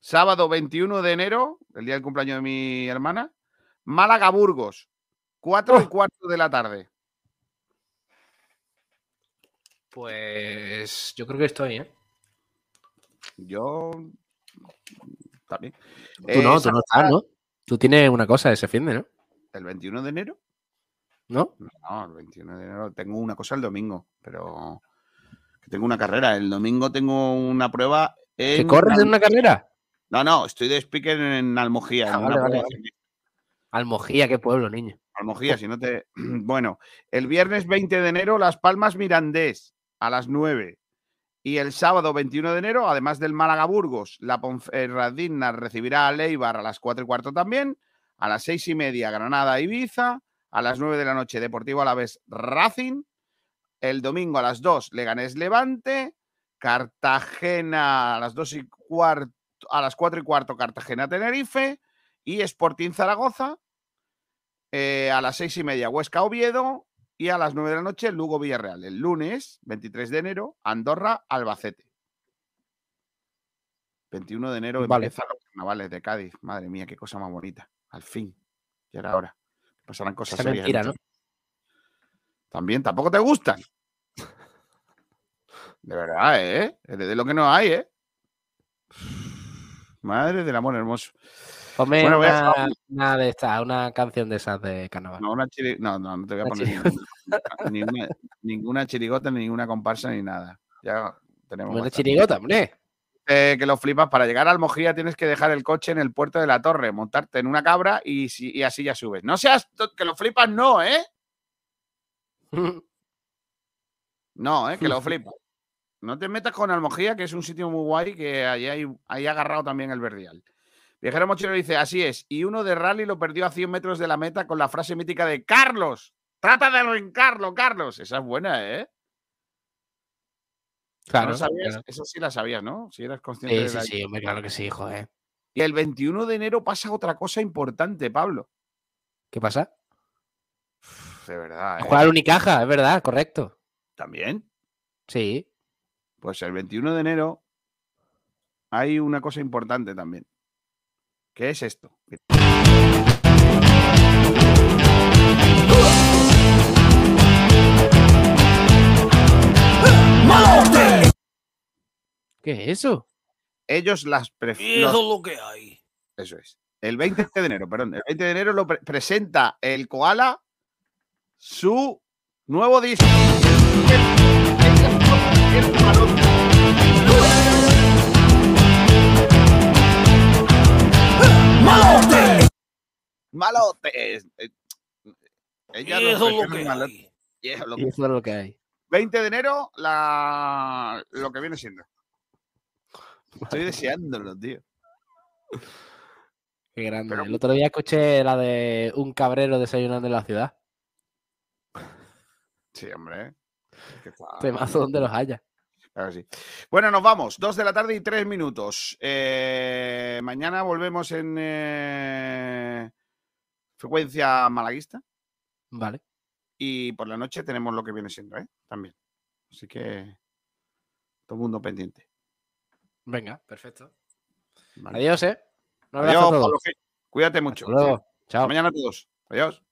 Sábado 21 de enero, el día del cumpleaños de mi hermana. Málaga Burgos, 4 y cuarto de la tarde. Pues yo creo que estoy, ¿eh? Yo también. Tú no, tú no estás, ¿no? Tú tienes una cosa ese fin de, ¿no? ¿El 21 de enero? ¿No? No, el 21 de enero tengo una cosa el domingo, pero tengo una carrera. El domingo tengo una prueba en. ¿Que corres en una carrera? No, no, estoy de speaker en Almojía. Ah, en vale, una vale, prueba vale. de- Almojía, qué pueblo, niño. Almojía, si no te. Bueno, el viernes 20 de enero, Las Palmas Mirandés a las 9. Y el sábado 21 de enero, además del Málaga Burgos, la Ponferradina recibirá a Leibar a las 4 y cuarto también. A las 6 y media, Granada Ibiza. A las 9 de la noche, Deportivo Alavés Racing. El domingo a las 2, Leganés Levante. Cartagena a las 2 y cuarto, a las 4 y cuarto, Cartagena Tenerife. Y Sporting Zaragoza. Eh, a las seis y media, Huesca Oviedo. Y a las 9 de la noche, Lugo Villarreal. El lunes, 23 de enero, Andorra Albacete. 21 de enero Vale. empiezan los carnavales de Cádiz. Madre mía, qué cosa más bonita. Al fin. Ya era hora. Pasarán cosas serias. mentira, en ¿no? También, tampoco te gustan. De verdad, ¿eh? De lo que no hay, ¿eh? Madre del amor hermoso. Ponme Bueno, a- una, de estas, una canción de esas de carnaval. No, una chiri- no, no, no te voy a Una poner ninguna, ninguna, ninguna chirigota, ni ninguna comparsa, ni nada. Ya tenemos. Una bastante. chirigota, hombre. Eh, que lo flipas. Para llegar a Almojía tienes que dejar el coche en el puerto de la torre, montarte en una cabra y, así ya subes. No seas que lo flipas, no, ¿eh? No, ¿eh? Que lo flipas. No te metas con Almojía, que es un sitio muy guay, que ahí hay, ahí ha agarrado también el verdial. Viajero Mochilero dice, así es. Y uno de rally lo perdió a 100 metros de la meta con la frase mítica de Carlos. Trata de arrancarlo, Carlos. Esa es buena, ¿eh? ¿No Claro, lo sabías? claro. Eso sí la sabías, ¿no? Si eras consciente Sí, de sí, la- sí, hombre, claro que sí, joder. Y el 21 de enero pasa otra cosa importante, Pablo. ¿Qué pasa? Uf, De verdad, ¿eh? Juega al Unicaja, es verdad, correcto. También. Sí. Pues el 21 de enero hay una cosa importante también. ¿Qué es esto? ¿Qué es eso? Ellos las prefieren. eso es lo que hay. Eso es. El 20 de enero, perdón. El 20 de enero lo pre- presenta el Koala su nuevo disco. ¡Malote! ¡Malotes! Eh, Ella Y lo eso es lo que malotes. hay. Y eso es lo Y que- eso es lo que hay. 20 de enero, la... lo que viene siendo. Estoy deseándolo, tío. Qué grande. Pero- El otro día escuché la de un cabrero desayunando en la ciudad. Sí, hombre. Es que está- Temazo donde los haya. Claro que sí. Bueno, nos vamos. Dos de la tarde y tres minutos. Eh, mañana volvemos en eh, frecuencia malaguista. Vale. Y por la noche tenemos lo que viene siendo, ¿eh? También. Así que todo el mundo pendiente. Venga, perfecto. ¿vale? Adiós, ¿eh? Un abrazo Adiós, a todos. Pablo Gil. Cuídate mucho. Hasta luego. Chao. Hasta mañana a todos. Adiós.